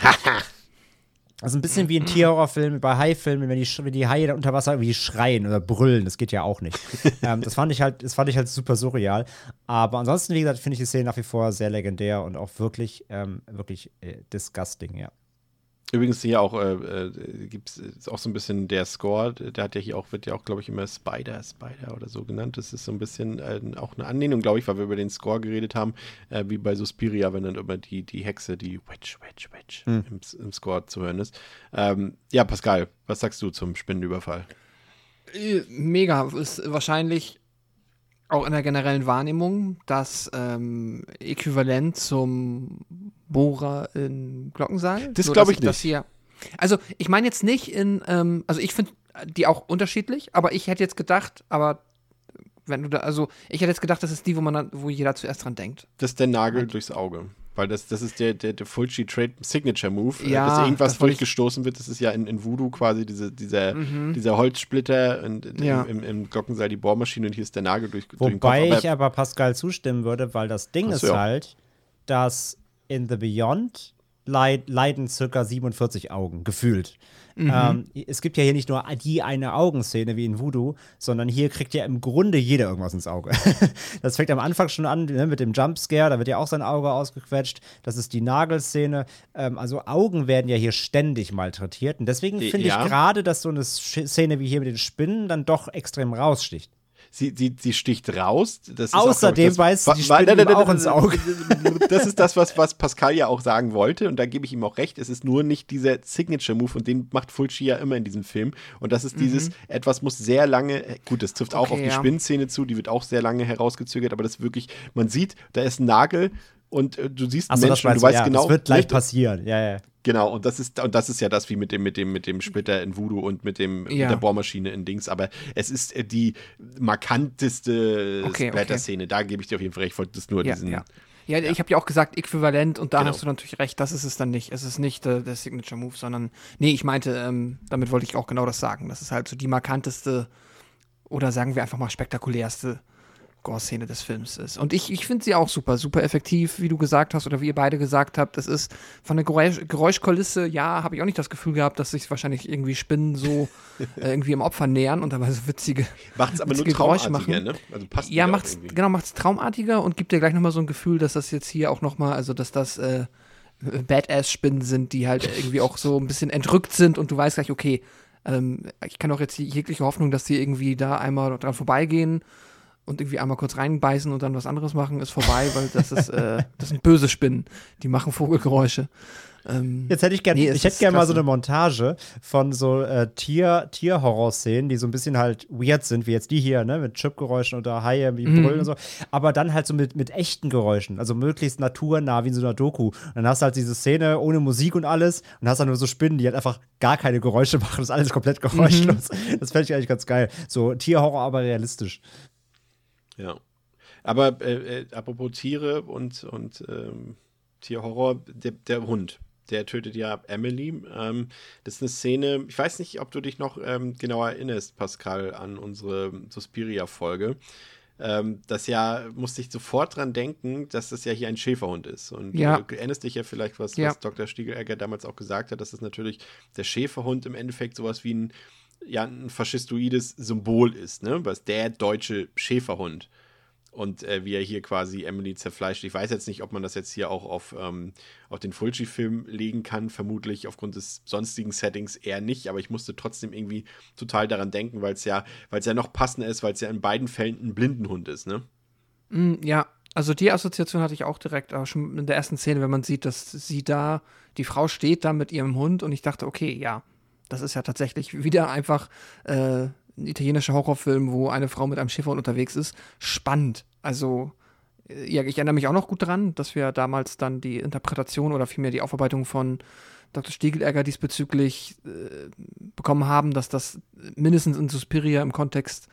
Also ein bisschen wie in Tierhorrorfilmen, bei Haifilmen, wenn die, wenn die Haie da unter Wasser irgendwie schreien oder brüllen, das geht ja auch nicht. ähm, das fand ich halt, das fand ich halt super surreal. Aber ansonsten, wie gesagt, finde ich die Szene nach wie vor sehr legendär und auch wirklich, ähm, wirklich äh, disgusting, ja. Übrigens hier auch äh, äh, gibt es auch so ein bisschen der Score, der hat ja hier auch, wird ja auch, glaube ich, immer Spider, Spider oder so genannt. Das ist so ein bisschen äh, auch eine Anlehnung, glaube ich, weil wir über den Score geredet haben, äh, wie bei Suspiria, wenn dann immer die, die Hexe, die Witch, Witch, Witch Hm. im, im Score zu hören ist. Ähm, ja, Pascal, was sagst du zum Spinnenüberfall? Äh, Mega. Ist wahrscheinlich auch in der generellen Wahrnehmung das ähm, Äquivalent zum Bohrer in Glockensaal. Das So, glaub dass ich Das nicht. hier, Also, ich meine jetzt nicht in, ähm, also ich finde die auch unterschiedlich, aber ich hätte jetzt gedacht, aber wenn du da, also ich hätte jetzt gedacht, das ist die, wo man wo jeder zuerst dran denkt. Das ist der Nagel durchs Auge. Weil das, das ist der, der, der Fulci Trade Signature Move. äh, Ja, dass irgendwas das durchgestoßen wird. Das ist ja in, in Voodoo quasi diese, dieser, dieser Holzsplitter und Mhm. Ja. im, im, im Glockenseil die Bohrmaschine und hier ist der Nagel durch, durch. Wobei Aber- ich aber Pascal zustimmen würde, weil das Ding ist ja. halt, dass in The Beyond leid, leiden circa 47 Augen, gefühlt. Mhm. Ähm, es gibt ja hier nicht nur die eine Augenszene wie in Voodoo, sondern hier kriegt ja im Grunde jeder irgendwas ins Auge. das fängt am Anfang schon an ne, mit dem Jumpscare, da wird ja auch sein Auge ausgequetscht. Das ist die Nagelszene. Ähm, also Augen werden ja hier ständig malträtiert. Und deswegen finde ja. ich gerade, dass so eine Szene wie hier mit den Spinnen dann doch extrem raussticht. Sie, sie, sie sticht raus. Das ist auch, Außerdem das- beißt die nein, nein, auch ins Auge. Das ist das, was, was Pascal ja auch sagen wollte. Und da gebe ich ihm auch recht. Es ist nur nicht dieser Signature-Move. Und den macht Fulci ja immer in diesem Film. Und das ist dieses, etwas muss sehr lange, gut, das trifft auch Mhm. Okay, auf die ja. Spinnenszene zu. Die wird auch sehr lange herausgezögert. Aber das ist wirklich, man sieht, da ist ein Nagel. Und äh, du siehst einen das Menschen du weißt ja, genau, das wird gleich passieren. Ja, ja. Genau, und das ist und das ist ja das wie mit dem mit dem mit dem Splitter in Voodoo und mit dem Ja. mit der Bohrmaschine in Dings, aber es ist äh, die markanteste Okay, Splatter-Szene. Da gebe ich dir auf jeden Fall recht. Ich wollte das nur Ja, diesen ja. Ja, ich habe ja auch gesagt, äquivalent und da Genau. hast du natürlich recht, das ist es dann nicht. Es ist nicht äh, der Signature Move, sondern, nee, ich meinte, ähm, damit wollte ich auch genau das sagen. Das ist halt so die markanteste oder sagen wir einfach mal spektakulärste Gore-Szene des Films ist. Und ich, ich finde sie auch super, super effektiv, wie du gesagt hast oder wie ihr beide gesagt habt. Es ist von der Geräusch Geräuschkulisse, ja, habe ich auch nicht das Gefühl gehabt, dass sich wahrscheinlich irgendwie Spinnen so äh, irgendwie im Opfer nähern und dabei so witzige macht es aber nur witzige Geräusche traumartiger, machen. ne? Also passt ja, macht's, irgendwie. genau, macht's traumartiger und gibt dir gleich nochmal so ein Gefühl, dass das jetzt hier auch nochmal, also dass das äh, Badass-Spinnen sind, die halt irgendwie auch so ein bisschen entrückt sind und du weißt gleich, okay, ähm, ich kann auch jetzt jegliche Hoffnung, dass die irgendwie da einmal dran vorbeigehen und irgendwie einmal kurz reinbeißen und dann was anderes machen, ist vorbei, weil das ist, äh, das sind böse Spinnen, die machen Vogelgeräusche. Ähm, Jetzt hätte ich gerne, Nee, ich hätte gerne mal so eine Montage von so äh, Tier, Tier-Horror-Szenen, die so ein bisschen halt weird sind, wie jetzt die hier, ne, mit Chipgeräuschen oder Haie, wie Mhm. brüllen und so, aber dann halt so mit, mit echten Geräuschen, also möglichst naturnah, wie in so einer Doku. Und dann hast du halt diese Szene ohne Musik und alles und hast dann nur so Spinnen, die halt einfach gar keine Geräusche machen, das ist alles komplett geräuschlos. Mhm. Das fände ich eigentlich ganz geil. So Tierhorror, aber realistisch. Ja. Aber äh, äh, apropos Tiere und, und ähm, Tierhorror, der, der Hund, der tötet ja Emily. Ähm, das ist eine Szene, ich weiß nicht, ob du dich noch ähm, genau erinnerst, Pascal, an unsere Suspiria-Folge. Ähm, das ja, musste ich sofort dran denken, dass das ja hier ein Schäferhund ist. Und Ja. du erinnerst dich ja vielleicht, was, Ja. was Dr. Stiegelegger damals auch gesagt hat, dass es natürlich der Schäferhund im Endeffekt sowas wie ein, ja, ein faschistoides Symbol ist, ne? Was der deutsche Schäferhund. Und äh, wie er hier quasi Emily zerfleischt. Ich weiß jetzt nicht, ob man das jetzt hier auch auf, ähm, auf den Fulci-Film legen kann. Vermutlich aufgrund des sonstigen Settings eher nicht. Aber ich musste trotzdem irgendwie total daran denken, weil es ja, ja noch passender ist, weil es ja in beiden Fällen ein Blindenhund ist, ne? Mm, Ja, also die Assoziation hatte ich auch direkt, aber schon in der ersten Szene, wenn man sieht, dass sie da, die Frau steht da mit ihrem Hund und ich dachte, okay, ja, das ist ja tatsächlich wieder einfach äh, ein italienischer Horrorfilm, wo eine Frau mit einem Schäferhund unterwegs ist. Spannend. Also, äh, ja, ich erinnere mich auch noch gut dran, dass wir damals dann die Interpretation oder vielmehr die Aufarbeitung von Dr. Stiegelegger diesbezüglich äh, bekommen haben, dass das mindestens in Suspiria im Kontext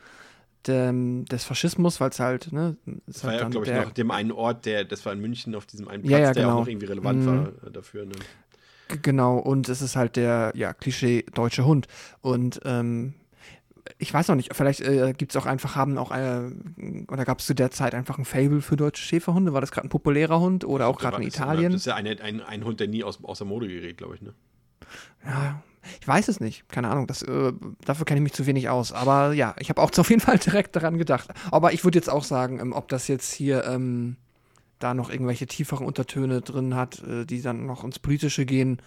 des Faschismus, weil es halt, ne, Das war halt ja, glaube ich, der, noch dem einen Ort, der, das war in München auf diesem einen Platz, Ja, ja, der genau. auch noch irgendwie relevant Mhm. war dafür. Ne? Genau, und es ist halt der, ja, Klischee deutsche Hund. Und ähm, ich weiß noch nicht, vielleicht äh, gibt es auch einfach, haben auch, äh, oder gab es zu der Zeit einfach ein Fable für deutsche Schäferhunde? War das gerade ein populärer Hund oder auch gerade in Italien? Das ist ja eine, ein, ein Hund, der nie aus, aus der Mode gerät, glaube ich, ne? Ja, ich weiß es nicht. Keine Ahnung. Das, äh, dafür kenne ich mich zu wenig aus. Aber ja, ich habe auch auf jeden Fall direkt daran gedacht. Aber ich würde jetzt auch sagen, ähm, ob das jetzt hier ähm, da noch irgendwelche tieferen Untertöne drin hat, äh, die dann noch ins Politische gehen.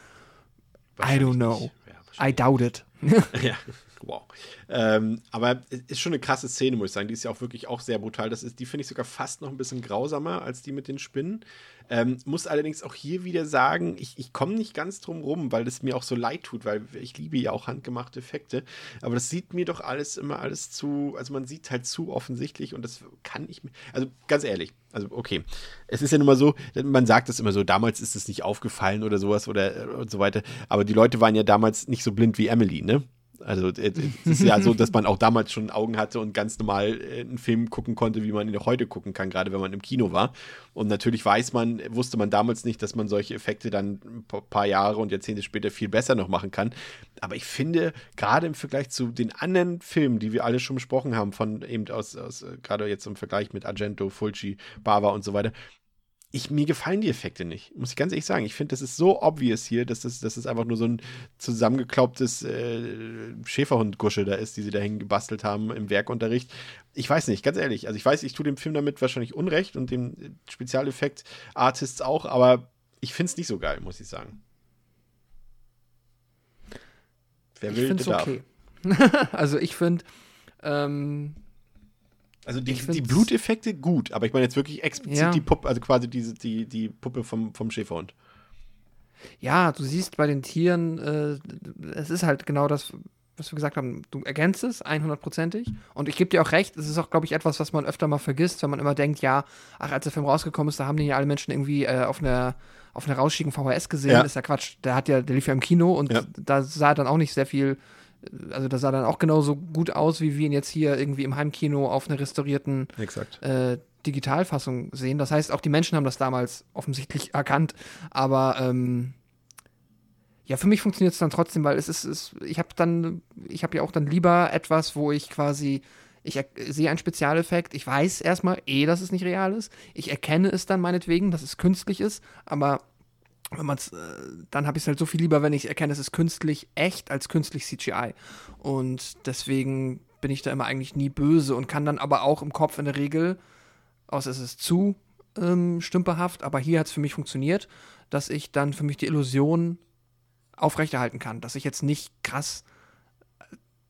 I don't know. Ja, I doubt it. ja. Wow. Ähm, aber es ist schon eine krasse Szene, muss ich sagen. Die ist ja auch wirklich auch sehr brutal. Das ist, die finde ich sogar fast noch ein bisschen grausamer als die mit den Spinnen. Ähm, muss allerdings auch hier wieder sagen, ich, ich komme nicht ganz drum rum, weil es mir auch so leid tut, weil ich liebe ja auch handgemachte Effekte. Aber das sieht mir doch alles immer alles zu, also man sieht halt zu offensichtlich und das kann ich mir, also ganz ehrlich, also okay, es ist ja nun mal so, man sagt es immer so, damals ist es nicht aufgefallen oder sowas oder äh, und so weiter, aber die Leute waren ja damals nicht so blind wie Emily, ne? Also es ist ja so, dass man auch damals schon Augen hatte und ganz normal äh, einen Film gucken konnte, wie man ihn auch heute gucken kann, gerade wenn man im Kino war. Und natürlich weiß man, wusste man damals nicht, dass man solche Effekte dann ein paar Jahre und Jahrzehnte später viel besser noch machen kann. Aber ich finde, gerade im Vergleich zu den anderen Filmen, die wir alle schon besprochen haben, von eben aus, aus äh, gerade jetzt im Vergleich mit Argento, Fulci, Bava und so weiter, ich, mir gefallen die Effekte nicht, muss ich ganz ehrlich sagen. Ich finde, das ist so obvious hier, dass das, dass das einfach nur so ein zusammengeklaubtes äh, Schäferhundgusche da ist, die sie dahin gebastelt haben im Werkunterricht. Ich weiß nicht, ganz ehrlich. Also ich weiß, ich tue dem Film damit wahrscheinlich Unrecht und dem Spezialeffekt-Artists auch, aber ich finde es nicht so geil, muss ich sagen. Wer will, ich der okay. also ich finde, ähm, also die, die Bluteffekte gut, aber ich meine jetzt wirklich explizit ja. die Puppe, also quasi diese, die, die Puppe vom, vom Schäferhund. Ja, du siehst bei den Tieren, äh, es ist halt genau das, was wir gesagt haben, du ergänzt es 100%ig. Und ich gebe dir auch recht, es ist auch, glaube ich, etwas, was man öfter mal vergisst, wenn man immer denkt, ja, ach, als der Film rausgekommen ist, da haben den ja alle Menschen irgendwie äh, auf einer auf einer rausschigen VHS gesehen. Ja. Ist ja Quatsch. Der hat ja, der lief ja im Kino und ja. da sah dann auch nicht sehr viel also das sah dann auch genauso gut aus, wie wir ihn jetzt hier irgendwie im Heimkino auf einer restaurierten äh, Digitalfassung sehen. Das heißt, auch die Menschen haben das damals offensichtlich erkannt, aber ähm, ja, für mich funktioniert es dann trotzdem, weil es ist, es, ich habe dann, ich habe ja auch dann lieber etwas, wo ich quasi, ich sehe einen Spezialeffekt, ich weiß erstmal eh, dass es nicht real ist, ich erkenne es dann meinetwegen, dass es künstlich ist, aber wenn man's, äh, dann habe ich es halt so viel lieber, wenn ich erkenne, es ist künstlich echt als künstlich CGI. Und deswegen bin ich da immer eigentlich nie böse und kann dann aber auch im Kopf in der Regel, außer es ist zu ähm, stümperhaft, aber hier hat es für mich funktioniert, dass ich dann für mich die Illusion aufrechterhalten kann, dass ich jetzt nicht krass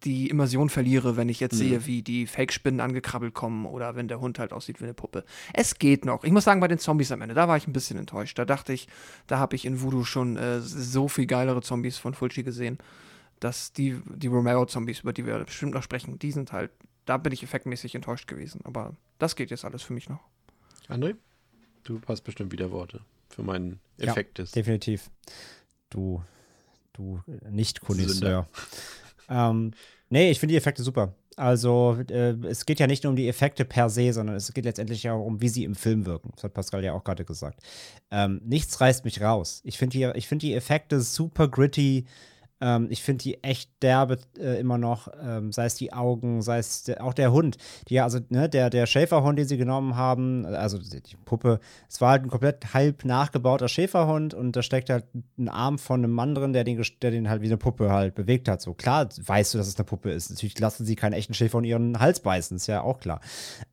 die Immersion verliere, wenn ich jetzt mhm. sehe, wie die Fake-Spinnen angekrabbelt kommen oder wenn der Hund halt aussieht wie eine Puppe. Es geht noch. Ich muss sagen, bei den Zombies am Ende, da war ich ein bisschen enttäuscht. Da dachte ich, da habe ich in Voodoo schon äh, so viel geilere Zombies von Fulci gesehen, dass die, die Romero-Zombies, über die wir bestimmt noch sprechen, die sind halt, da bin ich effektmäßig enttäuscht gewesen. Aber das geht jetzt alles für mich noch. André, du hast bestimmt wieder Worte für meinen Effekt. Ja, definitiv. Du, du Nicht-Konisseur. Ähm, nee, ich finde die Effekte super. Also, äh, es geht ja nicht nur um die Effekte per se, sondern es geht letztendlich auch um, wie sie im Film wirken. Das hat Pascal ja auch gerade gesagt. Ähm, nichts reißt mich raus. Ich finde die, find die Effekte super gritty, ähm, ich finde die echt derbe äh, immer noch, ähm, sei es die Augen, sei es de auch der Hund. Die, also, ne, der, der Schäferhund, den sie genommen haben, also die, die Puppe, es war halt ein komplett halb nachgebauter Schäferhund und da steckt halt ein Arm von einem Mann drin, der den, der den halt wie eine Puppe halt bewegt hat. So klar weißt du, dass es eine Puppe ist. Natürlich lassen sie keinen echten Schäfer in ihren Hals beißen, ist ja auch klar.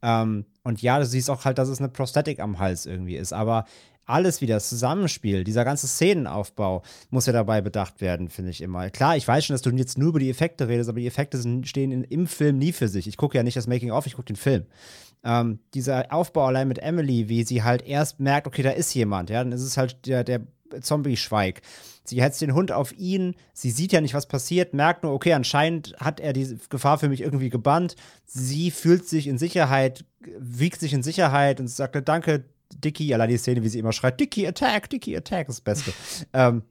Ähm, und ja, du siehst auch halt, dass es eine Prosthetik am Hals irgendwie ist, aber alles wieder, das Zusammenspiel, dieser ganze Szenenaufbau muss ja dabei bedacht werden, finde ich immer. Klar, ich weiß schon, dass du jetzt nur über die Effekte redest, aber die Effekte sind, stehen in, im Film nie für sich. Ich gucke ja nicht das Making-of, ich gucke den Film. Ähm, dieser Aufbau allein mit Emily, wie sie halt erst merkt, okay, da ist jemand, ja, dann ist es halt der, der Zombie-Schweig. Sie hetzt den Hund auf ihn, sie sieht ja nicht, was passiert, merkt nur, okay, anscheinend hat er die Gefahr für mich irgendwie gebannt. Sie fühlt sich in Sicherheit, wiegt sich in Sicherheit und sagt, danke, Dicky, allein die Szene, wie sie immer schreit, Dicky, Attack, Dicky, Attack, ist das Beste. ähm,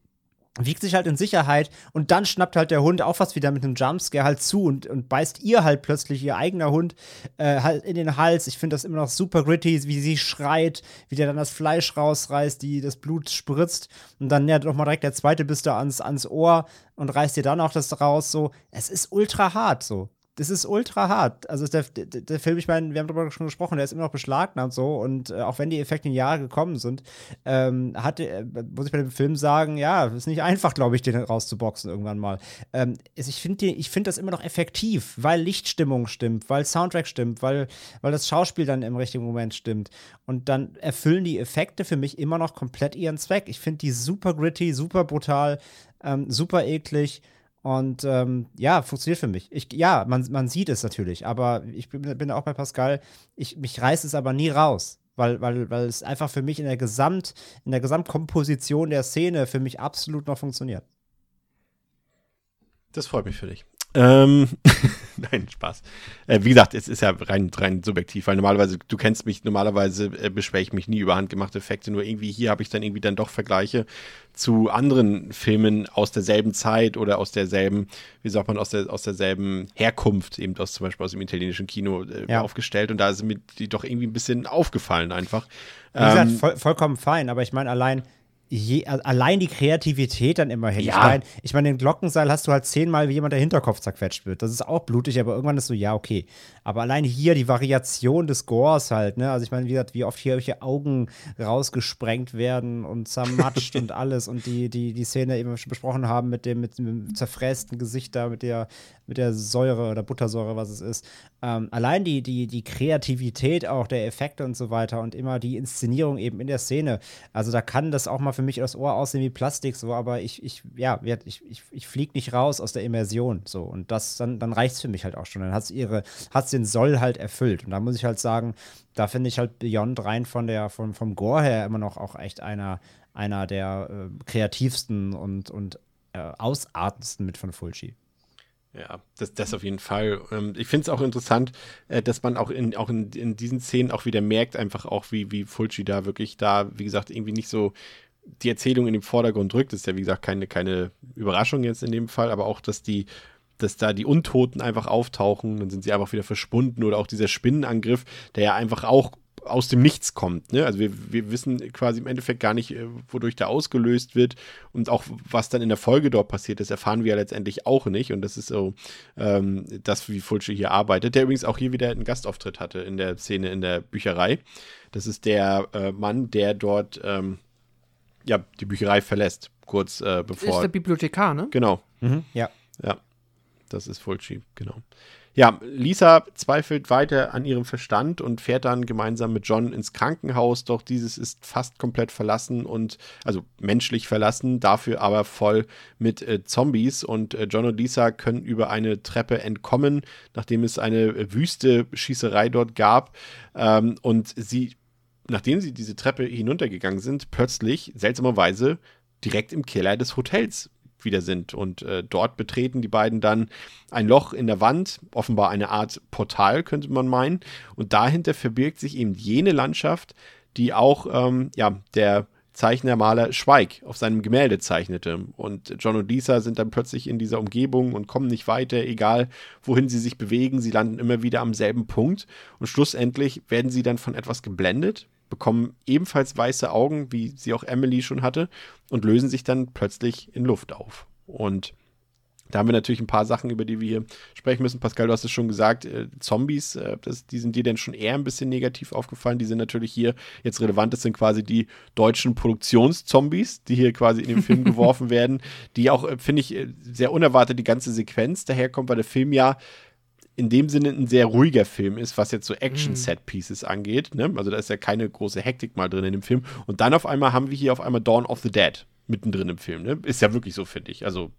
wiegt sich halt in Sicherheit und dann schnappt halt der Hund auch fast wieder mit einem Jumpscare halt zu und, und beißt ihr halt plötzlich ihr eigener Hund äh, halt in den Hals. Ich finde das immer noch super gritty, wie sie schreit, wie der dann das Fleisch rausreißt, die das Blut spritzt und dann ja doch mal direkt der zweite bist da ans, ans Ohr und reißt dir dann auch das raus. So, es ist ultra hart so das ist ultra hart. Also der, der, der, Film, ich meine, wir haben darüber schon gesprochen, der ist immer noch beschlagnahmt so und äh, auch wenn die Effekte in Jahre gekommen sind, ähm, hatte, äh, muss ich bei dem Film sagen, ja, ist nicht einfach, glaube ich, den rauszuboxen irgendwann mal. Ähm, ich finde find das immer noch effektiv, weil Lichtstimmung stimmt, weil Soundtrack stimmt, weil, weil das Schauspiel dann im richtigen Moment stimmt. Und dann erfüllen die Effekte für mich immer noch komplett ihren Zweck. Ich finde die super gritty, super brutal, ähm, super eklig Und ähm, ja, funktioniert für mich. Ich, ja, man, man sieht es natürlich, aber ich bin, bin auch bei Pascal, ich, mich reißt es aber nie raus. Weil, weil, weil es einfach für mich in der Gesamt, in der Gesamtkomposition der Szene für mich absolut noch funktioniert. Das freut mich für dich. Ähm, Nein, Spaß. Äh, wie gesagt, es ist ja rein, rein subjektiv, weil normalerweise, du kennst mich, normalerweise äh, beschwere ich mich nie über handgemachte Effekte, nur irgendwie hier habe ich dann irgendwie dann doch Vergleiche zu anderen Filmen aus derselben Zeit oder aus derselben, wie sagt man, aus, der, aus derselben Herkunft, eben aus zum Beispiel aus dem italienischen Kino äh, ja. aufgestellt und da sind mir die doch irgendwie ein bisschen aufgefallen einfach. Wie gesagt, ähm, voll, vollkommen fein, aber ich meine allein, Je, allein die Kreativität dann immerhin. Ja. Ich meine, ich mein, den Glockenseil hast du halt zehnmal, wie jemand der Hinterkopf zerquetscht wird. Das ist auch blutig, aber irgendwann ist so, ja, okay. Aber allein hier die Variation des Gores halt, ne? Also ich meine, wie gesagt, wie oft hier welche Augen rausgesprengt werden und zermatscht und alles und die, die, die Szene eben schon besprochen haben mit dem, mit dem zerfrästen Gesicht da, mit der, mit der Säure oder Buttersäure, was es ist. Ähm, allein die, die, die Kreativität auch der Effekte und so weiter und immer die Inszenierung eben in der Szene. Also da kann das auch mal für mich das Ohr aussehen wie Plastik, so, aber ich, ich, ja, ich, ich, ich fliege nicht raus aus der Immersion. So. Und das, dann, dann reicht es für mich halt auch schon. Dann hat es den Soll halt erfüllt. Und da muss ich halt sagen, da finde ich halt Beyond rein von der, vom, vom Gore her immer noch auch echt einer, einer der äh, kreativsten und, und äh, ausartendsten mit von Fulci. Ja, das, das auf jeden Fall. Ähm, ich finde es auch interessant, äh, dass man auch in, auch in, in diesen Szenen auch wieder merkt, einfach auch, wie, wie Fulci da wirklich da, wie gesagt, irgendwie nicht so die Erzählung in den Vordergrund drückt. Das ist ja, wie gesagt, keine, keine Überraschung jetzt in dem Fall, aber auch, dass die, dass da die Untoten einfach auftauchen, dann sind sie einfach wieder verschwunden oder auch dieser Spinnenangriff, der ja einfach auch aus dem Nichts kommt. Ne? Also wir, wir wissen quasi im Endeffekt gar nicht, äh, wodurch der ausgelöst wird und auch was dann in der Folge dort passiert, das erfahren wir ja letztendlich auch nicht und das ist so ähm, das, wie Fulci hier arbeitet, der übrigens auch hier wieder einen Gastauftritt hatte in der Szene in der Bücherei. Das ist der äh, Mann, der dort ähm, ja, die Bücherei verlässt, kurz äh, bevor. Das ist der Bibliothekar, ne? Genau. Mhm, ja. Ja, das ist Fulci, genau. Ja, Lisa zweifelt weiter an ihrem Verstand und fährt dann gemeinsam mit John ins Krankenhaus, doch dieses ist fast komplett verlassen und also menschlich verlassen, dafür aber voll mit äh, Zombies und äh, John und Lisa können über eine Treppe entkommen, nachdem es eine wüste Schießerei dort gab ähm, und sie nachdem sie diese Treppe hinuntergegangen sind, plötzlich seltsamerweise direkt im Keller des Hotels wieder sind. Und äh, dort betreten die beiden dann ein Loch in der Wand, offenbar eine Art Portal, könnte man meinen. Und dahinter verbirgt sich eben jene Landschaft, die auch ähm, ja, der Zeichner, Maler Schweig auf seinem Gemälde zeichnete. Und John und Lisa sind dann plötzlich in dieser Umgebung und kommen nicht weiter, egal wohin sie sich bewegen. Sie landen immer wieder am selben Punkt. Und schlussendlich werden sie dann von etwas geblendet, bekommen ebenfalls weiße Augen, wie sie auch Emily schon hatte, und lösen sich dann plötzlich in Luft auf. Und da haben wir natürlich ein paar Sachen, über die wir hier sprechen müssen. Pascal, du hast es schon gesagt, äh, Zombies, äh, das, die sind dir denn schon eher ein bisschen negativ aufgefallen. Die sind natürlich hier jetzt relevant. Das sind quasi die deutschen Produktionszombies, die hier quasi in den Film geworfen werden, die auch, äh, finde ich, äh, sehr unerwartet die ganze Sequenz daherkommt, weil der Film ja in dem Sinne ein sehr ruhiger Film ist, was jetzt so Action-Set-Pieces mhm. angeht. Ne? Also da ist ja keine große Hektik mal drin in dem Film. Und dann auf einmal haben wir hier auf einmal Dawn of the Dead mittendrin im Film. Ne? Ist ja wirklich so, finde ich. Also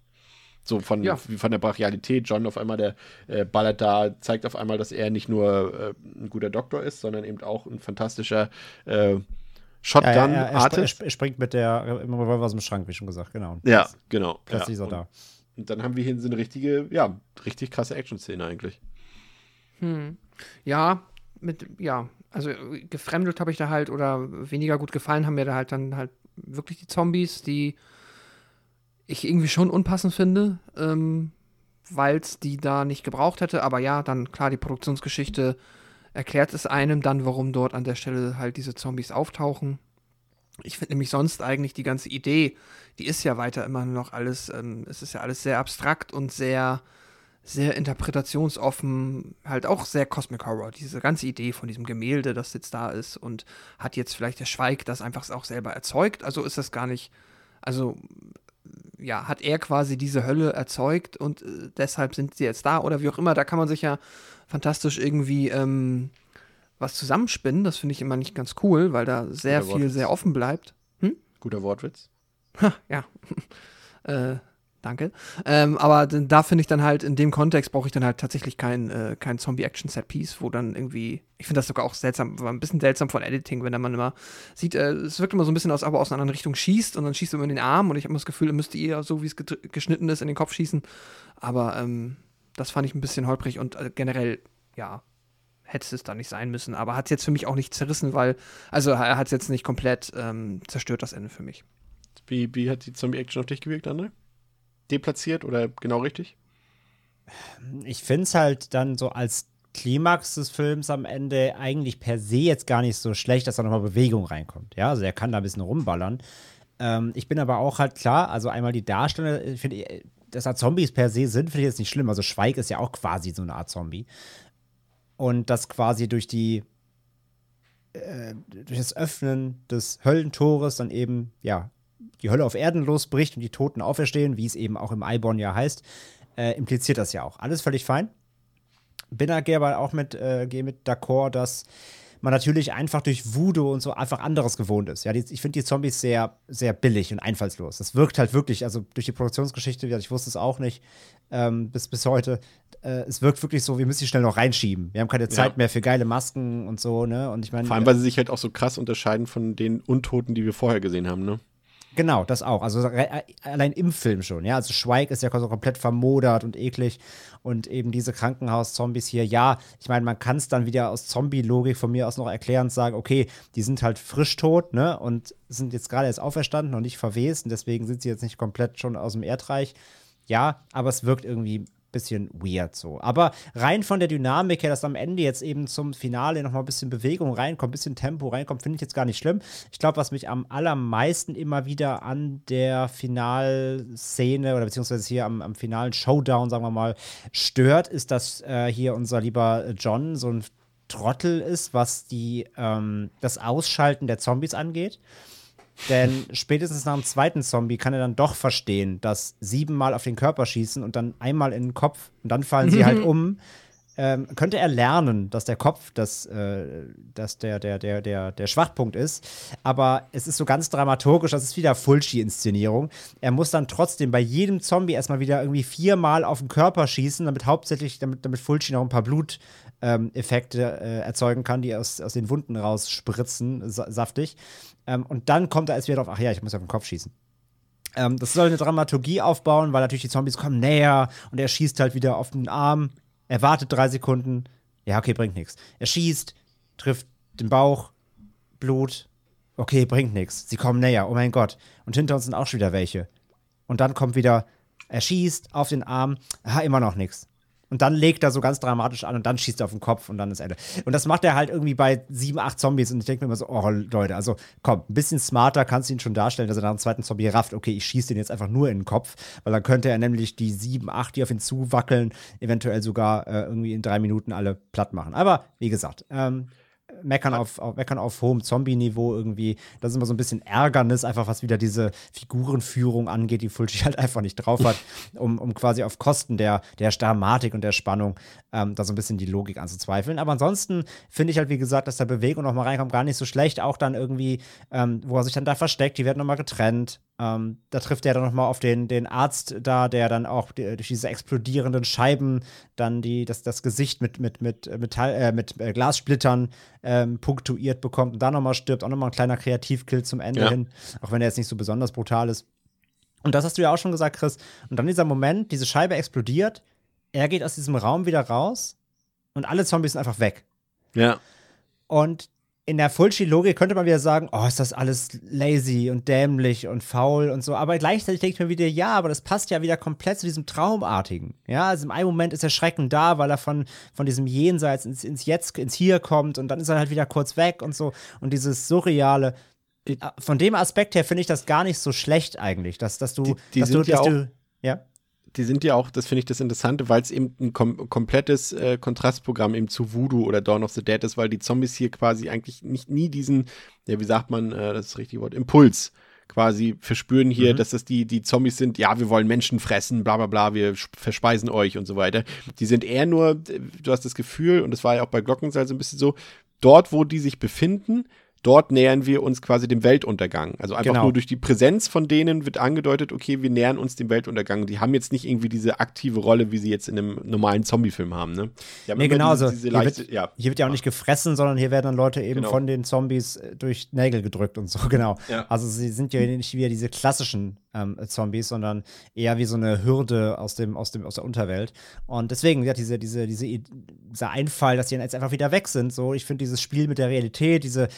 so von, ja. von der Brachialität. John auf einmal, der äh, ballert da, zeigt auf einmal, dass er nicht nur äh, ein guter Doktor ist, sondern eben auch ein fantastischer äh, Shotgun-Artist. Ja, er, er, springt mit der Revolver aus dem Schrank, wie schon gesagt, genau. Ja, genau. Plötzlich ja. ist er da. Und dann haben wir hier so eine richtige, ja, richtig krasse Action-Szene eigentlich. Hm. Ja, mit, ja, also gefremdelt habe ich da halt oder weniger gut gefallen haben mir da halt dann halt wirklich die Zombies, die ich irgendwie schon unpassend finde, ähm, weil es die da nicht gebraucht hätte. Aber ja, dann klar, die Produktionsgeschichte erklärt es einem dann, warum dort an der Stelle halt diese Zombies auftauchen. Ich finde nämlich sonst eigentlich die ganze Idee, die ist ja weiter immer noch alles, ähm, es ist ja alles sehr abstrakt und sehr, sehr interpretationsoffen, halt auch sehr Cosmic Horror. Diese ganze Idee von diesem Gemälde, das jetzt da ist und hat jetzt vielleicht der Schweig das einfach auch selber erzeugt. Also ist das gar nicht, also ja, hat er quasi diese Hölle erzeugt und äh, deshalb sind sie jetzt da oder wie auch immer. Da kann man sich ja fantastisch irgendwie ähm, was zusammenspinnen. Das finde ich immer nicht ganz cool, weil da sehr Guter viel Wortwitz. sehr offen bleibt. Hm? Guter Wortwitz. Ha, ja. äh, Danke. Ähm, aber da finde ich dann halt, in dem Kontext brauche ich dann halt tatsächlich kein, äh, kein Zombie-Action-Set-Piece, wo dann irgendwie, ich finde das sogar auch seltsam, war ein bisschen seltsam von Editing, wenn dann man immer sieht, äh, es wirkt immer so ein bisschen aus, aber aus einer anderen Richtung schießt und dann schießt immer in den Arm und ich habe das Gefühl, er müsste eher so, wie es geschnitten ist, in den Kopf schießen. Aber ähm, das fand ich ein bisschen holprig und äh, generell, ja, hätte es da nicht sein müssen. Aber hat es jetzt für mich auch nicht zerrissen, weil, also er hat es jetzt nicht komplett ähm, zerstört, das Ende für mich. Wie, wie hat die Zombie-Action auf dich gewirkt, André? Deplatziert oder genau richtig? Ich finde es halt dann so als Klimax des Films am Ende eigentlich per se jetzt gar nicht so schlecht, dass da nochmal Bewegung reinkommt. Ja, also er kann da ein bisschen rumballern. Ähm, ich bin aber auch halt klar, also einmal die Darsteller, ich finde, äh, dass da Zombies per se sind, finde ich jetzt nicht schlimm. Also Schweig ist ja auch quasi so eine Art Zombie. Und das quasi durch die äh, durch das Öffnen des Höllentores dann eben, ja, die Hölle auf Erden losbricht und die Toten auferstehen, wie es eben auch im Eibon ja heißt, äh, impliziert das ja auch. Alles völlig fein. Bin da aber auch mit, äh, gehe mit d'accord, dass man natürlich einfach durch Voodoo und so einfach anderes gewohnt ist. Ja, die, ich finde die Zombies sehr, sehr billig und einfallslos. Das wirkt halt wirklich, also durch die Produktionsgeschichte, ich wusste es auch nicht ähm, bis, bis heute, äh, es wirkt wirklich so, wir müssen die schnell noch reinschieben. Wir haben keine Zeit Ja. mehr für geile Masken und so, ne? Und ich meine. Vor allem, weil sie sich halt auch so krass unterscheiden von den Untoten, die wir vorher gesehen haben, ne? Genau, das auch. Also äh, allein im Film schon, ja. Also Schweig ist ja komplett vermodert und eklig. Und eben diese Krankenhaus-Zombies hier, ja, ich meine, man kann es dann wieder aus Zombie-Logik von mir aus noch erklären und sagen, okay, die sind halt frisch tot, ne? Und sind jetzt gerade erst auferstanden und nicht verwest. Und deswegen sind sie jetzt nicht komplett schon aus dem Erdreich. Ja, aber es wirkt irgendwie bisschen weird so. Aber rein von der Dynamik her, dass am Ende jetzt eben zum Finale noch mal ein bisschen Bewegung reinkommt, ein bisschen Tempo reinkommt, finde ich jetzt gar nicht schlimm. Ich glaube, was mich am allermeisten immer wieder an der Finalszene oder beziehungsweise hier am, am finalen Showdown, sagen wir mal, stört, ist, dass äh, hier unser lieber John so ein Trottel ist, was die, ähm, das Ausschalten der Zombies angeht. Denn spätestens nach dem zweiten Zombie kann er dann doch verstehen, dass siebenmal auf den Körper schießen und dann einmal in den Kopf und dann fallen sie halt um. Ähm, könnte er lernen, dass der Kopf das, äh, dass der, der, der, der, der Schwachpunkt ist. Aber es ist so ganz dramaturgisch, das ist wieder Fulci-Inszenierung. Er muss dann trotzdem bei jedem Zombie erstmal wieder irgendwie viermal auf den Körper schießen, damit hauptsächlich, damit, damit Fulci noch ein paar Blut ähm, Effekte äh, erzeugen kann, die aus, aus den Wunden rausspritzen, sa saftig. Ähm, und dann kommt er erst wieder drauf, ach ja, ich muss auf den Kopf schießen. Ähm, das soll eine Dramaturgie aufbauen, weil natürlich die Zombies kommen näher und er schießt halt wieder auf den Arm. Er wartet drei Sekunden. Ja, okay, bringt nichts. Er schießt, trifft den Bauch, Blut. Okay, bringt nichts. Sie kommen näher, oh mein Gott. Und hinter uns sind auch schon wieder welche. Und dann kommt wieder, er schießt auf den Arm, aha, immer noch nichts. Und dann legt er so ganz dramatisch an und dann schießt er auf den Kopf und dann ist Ende. Und das macht er halt irgendwie bei sieben, acht Zombies. Und ich denke mir immer so, oh Leute, also komm, ein bisschen smarter kannst du ihn schon darstellen, dass er nach dem zweiten Zombie rafft, okay, ich schieße den jetzt einfach nur in den Kopf, weil dann könnte er nämlich die sieben, acht, die auf ihn zuwackeln, eventuell sogar äh, irgendwie in drei Minuten alle platt machen. Aber wie gesagt, ähm, meckern auf, auf, meckern auf hohem Zombie-Niveau irgendwie. Das ist immer so ein bisschen Ärgernis, einfach was wieder diese Figurenführung angeht, die Fulci halt einfach nicht drauf hat, um, um quasi auf Kosten der, der Dramatik und der Spannung ähm, da so ein bisschen die Logik anzuzweifeln. Aber ansonsten finde ich halt, wie gesagt, dass da Bewegung noch mal reinkommt, gar nicht so schlecht. Auch dann irgendwie, ähm, wo er sich dann da versteckt, die werden noch mal getrennt. Ähm, da trifft er dann noch mal auf den, den Arzt da, der dann auch die, durch diese explodierenden Scheiben dann die, das, das Gesicht mit, mit, mit, Metall, äh, mit äh, Glassplittern ähm, punktuiert bekommt und dann noch mal stirbt. Auch noch mal ein kleiner Kreativkill zum Ende Ja. hin, auch wenn er jetzt nicht so besonders brutal ist. Und das hast du ja auch schon gesagt, Chris. Und dann dieser Moment, diese Scheibe explodiert, er geht aus diesem Raum wieder raus und alle Zombies sind einfach weg. Ja. Und in der Fulci-Logik könnte man wieder sagen, oh, ist das alles lazy und dämlich und faul und so. Aber gleichzeitig denke ich mir wieder, ja, aber das passt ja wieder komplett zu diesem Traumartigen. Ja, also im einen Moment ist der Schrecken da, weil er von, von diesem Jenseits ins, ins Jetzt, ins Hier kommt und dann ist er halt wieder kurz weg und so. Und dieses Surreale, äh, von dem Aspekt her finde ich das gar nicht so schlecht eigentlich, dass, dass du, Die- die dass sind du, ja dass auch- du, ja. Die sind ja auch, das finde ich das Interessante, weil es eben ein kom komplettes äh, Kontrastprogramm eben zu Voodoo oder Dawn of the Dead ist, weil die Zombies hier quasi eigentlich nicht nie diesen, ja, wie sagt man, äh, das ist das richtige Wort, Impuls quasi verspüren hier, dass das die, die Zombies sind, ja, wir wollen Menschen fressen, bla bla bla, wir verspeisen euch und so weiter. Die sind eher nur, äh, du hast das Gefühl, und das war ja auch bei Glockenseil so ein bisschen so, dort, wo die sich befinden, dort nähern wir uns quasi dem Weltuntergang. Also einfach Genau. nur durch die Präsenz von denen wird angedeutet, okay, wir nähern uns dem Weltuntergang. Die haben jetzt nicht irgendwie diese aktive Rolle, wie sie jetzt in einem normalen Zombie-Film haben, ne? Die haben Nee, genau diese, diese Hier leichte, wird- ja. Hier wird ja auch nicht gefressen, sondern hier werden dann Leute eben Genau. von den Zombies äh, durch Nägel gedrückt und so, genau. Ja. Also sie sind ja nicht wieder diese klassischen ähm, Zombies, sondern eher wie so eine Hürde aus dem, aus dem, aus der Unterwelt. Und deswegen, ja, diese, diese, diese, dieser Einfall, dass die dann jetzt einfach wieder weg sind, so, ich finde dieses Spiel mit der Realität, diese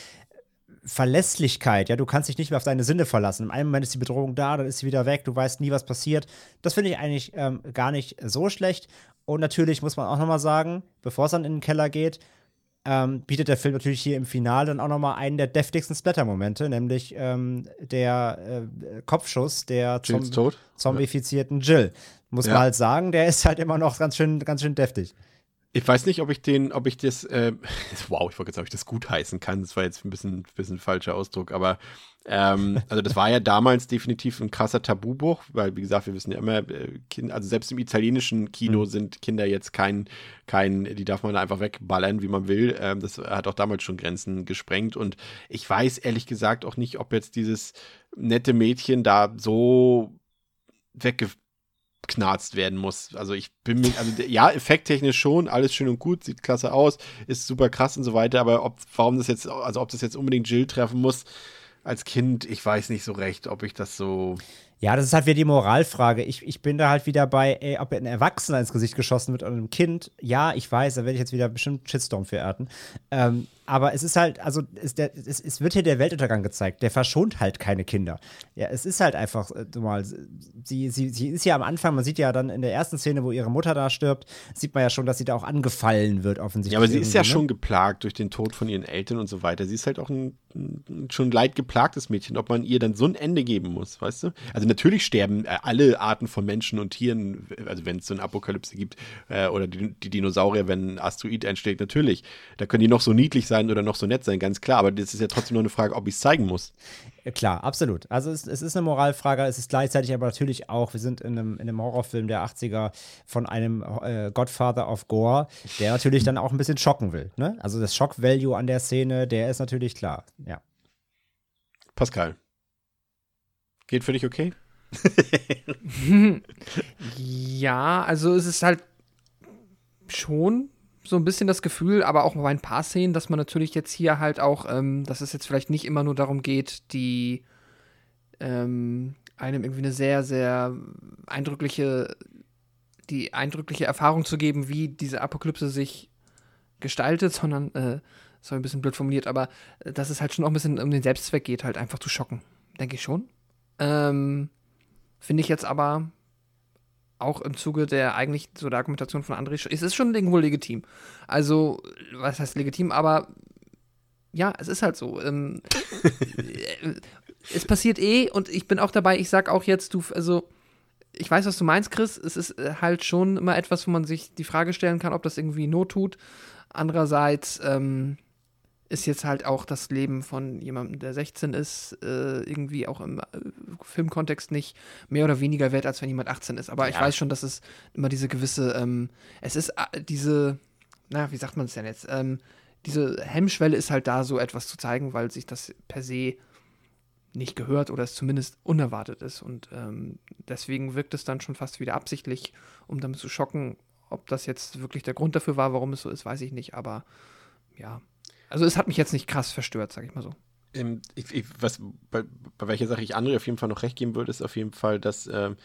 Verlässlichkeit, ja, du kannst dich nicht mehr auf deine Sinne verlassen. Im einen Moment ist die Bedrohung da, dann ist sie wieder weg, du weißt nie, was passiert. Das finde ich eigentlich ähm, gar nicht so schlecht. Und natürlich muss man auch nochmal sagen, bevor es dann in den Keller geht, ähm, bietet der Film natürlich hier im Finale dann auch nochmal einen der deftigsten Splatter-Momente, nämlich ähm, der äh, Kopfschuss der Zom zombifizierten Jill. Muss Ja. man halt sagen, der ist halt immer noch ganz schön, ganz schön deftig. Ich weiß nicht, ob ich den, ob ich das, äh, wow, ich wollte jetzt, ob ich das gutheißen kann. Das war jetzt ein bisschen, bisschen falscher Ausdruck, aber ähm, also das war ja damals definitiv ein krasser Tabubruch, weil wie gesagt, wir wissen ja immer, äh, kind, also selbst im italienischen Kino sind Kinder jetzt kein, kein, die darf man einfach wegballern, wie man will. Ähm, das hat auch damals schon Grenzen gesprengt und ich weiß ehrlich gesagt auch nicht, ob jetzt dieses nette Mädchen da so wegge knarzt werden muss. Also ich bin mir, also ja, effekttechnisch schon, alles schön und gut, sieht klasse aus, ist super krass und so weiter, aber ob, warum das jetzt, also ob das jetzt unbedingt Jill treffen muss als Kind, ich weiß nicht so recht, ob ich das so. Ja, das ist halt wieder die Moralfrage. Ich, ich bin da halt wieder bei, ey, ob ein Erwachsener ins Gesicht geschossen wird oder einem Kind. Ja, ich weiß, da werde ich jetzt wieder bestimmt Shitstorm für ernten. Ähm, aber es ist halt, also es, der, es, es wird hier der Weltuntergang gezeigt. Der verschont halt keine Kinder. Ja, es ist halt einfach äh, mal, sie, sie, sie ist ja am Anfang, man sieht ja dann in der ersten Szene, wo ihre Mutter da stirbt, sieht man ja schon, dass sie da auch angefallen wird, offensichtlich. Ja, aber sie ist ja ne? schon geplagt durch den Tod von ihren Eltern und so weiter. Sie ist halt auch ein, ein schon leidgeplagtes Mädchen, ob man ihr dann so ein Ende geben muss, weißt du? Also natürlich sterben äh, alle Arten von Menschen und Tieren, also wenn es so eine Apokalypse gibt, äh, oder die, die Dinosaurier, wenn ein Asteroid einschlägt, natürlich. Da können die noch so niedlich sein oder noch so nett sein, ganz klar. Aber das ist ja trotzdem nur eine Frage, ob ich es zeigen muss. Ja, Klar, absolut. Also es, es ist eine Moralfrage, es ist gleichzeitig aber natürlich auch, wir sind in einem, in einem Horrorfilm der 80er von einem äh, Godfather of Gore, der natürlich dann auch ein bisschen schocken will. Ne? Also das Shock-Value an der Szene, der ist natürlich klar. Ja. Pascal. Geht für dich okay? Ja, also es ist halt schon so ein bisschen das Gefühl, aber auch bei ein paar Szenen, dass man natürlich jetzt hier halt auch, ähm, dass es jetzt vielleicht nicht immer nur darum geht, die ähm, einem irgendwie eine sehr, sehr eindrückliche, die eindrückliche Erfahrung zu geben, wie diese Apokalypse sich gestaltet, sondern, äh, ist ein bisschen blöd formuliert, aber äh, dass es halt schon auch ein bisschen um den Selbstzweck geht, halt einfach zu schocken. Denke ich schon. Ähm, Finde ich jetzt aber auch im Zuge der eigentlich so der Argumentation von André, es ist schon irgendwo legitim. Also, was heißt legitim, aber ja, es ist halt so. Ähm, äh, es passiert eh und ich bin auch dabei, ich sag auch jetzt, du, also, ich weiß, was du meinst, Chris. Es ist äh, halt schon immer etwas, wo man sich die Frage stellen kann, ob das irgendwie Not tut. Andererseits, ähm, ist jetzt halt auch das Leben von jemandem, der 16 ist, äh, irgendwie auch im äh, Filmkontext nicht mehr oder weniger wert, als wenn jemand 18 ist. Aber ich Ja. weiß schon, dass es immer diese gewisse, ähm, es ist äh, diese, na, wie sagt man es denn jetzt? Ähm, diese Hemmschwelle ist halt da, so etwas zu zeigen, weil sich das per se nicht gehört oder es zumindest unerwartet ist. Und ähm, deswegen wirkt es dann schon fast wieder absichtlich, um damit zu schocken. Ob das jetzt wirklich der Grund dafür war, warum es so ist, weiß ich nicht. Aber ja, also es hat mich jetzt nicht krass verstört, sag ich mal so. Ähm, ich, ich, was, bei, bei welcher Sache ich André auf jeden Fall noch recht geben würde, ist auf jeden Fall, dass ähm,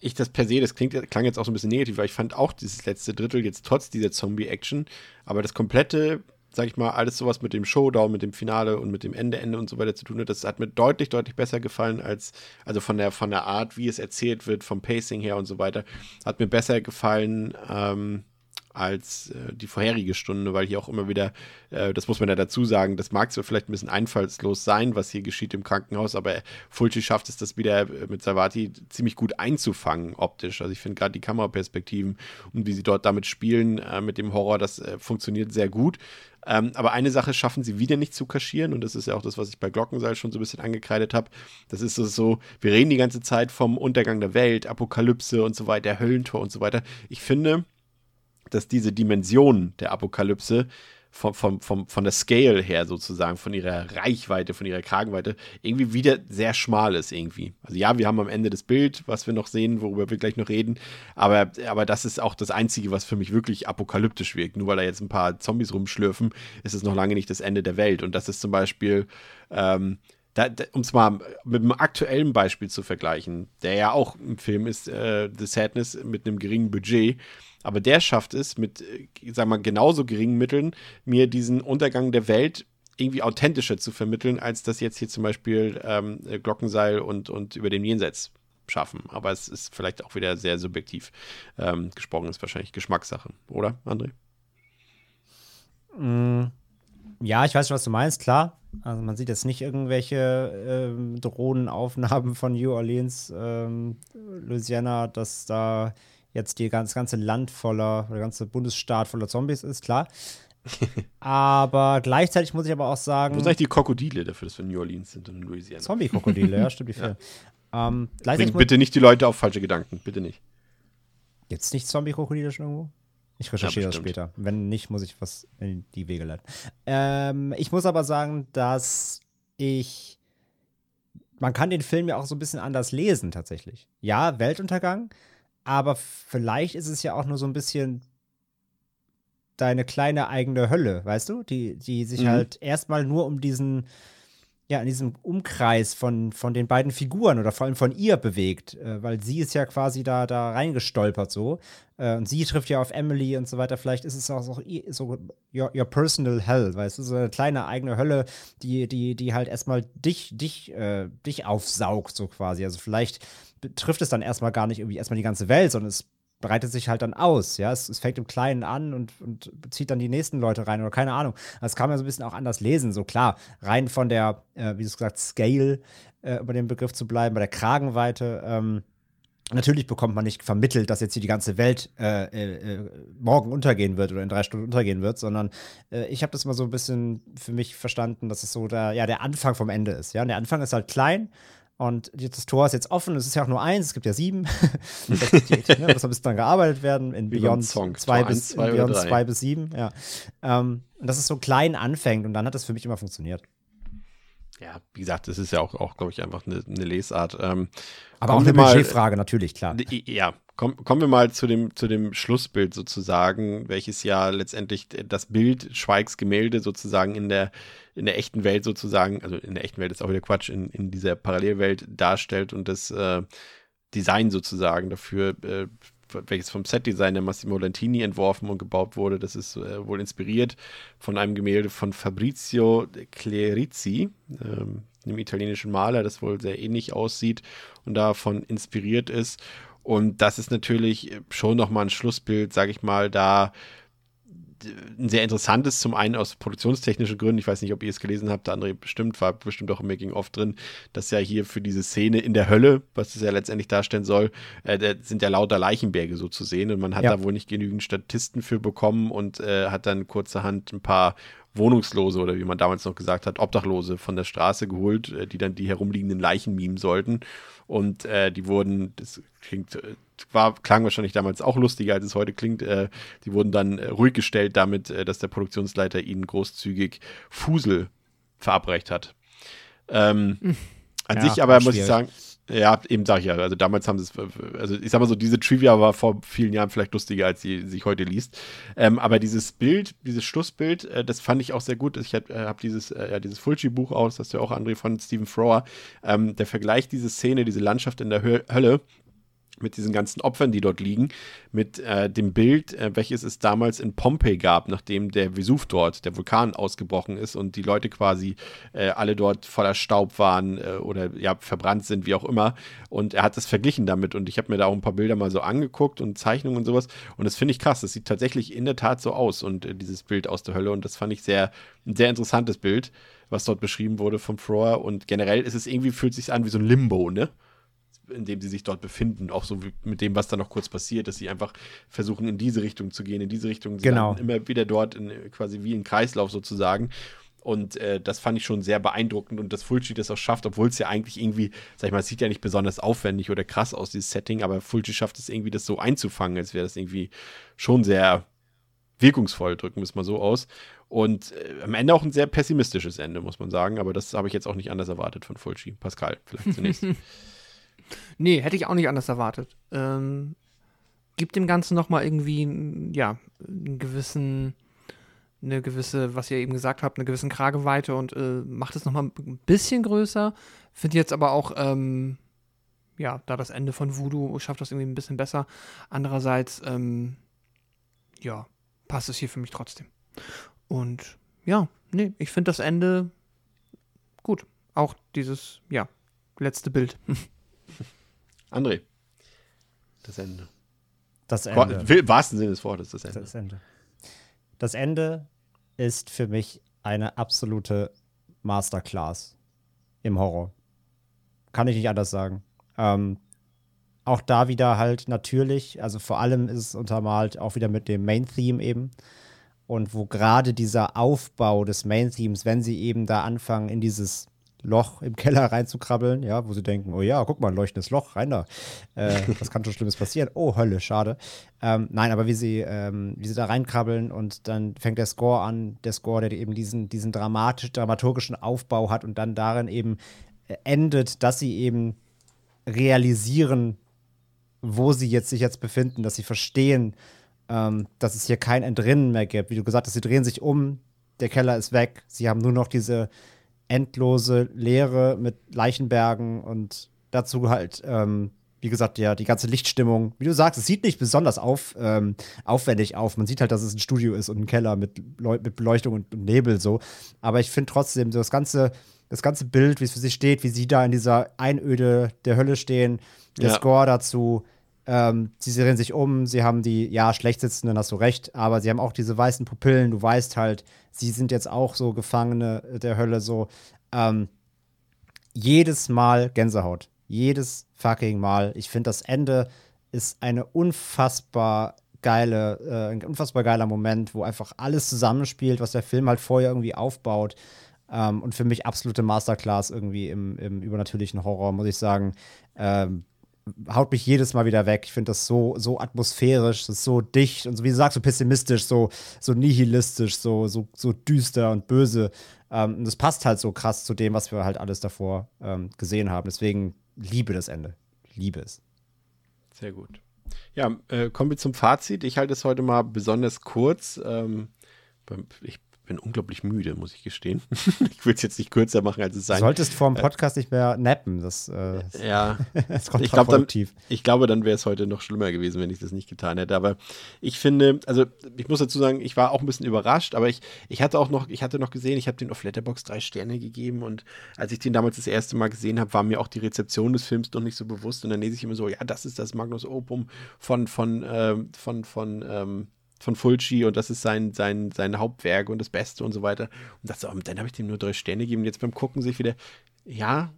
ich das per se, das klingt, klang jetzt auch so ein bisschen negativ, weil ich fand auch dieses letzte Drittel jetzt trotz dieser Zombie-Action, aber das komplette, sag ich mal, alles sowas mit dem Showdown, mit dem Finale und mit dem Ende, Ende und so weiter zu tun hat, das hat mir deutlich, deutlich besser gefallen als, also von der, von der Art, wie es erzählt wird, vom Pacing her und so weiter, hat mir besser gefallen, ähm, als äh, die vorherige Stunde, weil hier auch immer wieder, äh, das muss man ja dazu sagen, das mag zwar vielleicht ein bisschen einfallslos sein, was hier geschieht im Krankenhaus, aber Fulci schafft es, das wieder äh, mit Salvati ziemlich gut einzufangen optisch. Also ich finde gerade die Kameraperspektiven und wie sie dort damit spielen, äh, mit dem Horror, das äh, funktioniert sehr gut. Ähm, aber eine Sache schaffen sie wieder nicht zu kaschieren und das ist ja auch das, was ich bei Glockenseil schon so ein bisschen angekreidet habe. Das ist so, wir reden die ganze Zeit vom Untergang der Welt, Apokalypse und so weiter, Höllentor und so weiter. Ich finde, dass diese Dimension der Apokalypse vom, vom, vom, von der Scale her sozusagen, von ihrer Reichweite, von ihrer Kragenweite, irgendwie wieder sehr schmal ist irgendwie. Also ja, wir haben am Ende das Bild, was wir noch sehen, worüber wir gleich noch reden, aber, aber das ist auch das Einzige, was für mich wirklich apokalyptisch wirkt. Nur weil da jetzt ein paar Zombies rumschlürfen, ist es noch lange nicht das Ende der Welt. Und das ist zum Beispiel, ähm, da, da, um es mal mit einem aktuellen Beispiel zu vergleichen, der ja auch im Film ist, äh, The Sadness mit einem geringen Budget, aber der schafft es mit, äh, sag mal, genauso geringen Mitteln, mir diesen Untergang der Welt irgendwie authentischer zu vermitteln, als das jetzt hier zum Beispiel ähm, Glockenseil und, und über den Jenseits schaffen. Aber es ist vielleicht auch wieder sehr subjektiv ähm, gesprochen, ist wahrscheinlich Geschmackssache, oder, André? Mm, ja, ich weiß schon, was du meinst, klar. Also man sieht jetzt nicht irgendwelche ähm, Drohnenaufnahmen von New Orleans, ähm, Louisiana, dass da jetzt die ganz, das ganze Land voller, der ganze Bundesstaat voller Zombies ist, klar. aber gleichzeitig muss ich aber auch sagen. Wo sind eigentlich die Krokodile dafür, dass wir in New Orleans sind und in Louisiana? Zombie-Krokodile, ja, stimmt die ja. Ähm, Bringt bitte nicht die Leute auf falsche Gedanken, bitte nicht. Jetzt nicht Zombie-Krokodile schon irgendwo? Ich recherchiere ja, das später. Wenn nicht, muss ich was in die Wege leiten. Ähm, ich muss aber sagen, dass ich. Man kann den Film ja auch so ein bisschen anders lesen, tatsächlich. Ja, Weltuntergang, aber vielleicht ist es ja auch nur so ein bisschen deine kleine eigene Hölle, weißt du? Die, die sich mhm. halt erstmal nur um diesen ja, in diesem Umkreis von, von den beiden Figuren oder vor allem von ihr bewegt, äh, weil sie ist ja quasi da, da reingestolpert so. Äh, und sie trifft ja auf Emily und so weiter. Vielleicht ist es auch so, so your, your personal hell, weißt du, so eine kleine eigene Hölle, die, die, die halt erstmal dich, dich, äh, dich aufsaugt, so quasi. Also vielleicht betrifft es dann erstmal gar nicht irgendwie erstmal die ganze Welt, sondern es breitet sich halt dann aus, ja. Es, es, fängt im Kleinen an und, und zieht dann die nächsten Leute rein oder keine Ahnung. Das kann man so ein bisschen auch anders lesen, so klar. Rein von der, äh, wie du es gesagt, Scale, äh, über den Begriff zu bleiben, bei der Kragenweite, ähm, Natürlich bekommt man nicht vermittelt, dass jetzt hier die ganze Welt äh, äh, äh morgen untergehen wird oder in drei Stunden untergehen wird, sondern äh, ich habe das mal so ein bisschen für mich verstanden, dass es so der, ja, der Anfang vom Ende ist. Ja? Und der Anfang ist halt klein und das Tor ist jetzt offen, es ist ja auch nur eins, es gibt ja sieben. das, ne, das muss dann gearbeitet werden in Wie Beyond 2 bis, bis 7. Ja. Ähm, und dass es so klein anfängt und dann hat das für mich immer funktioniert. Ja, wie gesagt, das ist ja auch, auch glaube ich, einfach eine, eine Lesart. Ähm, Aber auch eine Budgetfrage, natürlich, klar. Ja, komm, kommen wir mal zu dem, zu dem Schlussbild sozusagen, welches ja letztendlich das Bild Schweigs Gemälde sozusagen in der in der echten Welt sozusagen, also in der echten Welt ist auch wieder Quatsch, in, in dieser Parallelwelt darstellt und das äh, Design sozusagen dafür, äh, welches vom Setdesigner Massimo Lentini entworfen und gebaut wurde, das ist äh, wohl inspiriert von einem Gemälde von Fabrizio Clerici, ähm, einem italienischen Maler, das wohl sehr ähnlich aussieht und davon inspiriert ist. Und das ist natürlich schon nochmal ein Schlussbild, sage ich mal, da ein sehr interessantes, zum einen aus produktionstechnischen Gründen, ich weiß nicht, ob ihr es gelesen habt, der andere bestimmt, war bestimmt auch im Making-of drin, dass ja hier für diese Szene in der Hölle, was es ja letztendlich darstellen soll, äh, sind ja lauter Leichenberge so zu sehen und man hat ja. da wohl nicht genügend Statisten für bekommen und äh, hat dann kurzerhand ein paar Wohnungslose oder wie man damals noch gesagt hat, Obdachlose von der Straße geholt, äh, die dann die herumliegenden Leichen mimen sollten. Und äh, die wurden, das klingt, äh, war, klang wahrscheinlich damals auch lustiger, als es heute klingt, äh, die wurden dann äh, ruhig gestellt damit, äh, dass der Produktionsleiter ihnen großzügig Fusel verabreicht hat. Ähm, hm. An ja, sich aber muss ich sagen, ja, eben sag ich ja. Also damals haben sie es, also ich sag mal so, diese Trivia war vor vielen Jahren vielleicht lustiger, als sie sich heute liest. Ähm, aber dieses Bild, dieses Schlussbild, äh, das fand ich auch sehr gut. Ich habe äh, hab dieses, äh, ja, dieses Fulci-Buch aus, das ist ja auch André von Stephen Frower. Ähm, der vergleicht diese Szene, diese Landschaft in der Hölle mit diesen ganzen Opfern, die dort liegen, mit äh, dem Bild, äh, welches es damals in Pompeji gab, nachdem der Vesuv dort, der Vulkan ausgebrochen ist und die Leute quasi äh, alle dort voller Staub waren äh, oder ja verbrannt sind, wie auch immer. Und er hat das verglichen damit und ich habe mir da auch ein paar Bilder mal so angeguckt und Zeichnungen und sowas und das finde ich krass. Das sieht tatsächlich in der Tat so aus und äh, dieses Bild aus der Hölle und das fand ich sehr ein sehr interessantes Bild, was dort beschrieben wurde vom Froer und generell ist es irgendwie fühlt sich an wie so ein Limbo, ne? In dem sie sich dort befinden, auch so mit dem, was da noch kurz passiert, dass sie einfach versuchen, in diese Richtung zu gehen, in diese Richtung, sie genau. immer wieder dort in, quasi wie ein Kreislauf sozusagen. Und äh, das fand ich schon sehr beeindruckend und dass Fulci das auch schafft, obwohl es ja eigentlich irgendwie, sag ich mal, es sieht ja nicht besonders aufwendig oder krass aus, dieses Setting, aber Fulci schafft es irgendwie, das so einzufangen, als wäre das irgendwie schon sehr wirkungsvoll, drücken wir es mal so aus. Und äh, am Ende auch ein sehr pessimistisches Ende, muss man sagen. Aber das habe ich jetzt auch nicht anders erwartet von Fulci. Pascal, vielleicht zunächst. Nee, hätte ich auch nicht anders erwartet. Ähm, gibt dem Ganzen nochmal irgendwie, ja, einen gewissen, eine gewisse, was ihr eben gesagt habt, eine gewissen Krageweite und äh, macht es nochmal ein bisschen größer. Finde jetzt aber auch, ähm, ja, da das Ende von Voodoo schafft das irgendwie ein bisschen besser. Andererseits, ähm, ja, passt es hier für mich trotzdem. Und ja, nee, ich finde das Ende gut. Auch dieses, ja, letzte Bild. André, das Ende. Das Ende. Im wahrsten Sinne des Wortes, das Ende. Das Ende. Das Ende ist für mich eine absolute Masterclass im Horror. Kann ich nicht anders sagen. Ähm, auch da wieder halt natürlich, also vor allem ist es untermalt auch wieder mit dem Main-Theme eben. Und wo gerade dieser Aufbau des Main-Themes, wenn sie eben da anfangen, in dieses Loch im Keller reinzukrabbeln, ja, wo sie denken, oh ja, guck mal, ein leuchtendes Loch, rein da. Äh, was kann schon Schlimmes passieren? Oh, Hölle, schade. Ähm, nein, aber wie sie, ähm, wie sie da reinkrabbeln und dann fängt der Score an, der Score, der eben diesen, diesen dramatisch, dramaturgischen Aufbau hat und dann darin eben äh, endet, dass sie eben realisieren, wo sie jetzt sich jetzt befinden, dass sie verstehen, ähm, dass es hier kein Entrinnen mehr gibt. Wie du gesagt hast, sie drehen sich um, der Keller ist weg, sie haben nur noch diese endlose Leere mit Leichenbergen und dazu halt, ähm, wie gesagt, ja, die ganze Lichtstimmung. Wie du sagst, es sieht nicht besonders auf, ähm, aufwendig auf. Man sieht halt, dass es ein Studio ist und ein Keller mit, Leu mit Beleuchtung und, und Nebel so. Aber ich finde trotzdem, so das ganze, das ganze Bild, wie es für sie steht, wie sie da in dieser Einöde der Hölle stehen, der Ja. Score dazu, ähm, sie drehen sich um, sie haben die, ja, schlecht sitzenden, hast du recht, aber sie haben auch diese weißen Pupillen, du weißt halt, sie sind jetzt auch so Gefangene der Hölle, so. Ähm, jedes Mal Gänsehaut. Jedes fucking Mal. Ich finde, das Ende ist eine unfassbar geile, äh, ein unfassbar geiler Moment, wo einfach alles zusammenspielt, was der Film halt vorher irgendwie aufbaut. Ähm, und für mich absolute Masterclass irgendwie im, im übernatürlichen Horror, muss ich sagen. Ähm, haut mich jedes Mal wieder weg. Ich finde das so, so atmosphärisch, das ist so dicht und so, wie du sagst, so pessimistisch, so, so nihilistisch, so, so, so düster und böse. Ähm, und das passt halt so krass zu dem, was wir halt alles davor ähm, gesehen haben. Deswegen liebe das Ende. Liebe es. Sehr gut. Ja, äh, kommen wir zum Fazit. Ich halte es heute mal besonders kurz. Ähm, ich bin unglaublich müde, muss ich gestehen. ich will es jetzt nicht kürzer machen, als es Du sein solltest vor dem Podcast nicht mehr nappen. Das, äh, Ja, das ist ich glaube, dann, ich glaube, dann wäre es heute noch schlimmer gewesen, wenn ich das nicht getan hätte. Aber ich finde, also ich muss dazu sagen, ich war auch ein bisschen überrascht, aber ich, ich hatte auch noch, ich hatte noch gesehen, ich habe den auf Letterbox drei Sterne gegeben und als ich den damals das erste Mal gesehen habe, war mir auch die Rezeption des Films noch nicht so bewusst und dann lese ich immer so, ja, das ist das Magnus Opum von, von, ähm, von, von, ähm, von Fulci und das ist sein, sein, sein Hauptwerk und das Beste und so weiter. Und dachte so, oh, dann habe ich dem nur drei Sterne gegeben. Jetzt beim Gucken sich wieder, ja,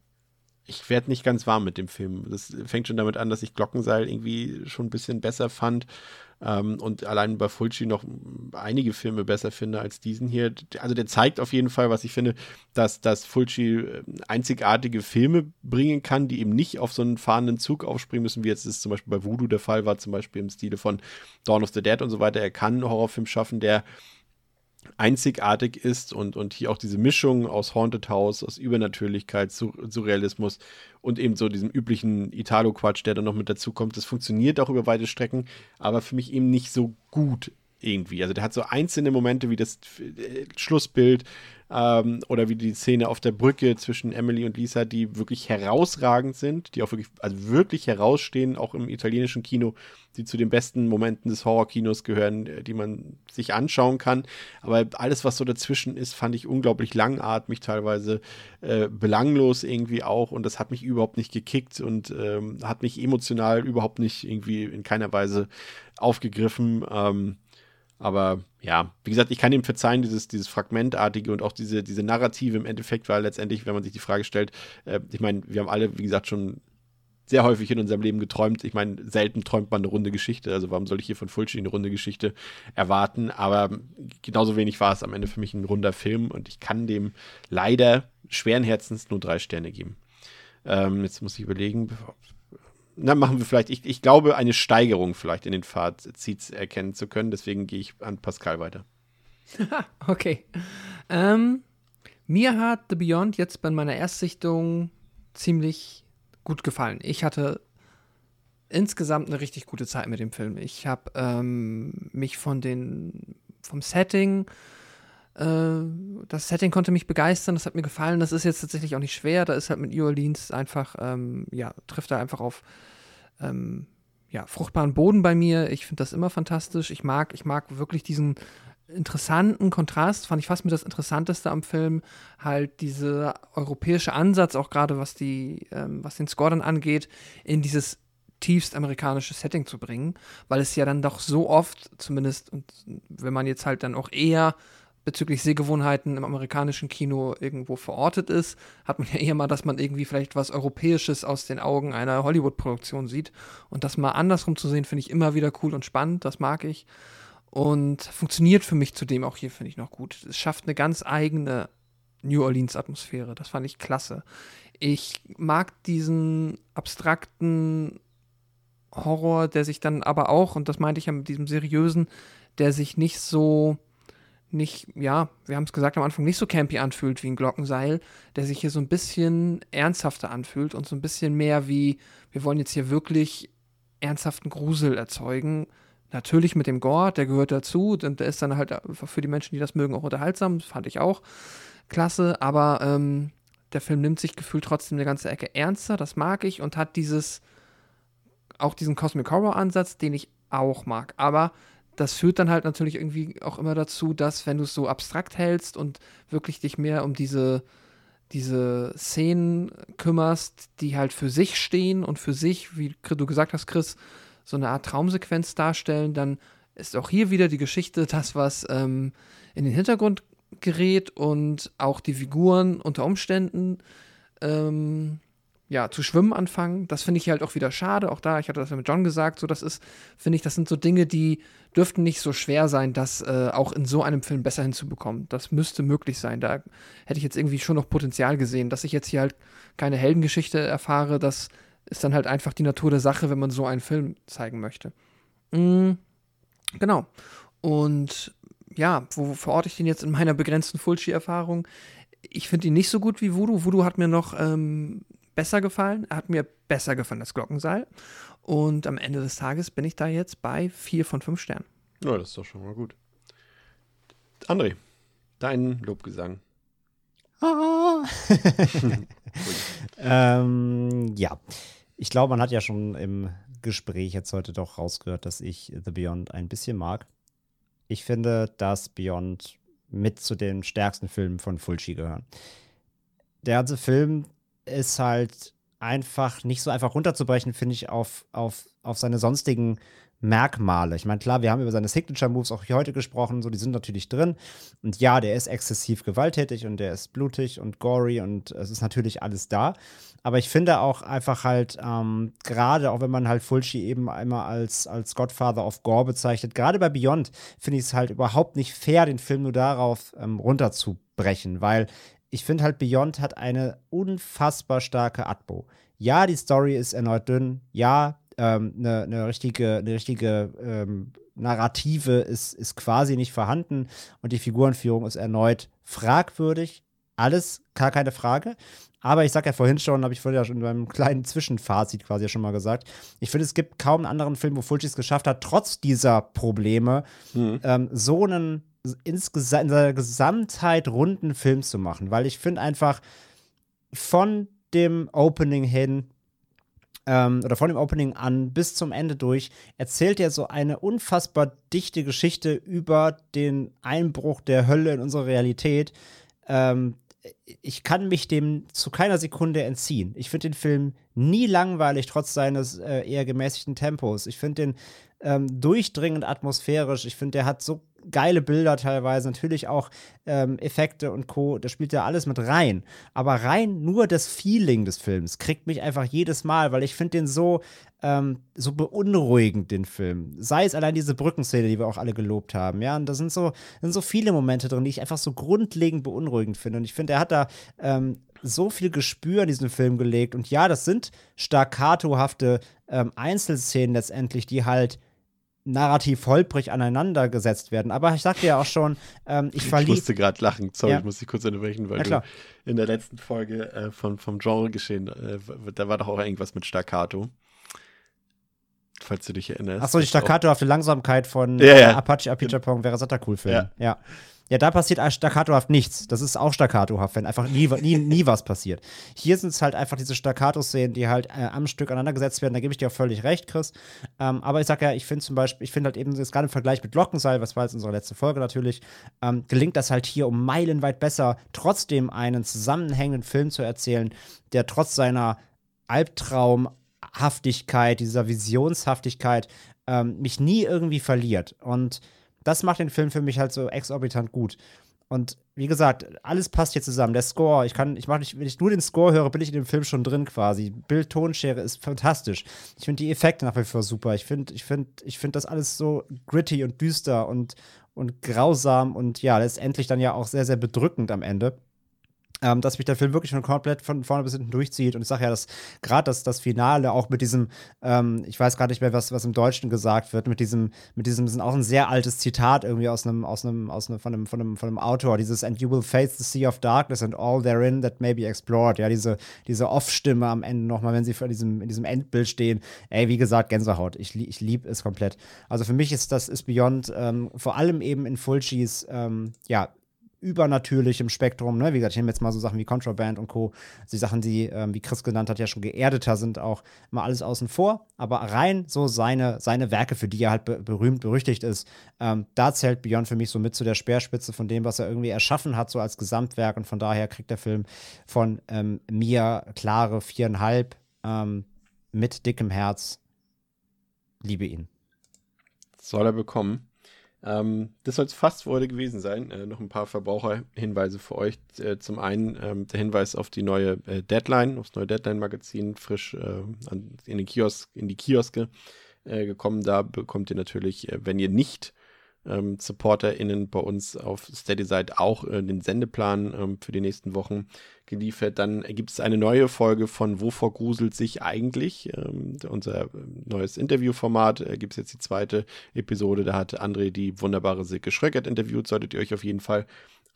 ich werde nicht ganz warm mit dem Film. Das fängt schon damit an, dass ich Glockenseil irgendwie schon ein bisschen besser fand ähm, und allein bei Fulci noch einige Filme besser finde als diesen hier. Also der zeigt auf jeden Fall, was ich finde, dass, dass Fulci äh, einzigartige Filme bringen kann, die eben nicht auf so einen fahrenden Zug aufspringen müssen, wie jetzt es zum Beispiel bei Voodoo der Fall war, zum Beispiel im Stile von Dawn of the Dead und so weiter. Er kann einen Horrorfilm schaffen, der einzigartig ist und, und hier auch diese Mischung aus Haunted House, aus Übernatürlichkeit, Sur Surrealismus und eben so diesem üblichen Italo-Quatsch, der dann noch mit dazu kommt. Das funktioniert auch über weite Strecken, aber für mich eben nicht so gut irgendwie. Also der hat so einzelne Momente wie das äh, Schlussbild ähm, oder wie die Szene auf der Brücke zwischen Emily und Lisa, die wirklich herausragend sind, die auch wirklich, also wirklich herausstehen, auch im italienischen Kino, die zu den besten Momenten des Horrorkinos gehören, äh, die man sich anschauen kann. Aber alles, was so dazwischen ist, fand ich unglaublich langatmig, teilweise äh, belanglos irgendwie auch. Und das hat mich überhaupt nicht gekickt und ähm, hat mich emotional überhaupt nicht irgendwie in keiner Weise aufgegriffen. Ähm, aber ja, wie gesagt, ich kann ihm verzeihen, dieses, dieses Fragmentartige und auch diese, diese Narrative im Endeffekt, weil letztendlich, wenn man sich die Frage stellt, äh, ich meine, wir haben alle, wie gesagt, schon sehr häufig in unserem Leben geträumt. Ich meine, selten träumt man eine runde Geschichte. Also warum soll ich hier von Fulci eine runde Geschichte erwarten? Aber genauso wenig war es am Ende für mich ein runder Film und ich kann dem leider schweren Herzens nur drei Sterne geben. Ähm, jetzt muss ich überlegen. Na, machen wir vielleicht, ich, ich glaube, eine Steigerung vielleicht in den Fazits erkennen zu können. Deswegen gehe ich an Pascal weiter. okay. Ähm, mir hat The Beyond jetzt bei meiner Erstsichtung ziemlich gut gefallen. Ich hatte insgesamt eine richtig gute Zeit mit dem Film. Ich habe ähm, mich von den vom Setting das Setting konnte mich begeistern, das hat mir gefallen. Das ist jetzt tatsächlich auch nicht schwer. Da ist halt mit New Orleans einfach, ähm, ja, trifft er einfach auf ähm, ja, fruchtbaren Boden bei mir. Ich finde das immer fantastisch. Ich mag, ich mag wirklich diesen interessanten Kontrast, fand ich fast mit das Interessanteste am Film, halt dieser europäische Ansatz, auch gerade was die, ähm, was den Score dann angeht, in dieses tiefst amerikanische Setting zu bringen, weil es ja dann doch so oft, zumindest, und wenn man jetzt halt dann auch eher bezüglich Sehgewohnheiten im amerikanischen Kino irgendwo verortet ist, hat man ja eher mal, dass man irgendwie vielleicht was Europäisches aus den Augen einer Hollywood-Produktion sieht. Und das mal andersrum zu sehen, finde ich immer wieder cool und spannend, das mag ich. Und funktioniert für mich zudem auch hier, finde ich, noch gut. Es schafft eine ganz eigene New Orleans-Atmosphäre. Das fand ich klasse. Ich mag diesen abstrakten Horror, der sich dann aber auch, und das meinte ich ja mit diesem seriösen, der sich nicht so nicht, ja, wir haben es gesagt am Anfang, nicht so campy anfühlt wie ein Glockenseil, der sich hier so ein bisschen ernsthafter anfühlt und so ein bisschen mehr wie, wir wollen jetzt hier wirklich ernsthaften Grusel erzeugen. Natürlich mit dem Gore, der gehört dazu und der ist dann halt für die Menschen, die das mögen, auch unterhaltsam, fand ich auch klasse, aber ähm, der Film nimmt sich gefühlt trotzdem eine ganze Ecke ernster, das mag ich und hat dieses, auch diesen Cosmic Horror Ansatz, den ich auch mag, aber das führt dann halt natürlich irgendwie auch immer dazu, dass wenn du es so abstrakt hältst und wirklich dich mehr um diese, diese Szenen kümmerst, die halt für sich stehen und für sich, wie du gesagt hast, Chris, so eine Art Traumsequenz darstellen, dann ist auch hier wieder die Geschichte das, was ähm, in den Hintergrund gerät und auch die Figuren unter Umständen ähm, ja, zu schwimmen anfangen. Das finde ich halt auch wieder schade. Auch da, ich hatte das ja mit John gesagt, so das ist, finde ich, das sind so Dinge, die dürften nicht so schwer sein, das äh, auch in so einem Film besser hinzubekommen. Das müsste möglich sein. Da hätte ich jetzt irgendwie schon noch Potenzial gesehen. Dass ich jetzt hier halt keine Heldengeschichte erfahre, das ist dann halt einfach die Natur der Sache, wenn man so einen Film zeigen möchte. Mhm, genau. Und ja, wo verorte ich den jetzt in meiner begrenzten Fulci-Erfahrung? Ich finde ihn nicht so gut wie Voodoo. Voodoo hat mir noch ähm, besser gefallen. Er hat mir besser gefallen als Glockenseil. Und am Ende des Tages bin ich da jetzt bei vier von fünf Sternen. Ja, das ist doch schon mal gut. André, dein Lobgesang. Ah. ähm, ja, ich glaube, man hat ja schon im Gespräch jetzt heute doch rausgehört, dass ich The Beyond ein bisschen mag. Ich finde, dass Beyond mit zu den stärksten Filmen von Fulci gehören. Der ganze Film ist halt einfach nicht so einfach runterzubrechen, finde ich, auf, auf, auf seine sonstigen Merkmale. Ich meine, klar, wir haben über seine Signature Moves auch heute gesprochen, so die sind natürlich drin. Und ja, der ist exzessiv gewalttätig und der ist blutig und gory und es ist natürlich alles da. Aber ich finde auch einfach halt, ähm, gerade auch wenn man halt Fulci eben einmal als, als Godfather of Gore bezeichnet, gerade bei Beyond finde ich es halt überhaupt nicht fair, den Film nur darauf ähm, runterzubrechen, weil ich finde halt, Beyond hat eine unfassbar starke Atmo. Ja, die Story ist erneut dünn. Ja, eine ähm, ne, ne richtige, ne richtige ähm, Narrative ist, ist quasi nicht vorhanden und die Figurenführung ist erneut fragwürdig. Alles, gar keine Frage. Aber ich sag ja vorhin schon, habe ich vorhin ja schon in meinem kleinen Zwischenfazit quasi ja schon mal gesagt, ich finde, es gibt kaum einen anderen Film, wo Fulci es geschafft hat, trotz dieser Probleme mhm. ähm, so einen insgesamt in seiner Gesamtheit runden Film zu machen, weil ich finde einfach von dem Opening hin ähm, oder von dem Opening an bis zum Ende durch erzählt er so eine unfassbar dichte Geschichte über den Einbruch der Hölle in unsere Realität. Ähm, ich kann mich dem zu keiner Sekunde entziehen. Ich finde den Film nie langweilig, trotz seines äh, eher gemäßigten Tempos. Ich finde den ähm, durchdringend atmosphärisch. Ich finde, der hat so geile Bilder teilweise, natürlich auch ähm, Effekte und Co. Da spielt ja alles mit rein. Aber rein nur das Feeling des Films kriegt mich einfach jedes Mal, weil ich finde den so, ähm, so beunruhigend, den Film. Sei es allein diese Brückenszene, die wir auch alle gelobt haben. Ja, und da sind so, sind so viele Momente drin, die ich einfach so grundlegend beunruhigend finde. Und ich finde, er hat da ähm, so viel Gespür in diesen Film gelegt. Und ja, das sind staccatohafte ähm, Einzelszenen letztendlich, die halt narrativ holprig aneinander gesetzt werden. Aber ich sagte ja auch schon, ähm, ich Ich verliere. musste gerade lachen. Sorry, Ja. ich muss dich kurz unterbrechen, weil Ja, du in der letzten Folge äh, von, vom Genre geschehen, äh, da war doch auch irgendwas mit Staccato. Falls du dich erinnerst. Achso, die staccatohafte Langsamkeit von Ja, äh, Apache Apichatpong wäre Cool-Film. Ja. ja. Ja, da passiert staccatohaft nichts. Das ist auch staccatohaft, wenn einfach nie, nie, nie was passiert. Hier sind es halt einfach diese Staccato-Szenen, die halt äh, am Stück aneinandergesetzt werden. Da gebe ich dir auch völlig recht, Chris. Ähm, aber ich sag ja, ich finde zum Beispiel, ich finde halt eben das gerade im Vergleich mit Glockenseil, was war jetzt unsere letzte Folge natürlich, ähm, gelingt das halt hier um meilenweit besser, trotzdem einen zusammenhängenden Film zu erzählen, der trotz seiner Albtraumhaftigkeit, dieser Visionshaftigkeit, ähm, mich nie irgendwie verliert. Und das macht den Film für mich halt so exorbitant gut. Und wie gesagt, alles passt hier zusammen. Der Score, ich kann, ich mache nicht, wenn ich nur den Score höre, bin ich in dem Film schon drin quasi. Bild, Tonschere ist fantastisch. Ich finde die Effekte nach wie vor super. Ich finde, ich finde, ich finde das alles so gritty und düster und, und grausam und ja, letztendlich dann ja auch sehr, sehr bedrückend am Ende ähm, dass mich der Film wirklich von komplett von vorne bis hinten durchzieht. Und ich sage ja, dass gerade das, das Finale auch mit diesem, ähm, ich weiß gar nicht mehr, was, was im Deutschen gesagt wird, mit diesem, mit diesem, ist auch ein sehr altes Zitat irgendwie aus einem, aus einem, aus einem, von einem, von einem, von einem Autor, dieses And you will face the sea of darkness and all therein that may be explored. Ja, diese, diese Off-Stimme am Ende nochmal, wenn sie vor diesem, in diesem Endbild stehen. Ey, wie gesagt, Gänsehaut. Ich, ich liebe es komplett. Also für mich ist das ist Beyond, ähm, vor allem eben in Fulcis, ähm, ja, übernatürlichem Spektrum. Ne? Wie gesagt, ich nehme jetzt mal so Sachen wie Contraband und Co. Die Sachen, die, ähm, wie Chris genannt hat, ja schon geerdeter sind, auch mal alles außen vor. Aber rein so seine, seine Werke, für die er halt be berühmt, berüchtigt ist, ähm, da zählt Beyond für mich so mit zu der Speerspitze von dem, was er irgendwie erschaffen hat, so als Gesamtwerk. Und von daher kriegt der Film von ähm, mir klare viereinhalb ähm, mit dickem Herz. Liebe ihn. soll er bekommen. Ähm, das soll es fast für heute gewesen sein. Äh, noch ein paar Verbraucherhinweise für euch. Äh, zum einen ähm, der Hinweis auf die neue äh, Deadline, aufs neue Deadline-Magazin, frisch äh, an, in, den Kiosk, in die Kioske äh, gekommen. Da bekommt ihr natürlich, äh, wenn ihr nicht ähm, SupporterInnen bei uns auf Steady seid, auch äh, den Sendeplan ähm, für die nächsten Wochen geliefert. Dann gibt es eine neue Folge von Wovor gruselt sich eigentlich? Ähm, unser ähm, neues Interviewformat äh, gibt es jetzt die zweite Episode. Da hat André die wunderbare Silke Schröckert interviewt. Solltet ihr euch auf jeden Fall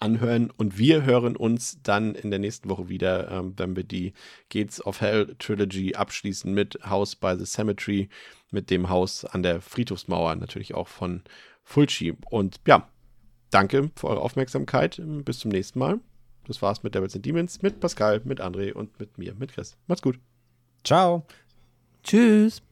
anhören. Und wir hören uns dann in der nächsten Woche wieder, ähm, wenn wir die Gates of Hell Trilogy abschließen mit House by the Cemetery, mit dem Haus an der Friedhofsmauer, natürlich auch von Fulci. Und ja, danke für eure Aufmerksamkeit. Bis zum nächsten Mal. Das war's mit Devils and Demons, mit Pascal, mit André und mit mir, mit Chris. Macht's gut. Ciao. Tschüss.